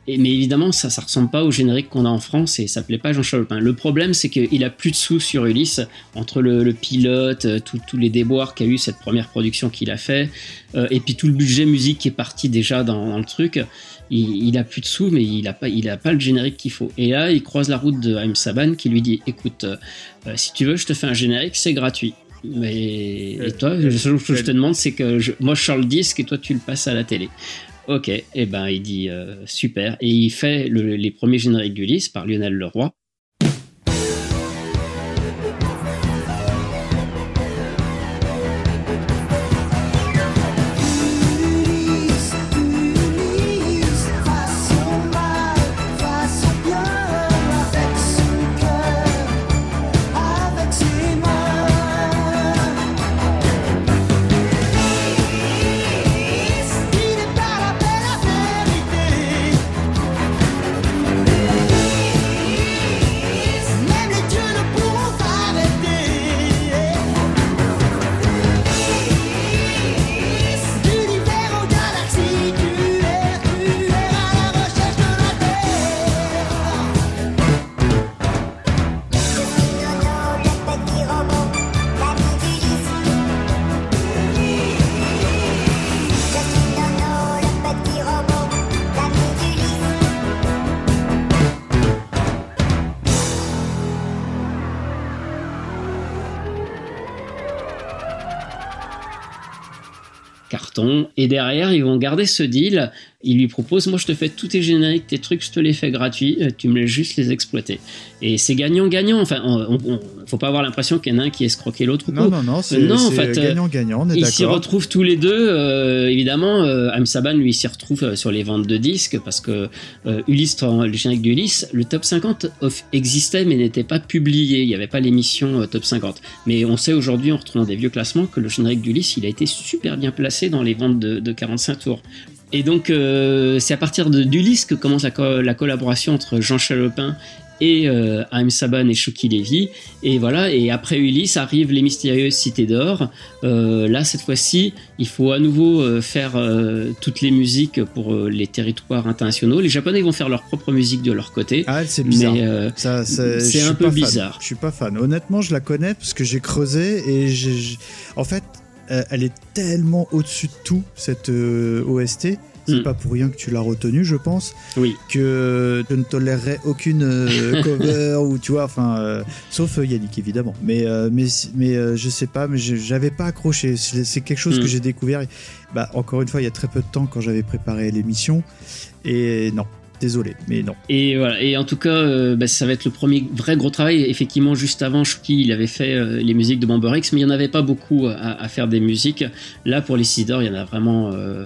B: Et, mais évidemment, ça, ça ressemble pas au générique qu'on a en France et ça plaît pas à Jean-Charles Lepin. Le problème, c'est qu'il a plus de sous sur Ulysse entre le, le pilote, euh, tous les déboires qu'a eu cette première production qu'il a fait, euh, et puis tout le budget musique qui est parti déjà dans, dans le truc. Il, il a plus de sous, mais il a pas, il a pas le générique qu'il faut. Et là, il croise la route de Haïm Saban qui lui dit, écoute, euh, euh, si tu veux, je te fais un générique, c'est gratuit. Mais et toi, le seul chose que je te demande, c'est que je- moi je sors le disque et toi tu le passes à la télé. Ok, et ben il dit euh, super et il fait le- les premiers génériques d'Ulysse par Lionel Leroy. Et derrière, ils vont garder ce deal. Ils lui proposent, moi je te fais tous tes génériques, tes trucs, je te les fais gratuits, euh, tu me laisses juste les exploiter. Et c'est gagnant-gagnant. Enfin, on, on- faut pas avoir l'impression qu'il y en a un qui escroqué l'autre. ou
A: Non, non, non, c'est
B: Euh, non, en fait, euh,
A: gagnant-gagnant, on est
B: ils s'y retrouvent tous les deux. euh, évidemment, euh, Am Saban, lui, s'y retrouve euh, sur les ventes de disques parce que euh, Ulysse, le générique d'Ulysse, le top 50 off- existait mais n'était pas publié. Il n'y avait pas l'émission euh, top 50. Mais on sait aujourd'hui, en retrouvant des vieux classements, que le générique d'Ulysse, il a été super bien placé dans les ventes de, de 45 tours. Et donc, euh, c'est à partir d'Ulysse que commence la, co- la collaboration entre Jean Chalopin et euh, Haïm Saban et Shoki Levy. Et voilà, et après Ulysse arrivent les mystérieuses cités d'or. Euh, là, cette fois-ci, il faut à nouveau euh, faire toutes les musiques pour les territoires internationaux. Les Japonais vont faire leur propre musique de leur côté.
A: Ah, c'est bizarre.
B: C'est un peu
A: pas fan.
B: bizarre.
A: Je suis pas fan. Honnêtement, je la connais parce que j'ai creusé et j'ai. En fait, elle est tellement au-dessus de tout cette euh, OST. C'est
B: Mm.
A: pas pour rien que tu l'as retenue, je pense.
B: Oui.
A: Que je ne tolérerais aucune euh, cover ou tu vois, enfin, euh, sauf euh, Yannick évidemment. Mais euh, mais mais euh, je sais pas, mais je- j'avais pas accroché. C'est c'est quelque chose
B: Mm.
A: que j'ai découvert. Bah encore une fois, il y a très peu de temps quand j'avais préparé l'émission. Et non, désolé, mais non.
B: Et voilà. Et en tout cas, euh, bah, ça va être le premier vrai gros travail. Effectivement, juste avant, Shuki, il avait fait euh, les musiques de Bomber X, mais il n'y en avait pas beaucoup à, à faire des musiques. Là, pour les Sidor, il y en a vraiment euh,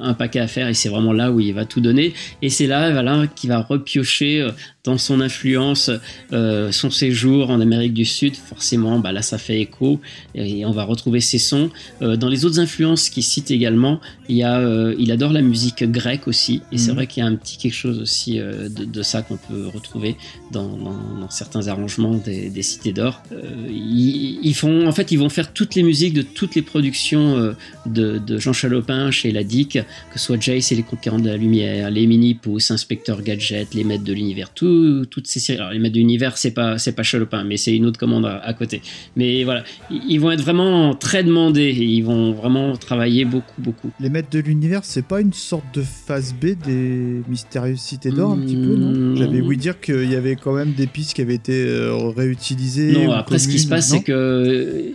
B: un paquet à faire et c'est vraiment là où il va tout donner. Et c'est là, voilà, qu'il va repiocher euh, dans son influence, euh, son séjour en Amérique du Sud. Forcément, bah, là, ça fait écho et on va retrouver ses sons. Euh, dans les autres influences qu'il cite également, il y a, euh, il adore la musique grecque aussi. Et c'est
A: Mhm.
B: vrai qu'il y a un petit quelque chose aussi de, de ça qu'on peut retrouver dans, dans- dans certains arrangements des, des cités d'or. Ils, ils font, en fait, ils vont faire toutes les musiques de toutes les productions de, de Jean Chalopin chez la DIC, que ce soit Jace et les Conquérants de la Lumière, les Mini-Pouces, Inspecteur Gadget, les Maîtres de l'Univers, tout- toutes ces séries. Alors, les Maîtres de l'Univers, c'est pas, c'est pas Chalopin, mais c'est une autre commande à, à côté. Mais voilà, ils, vont être vraiment très demandés et ils vont vraiment travailler beaucoup, beaucoup.
A: Les maîtres de l'univers, c'est pas une sorte de phase B des mystérieuses cités d'or, un petit peu, non?
B: Mm,
A: J'avais ouï dire qu'il y avait quand même des pistes qui avaient été euh, réutilisées.
B: Non, après, ce qui se passe, c'est que.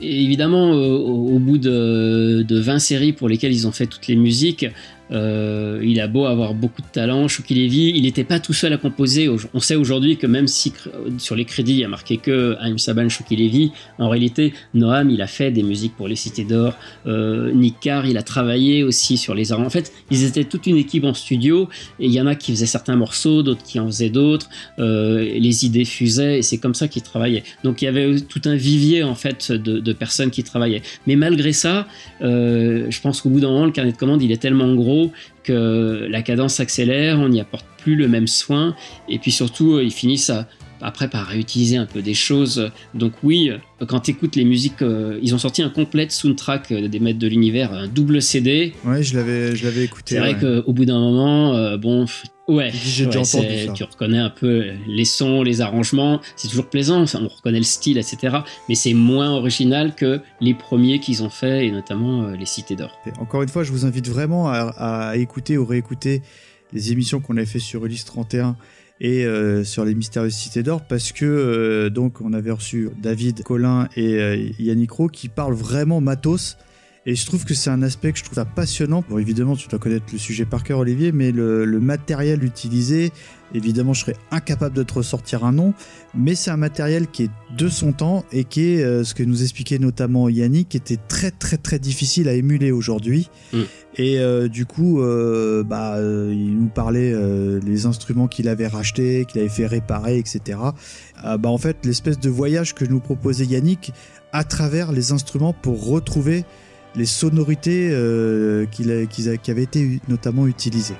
B: Évidemment, euh, au, au bout de, de 20 séries pour lesquelles ils ont fait toutes les musiques, euh, il a beau avoir beaucoup de talent, Shuki Levy, il n'était pas tout seul à composer. On sait aujourd'hui que même si sur les crédits il y a marqué que Haïm Saban, Shuki Levy, en réalité, Noam il a fait des musiques pour les Cités d'Or, euh, Nick Carr il a travaillé aussi sur les arrangements. En fait, ils étaient toute une équipe en studio et il y en a qui faisaient certains morceaux, d'autres qui en faisaient d'autres. Euh, les idées fusaient et c'est comme ça qu'ils travaillaient. Donc il y avait tout un vivier en fait de, de personnes qui travaillaient. Mais malgré ça, euh, je pense qu'au bout d'un moment, le carnet de commande il est tellement gros que la cadence s'accélère, on n'y apporte plus le même soin et puis surtout euh, ils finissent à après par réutiliser un peu des choses. Donc oui, euh, quand tu écoutes les musiques, euh, ils ont sorti un complète soundtrack euh, des maîtres de l'univers, un double CD.
A: Ouais, je l'avais, je l'avais écouté.
B: C'est vrai
A: ouais.
B: qu'au bout d'un moment, euh, bon, ouais,
A: ça.
B: tu reconnais un peu les sons, les arrangements, c'est toujours plaisant, enfin, on reconnaît le style, etc. Mais c'est moins original que les premiers qu'ils ont fait, et notamment euh, les Cités d'Or.
A: Encore une fois, je vous invite vraiment à, à écouter ou réécouter les émissions qu'on avait fait sur Ulysse 31 et euh, sur les mystérieuses cités d'or parce que euh, donc on avait reçu David Colin et euh, Yannick Rowe qui parlent vraiment matos et je trouve que c'est un aspect que je trouve ça passionnant. Bon, évidemment, tu dois connaître le sujet par cœur, Olivier, mais le, le matériel utilisé, évidemment, je serais incapable de te ressortir un nom, mais c'est un matériel qui est de son temps et qui est, euh, ce que nous expliquait notamment Yannick, qui était très très très difficile à émuler aujourd'hui.
B: Mm.
A: Et euh, du coup, euh, bah, il nous parlait les instruments qu'il avait rachetés, qu'il avait fait réparer, etc. Ah, bah, en fait, l'espèce de voyage que nous proposait Yannick à travers les instruments pour retrouver les sonorités euh, qui avaient été notamment utilisées.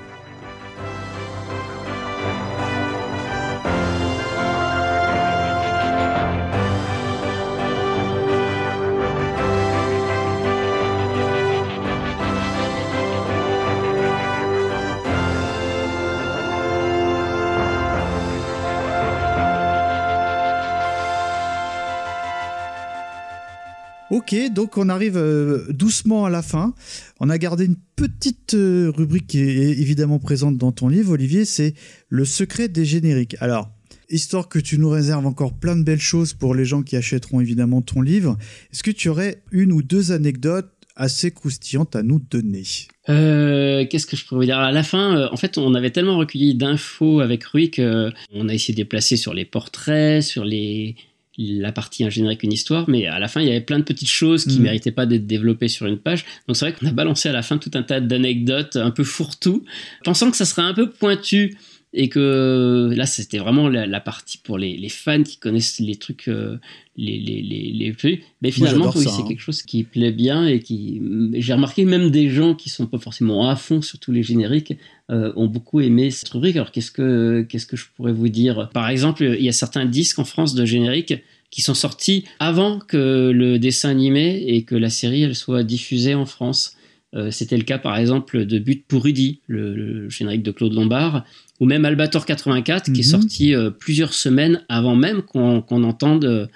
A: Ok, donc on arrive euh, doucement à la fin. On a gardé une petite euh, rubrique qui est évidemment présente dans ton livre, Olivier, c'est le secret des génériques. Alors, histoire que tu nous réserves encore plein de belles choses pour les gens qui achèteront évidemment ton livre, est-ce que tu aurais une ou deux anecdotes assez croustillantes à nous donner?
B: Euh, Qu'est-ce que je pourrais vous dire? À la fin, en fait, on avait tellement recueilli d'infos avec Rui que on a essayé de déplacer sur les portraits, sur les la partie un générique, une histoire, mais à la fin, il y avait plein de petites choses qui
A: Mhm.
B: méritaient pas d'être développées sur une page. Donc c'est vrai qu'on a balancé à la fin tout un tas d'anecdotes un peu fourre-tout, pensant que ça serait un peu pointu et que là, c'était vraiment la, la partie pour les, les fans qui connaissent les trucs, euh, les, les, les, les. Mais finalement, oui, c'est
A: hein.
B: quelque chose qui plaît bien et qui. J'ai remarqué même des gens qui sont pas forcément à fond sur tous les génériques euh, ont beaucoup aimé cette rubrique. Alors qu'est-ce que qu'est-ce que je pourrais vous dire? Par exemple, il y a certains disques en France de génériques qui sont sortis avant que le dessin animé et que la série elle soit diffusée en France. Euh, C'était le cas par exemple de But pour Rudy, le, le générique de Claude Lombard, ou même Albator 84 qui est
A: Mhm.
B: sorti euh, plusieurs semaines avant même qu'on entende euh,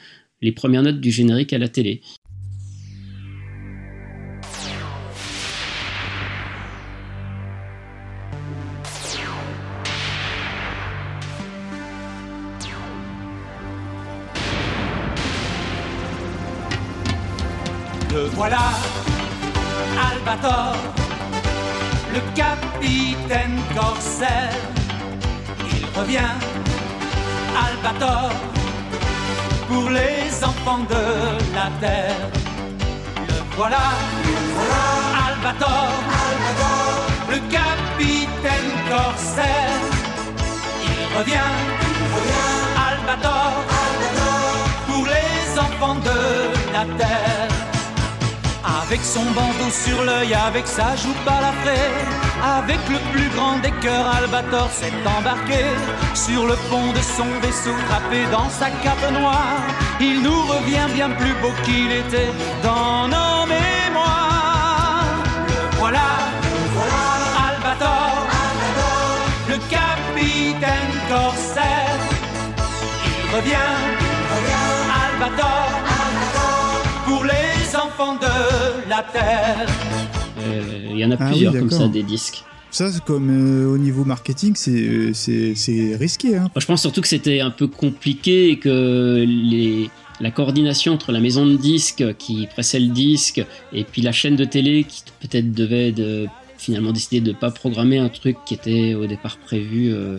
B: les premières notes du générique à la télé.
C: Le voilà, Albator, le capitaine corsaire. Il revient, Albator, pour les enfants de la terre. Le voilà, Albator, le capitaine corsaire. Il revient, Albator, pour les enfants de la terre. Avec son bandeau sur l'œil, avec sa joue balafrée, avec le plus grand des cœurs, Albator s'est embarqué sur le pont de son vaisseau, trappé dans sa cape noire. Il nous revient bien plus beau qu'il était dans nos mémoires. Le voilà, Albator, le capitaine corsaire. Il revient, Albator, pour les enfants de la terre.
B: Euh, Il y en a
A: Ah oui,
B: plusieurs comme ça des disques.
A: Ça, c'est comme euh, au niveau marketing, c'est euh, risqué. Hein.
B: Moi, je pense surtout que c'était un peu compliqué et que les, la coordination entre la maison de disques qui pressait le disque et puis la chaîne de télé qui peut-être devait de, finalement décider de ne pas programmer un truc qui était au départ prévu euh,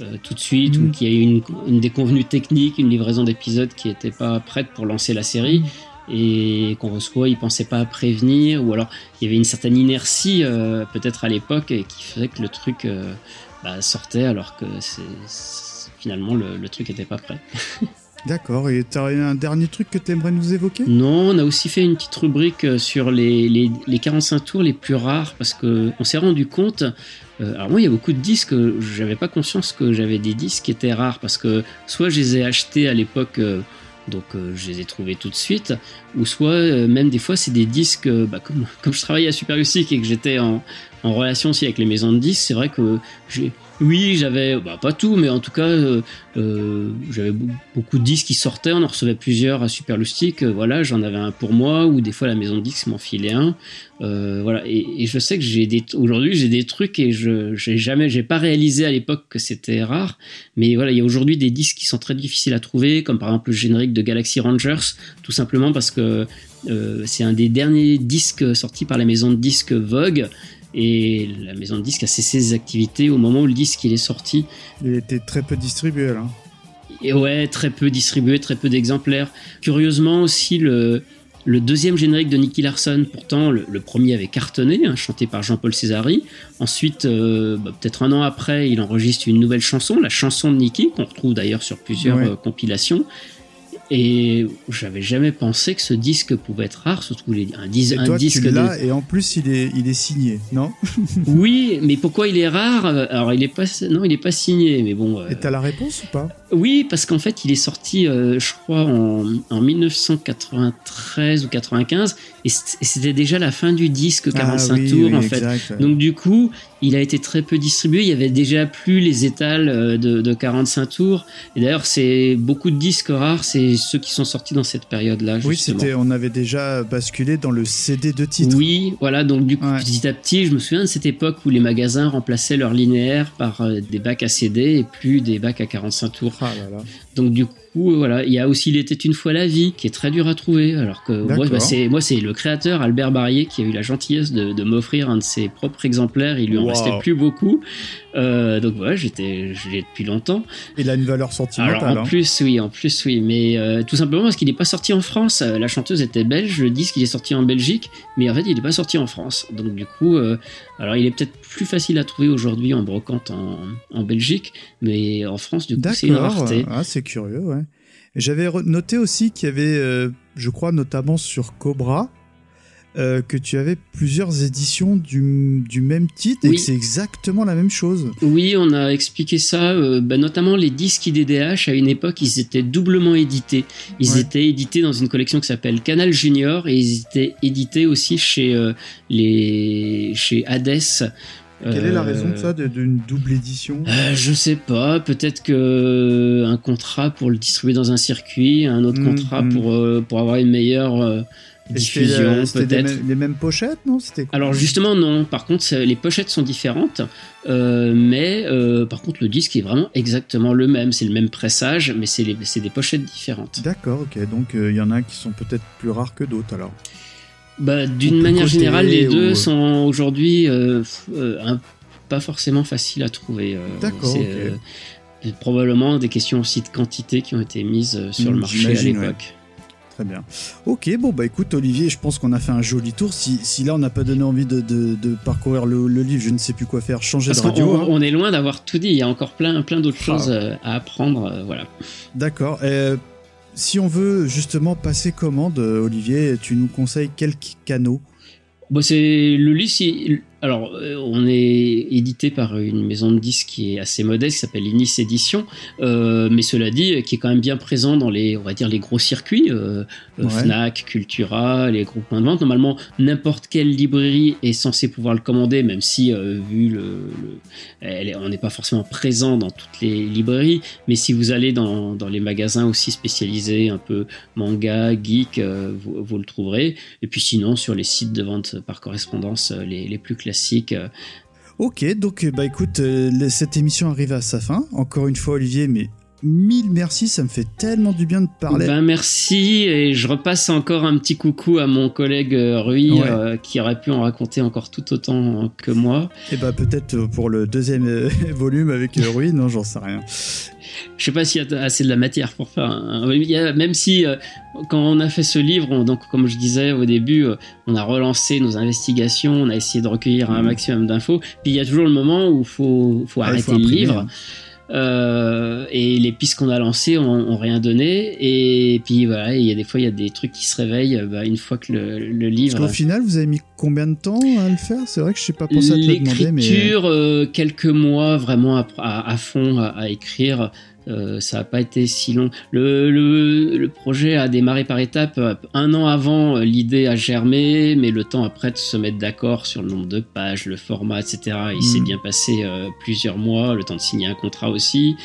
B: euh, tout de suite ou qui a eu une, une déconvenue technique, une livraison d'épisodes qui n'était pas prête pour lancer la série. Et qu'on reçoit, ils pensaient pas à prévenir, ou alors il y avait une certaine inertie euh, peut-être à l'époque qui faisait que le truc euh, bah, sortait alors que finalement le, le truc était pas prêt.
A: D'accord. Et t'as un dernier truc que t'aimerais nous évoquer?
B: Non, on a aussi fait une petite rubrique euh, sur les, les, les 45 tours les plus rares parce que on s'est rendu compte. euh, alors moi, il y a beaucoup de disques. J'avais pas conscience que j'avais des disques qui étaient rares parce que soit je les ai achetés à l'époque. euh, donc euh, je les ai trouvés tout de suite, ou soit euh, même des fois c'est des disques, euh, bah, comme, comme je travaillais à Super Music et que j'étais en, en relation aussi avec les maisons de disques, c'est vrai que j'ai, oui j'avais, bah, pas tout, mais en tout cas euh, euh, j'avais be- beaucoup de disques qui sortaient, on en recevait plusieurs à Super euh, voilà, j'en avais un pour moi, ou des fois la maison de disques m'en filait un, voilà, et, et je sais que j'ai des, aujourd'hui j'ai des trucs et je, j'ai jamais, j'ai pas réalisé à l'époque que c'était rare, mais voilà, il y a aujourd'hui des disques qui sont très difficiles à trouver, comme par exemple le générique de Galaxy Rangers, tout simplement parce que c'est un des derniers disques sortis par la maison de disques Vogue. Et la maison de disques a cessé ses activités au moment où le disque il est sorti.
A: Il était très peu distribué là.
B: Et ouais, très peu distribué, très peu d'exemplaires. Curieusement aussi, le, le deuxième générique de Nicky Larson, pourtant le, le premier avait cartonné, hein, chanté par Jean-Paul Césari. Ensuite, euh, bah, peut-être un an après, il enregistre une nouvelle chanson, la chanson de Nicky, qu'on retrouve d'ailleurs sur plusieurs
A: Ouais.
B: euh, compilations. Et j'avais jamais pensé que ce disque pouvait être rare, surtout les- un, dis-
A: Et
B: un
A: toi,
B: disque
A: tu
B: de,
A: et en plus, il est, il est signé, non
B: oui, mais pourquoi il est rare? Alors il est pas, non, il est pas signé, mais bon. euh,
A: Et t'as la réponse ou pas?
B: Oui, parce qu'en fait, il est sorti, euh, je crois, en, en 1993 ou 95, et c'était déjà la fin du disque 45
A: Ah oui,
B: tours,
A: oui,
B: en fait.
A: exact, ouais.
B: Donc du coup, il a été très peu distribué. Il y avait déjà plus les étals euh, de, de 45 tours. Et d'ailleurs, c'est beaucoup de disques rares, c'est ceux qui sont sortis dans cette période-là.
A: Oui, c'était, on avait déjà basculé dans le CD de titre.
B: Oui, voilà, donc du coup, petit à petit, je me souviens de cette époque où les magasins remplaçaient leur linéaire par euh, des bacs à CD et plus des bacs à 45 tours.
A: Ah là là.
B: Donc du coup, coup, voilà. Il y a aussi Il était une fois la vie, qui est très dur à trouver. Alors que moi, bah, c'est moi, c'est le créateur Albert Barrier qui a eu la gentillesse de, de m'offrir un de ses propres exemplaires. Il lui en
A: Wow.
B: restait plus beaucoup. Euh, donc voilà, j'étais, je l'ai depuis longtemps.
A: Il a une valeur sentimentale.
B: Alors en
A: hein.
B: plus, oui, en plus, oui, mais euh, tout simplement parce qu'il n'est pas sorti en France. Euh, La chanteuse était belge, le disque il est sorti en Belgique, mais en fait il n'est pas sorti en France. Donc du coup, euh, alors il est peut-être plus facile à trouver aujourd'hui en brocante en, en Belgique, mais en France du coup c'est une rareté.
A: Ah, c'est curieux, ouais. J'avais noté aussi qu'il y avait, euh, je crois notamment sur Cobra, euh, que tu avais plusieurs éditions du, du même titre et que c'est exactement la même chose.
B: Oui, on a expliqué ça, euh, bah, notamment les disques IDDH, à une époque, ils étaient doublement édités. Ils
A: Ouais.
B: étaient édités dans une collection qui s'appelle Canal Junior et ils étaient édités aussi chez, euh, les, chez Hades.
A: Quelle est la
B: Euh,
A: raison de ça, de- d'une double édition
B: Euh, je sais pas, peut-être que un contrat pour le distribuer dans un circuit, un autre
A: Mm,
B: contrat
A: mm.
B: pour, euh, pour avoir une meilleure euh,
A: euh,
B: diffusion, peut-être.
A: les mêmes pochettes, non? C'était
B: Alors justement non, par contre les pochettes sont différentes, euh, mais euh, par contre le disque est vraiment exactement le même, c'est le même pressage, mais c'est des pochettes différentes.
A: D'accord, ok. Donc euh, il y en a qui sont peut-être plus rares que d'autres alors.
B: Bah, D'une manière générale, les deux
A: ou-
B: sont aujourd'hui euh, euh, pas forcément faciles à trouver. euh,
A: D'accord,
B: c'est,
A: ok.
B: euh, c'est probablement des questions aussi de quantité qui ont été mises euh, sur le marché à l'époque.
A: Très bien. Ok, bon bah écoute Olivier, je pense qu'on a fait un joli tour. Si, si là on n'a pas donné envie de, de- de parcourir le, le livre, je ne sais plus quoi faire, changer
B: Parce
A: de radio. hein.
B: on est loin d'avoir tout dit, il y a encore plein, plein d'autres
A: Ah.
B: choses euh, à apprendre. euh, voilà.
A: D'accord. Euh, si on veut justement passer commande, euh, Olivier, tu nous conseilles quelques canaux
B: Bon, c'est le c'est- Alors, euh, on est édité par une maison de disques qui est assez modeste, qui s'appelle Inis Édition, euh, mais cela dit, qui est quand même bien présent dans les, on va dire, les gros circuits, euh, euh,
A: Ouais.
B: Fnac, Cultura, les gros points de vente. Normalement, n'importe quelle librairie est censée pouvoir le commander, même si, euh, vu le, le- elle est- on n'est pas forcément présent dans toutes les librairies, mais si vous allez dans, dans les magasins aussi spécialisés, un peu manga, geek, euh, vous, vous le trouverez. Et puis sinon, sur les sites de vente par correspondance, les, les plus classiques. Euh,
A: Ok, donc euh, bah écoute, euh, cette émission arrive à sa fin. Encore une fois, Olivier, mais mille merci, ça me fait tellement du bien de parler.
B: Ben merci, et je repasse encore un petit coucou à mon collègue euh, Rui,
A: Ouais.
B: euh, qui aurait pu en raconter encore tout autant que moi.
A: Et bah peut-être euh, pour le deuxième euh, volume avec Rui, non, j'en sais rien.
B: Je sais pas s'il y a assez de la matière pour faire un... il y a- même si, euh, quand on a fait ce livre, on- donc comme je disais au début, on a relancé nos investigations, on a essayé de recueillir un
A: Mhm.
B: maximum d'infos, puis il y a toujours le moment où il faut, faut
A: Ah,
B: arrêter
A: faut
B: le livre.
A: hein.
B: Euh, et les pistes qu'on a lancées ont, ont rien donné. Et puis voilà, il y a des fois, il y a des trucs qui se réveillent euh, bah, une fois que le, le
A: Parce
B: livre.
A: qu'au final, vous avez mis combien de temps à le faire? C'est vrai que je sais pas pensé à te le demander, mais.
B: L'écriture, euh, quelques mois vraiment à, à- à fond à, à écrire. Euh, ça n'a pas été si long. Le, le, le projet a démarré par étapes. Un an avant, euh, l'idée a germé, mais le temps après de se mettre d'accord sur le nombre de pages, le format, etc. Il s'est
A: Mm.
B: bien passé euh, plusieurs mois, le temps de signer un contrat aussi.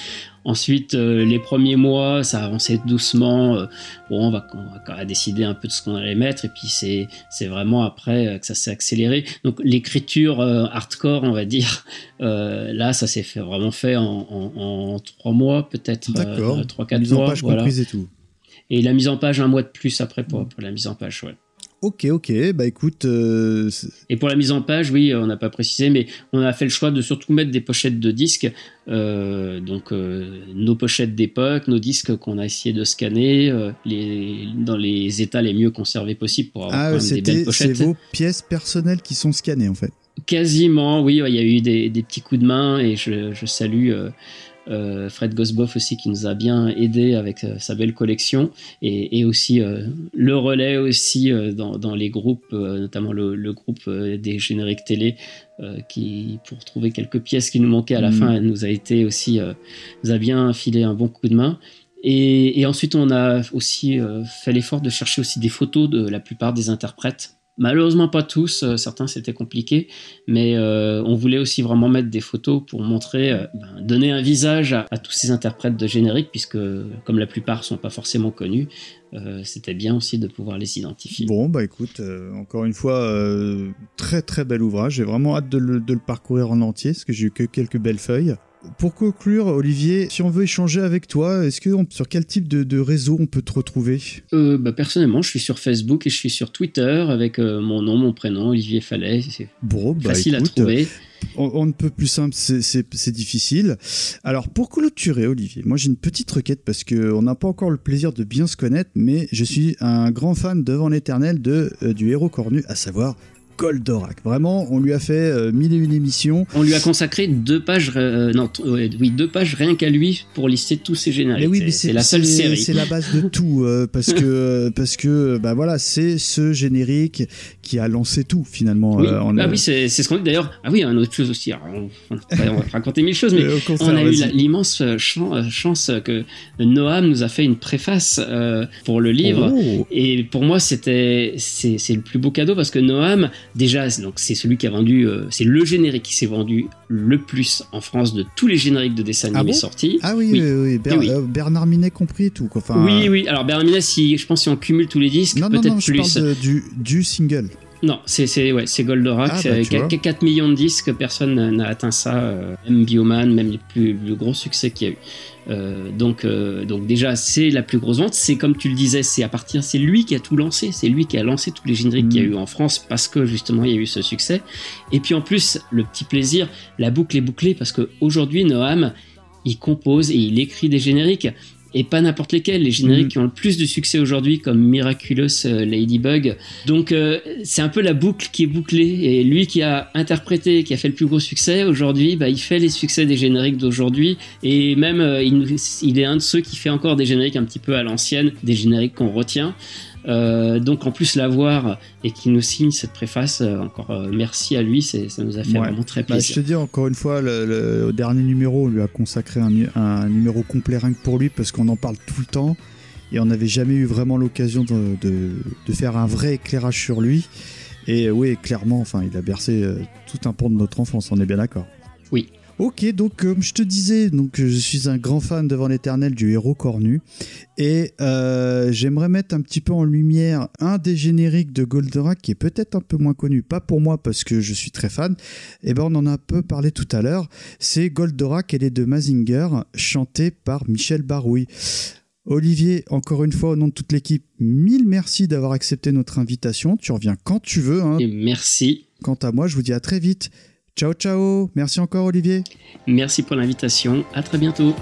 B: Ensuite, euh, les premiers mois, ça avançait doucement. euh, bon, on va, on va quand même décider un peu de ce qu'on allait mettre. Et puis, c'est, c'est vraiment après euh, que ça s'est accéléré. Donc, l'écriture euh, hardcore, on va dire, euh, là, ça s'est fait, vraiment fait en, en, en trois mois, peut-être.
A: D'accord.
B: Trois, quatre
A: Mise en
B: mois.
A: page
B: voilà.
A: comprise et tout.
B: Et la mise en page, un mois de plus après pour, pour la mise en page, ouais.
A: Ok, ok. Bah écoute, euh,
B: Et pour la mise en page, oui, on n'a pas précisé, mais on a fait le choix de surtout mettre des pochettes de disques. Euh, donc, euh, nos pochettes d'époque, nos disques qu'on a essayé de scanner les, dans les états les mieux conservés possibles pour avoir
A: ah,
B: quand même des belles
A: c'était c'est
B: pochettes.
A: vos pièces personnelles qui sont scannées en fait.
B: Quasiment, oui, ouais, il y a eu des, des petits coups de main et je, je salue euh, Fred Gosboff aussi qui nous a bien aidé avec euh, sa belle collection et, et aussi euh, le relais aussi dans, dans les groupes, notamment le, le groupe des génériques télé qui, pour trouver quelques pièces qui nous manquaient à la
A: Mhm.
B: fin, nous a été aussi, nous a bien filé un bon coup de main. Et, et ensuite, on a aussi fait l'effort de chercher aussi des photos de la plupart des interprètes. Malheureusement pas tous, euh, certains c'était compliqué, mais euh, on voulait aussi vraiment mettre des photos pour montrer, euh, ben, donner un visage à, tous ces interprètes de générique, puisque comme la plupart sont pas forcément connus, c'était bien aussi de pouvoir les identifier.
A: Bon, bah écoute, encore une fois, très très bel ouvrage. J'ai vraiment hâte de le, de le parcourir en entier parce que j'ai eu que quelques belles feuilles. Pour conclure, Olivier, si on veut échanger avec toi, est-ce que on- sur quel type de, de réseau on peut te retrouver?
B: Euh, bah, personnellement, je suis sur Facebook et je suis sur Twitter avec euh, mon nom, mon prénom, Olivier Fallet. C'est
A: Bon, bah,
B: facile
A: écoute,
B: à trouver.
A: On, on ne peut plus simple, c'est- c'est c'est difficile. Alors pour clôturer, Olivier, moi j'ai une petite requête parce que on n'a pas encore le plaisir de bien se connaître, mais je suis un grand fan devant l'éternel de euh, du héros cornu, à savoir Goldorak. Vraiment, on lui a fait euh, mille et une émissions.
B: On lui a consacré deux pages, euh, non, ouais, oui, deux pages rien qu'à lui pour lister tous ses génériques.
A: Mais oui,
B: C'est- la seule série.
A: C'est la base de tout euh, parce que parce que bah voilà, c'est ce générique qui a lancé tout finalement.
B: Oui,
A: en-
B: ah oui c'est ce qu'on dit d'ailleurs. Ah oui, une autre chose aussi. Alors, on, on va- on va raconter mille choses, mais on a eu l'immense chan- chance que Noam nous a fait une préface pour le livre.
A: Oh.
B: Et pour moi, c'était c'est le plus beau cadeau parce que Noam, déjà, c'est- donc c'est celui qui a vendu, euh, c'est le générique qui s'est vendu le plus en France de tous les génériques de dessins
A: Ah
B: animés
A: bon
B: sortis.
A: Ah oui,
B: Oui.
A: oui, oui, Ber-
B: oui.
A: euh, Bernard Minet compris tout. Enfin,
B: oui, oui. Alors Bernard Minet, si je pense si on cumule tous les disques,
A: Non, non,
B: peut-être
A: non, je
B: plus.
A: parle de- du, du single.
B: Non, c'est c'est ouais, c'est Goldorak,
A: Ah, bah,
B: c'est
A: tu vois.
B: 4, 4 millions de disques, personne n'a- atteint ça, euh, même Bioman, même les plus le gros succès qu'il y a eu. Euh, donc euh, donc déjà c'est la plus grosse vente, c'est comme tu le disais, c'est à partir c'est lui qui a tout lancé, c'est lui qui a lancé tous les génériques qu'il y a
A: Mm.
B: eu en France parce que justement il y a eu ce succès. Et puis en plus le petit plaisir, la boucle est bouclée parce que aujourd'hui Noam il compose et il écrit des génériques et pas n'importe lesquels, les génériques
A: Mhm.
B: qui ont le plus de succès aujourd'hui comme Miraculous euh, Ladybug. Donc euh, c'est un peu la boucle qui est bouclée et lui qui a interprété, qui a fait le plus gros succès aujourd'hui, bah, il fait les succès des génériques d'aujourd'hui et même euh, il, il est un de ceux qui fait encore des génériques un petit peu à l'ancienne, des génériques qu'on retient. Euh, donc en plus l'avoir et qui nous signe cette préface, euh, encore euh, merci à lui, ça nous a fait
A: Ouais.
B: vraiment très
A: Bah, je
B: plaisir.
A: te dis encore une fois, le, le- au dernier numéro, on lui a consacré un, nu- un numéro complet rien que pour lui parce qu'on en parle tout le temps et on n'avait jamais eu vraiment l'occasion de, de- de faire un vrai éclairage sur lui. Et oui, clairement, enfin, il a bercé tout un pan de notre enfance, on est bien d'accord.
B: Oui.
A: Ok, donc comme je te disais, donc euh, je suis un grand fan devant l'éternel du héros cornu et euh, j'aimerais mettre un petit peu en lumière un des génériques de Goldorak qui est peut-être un peu moins connu, pas pour moi parce que je suis très fan. Et ben on en a un peu parlé tout à l'heure. C'est Goldorak et les deux Mazinger, chanté par Michel Barouille. Olivier, encore une fois, au nom de toute l'équipe, mille merci d'avoir accepté notre invitation. Tu reviens quand tu veux. hein.
B: Et merci,
A: Quant à moi, je vous dis à très vite. Ciao, ciao. Merci encore, Olivier.
B: merci pour l'invitation, à très bientôt.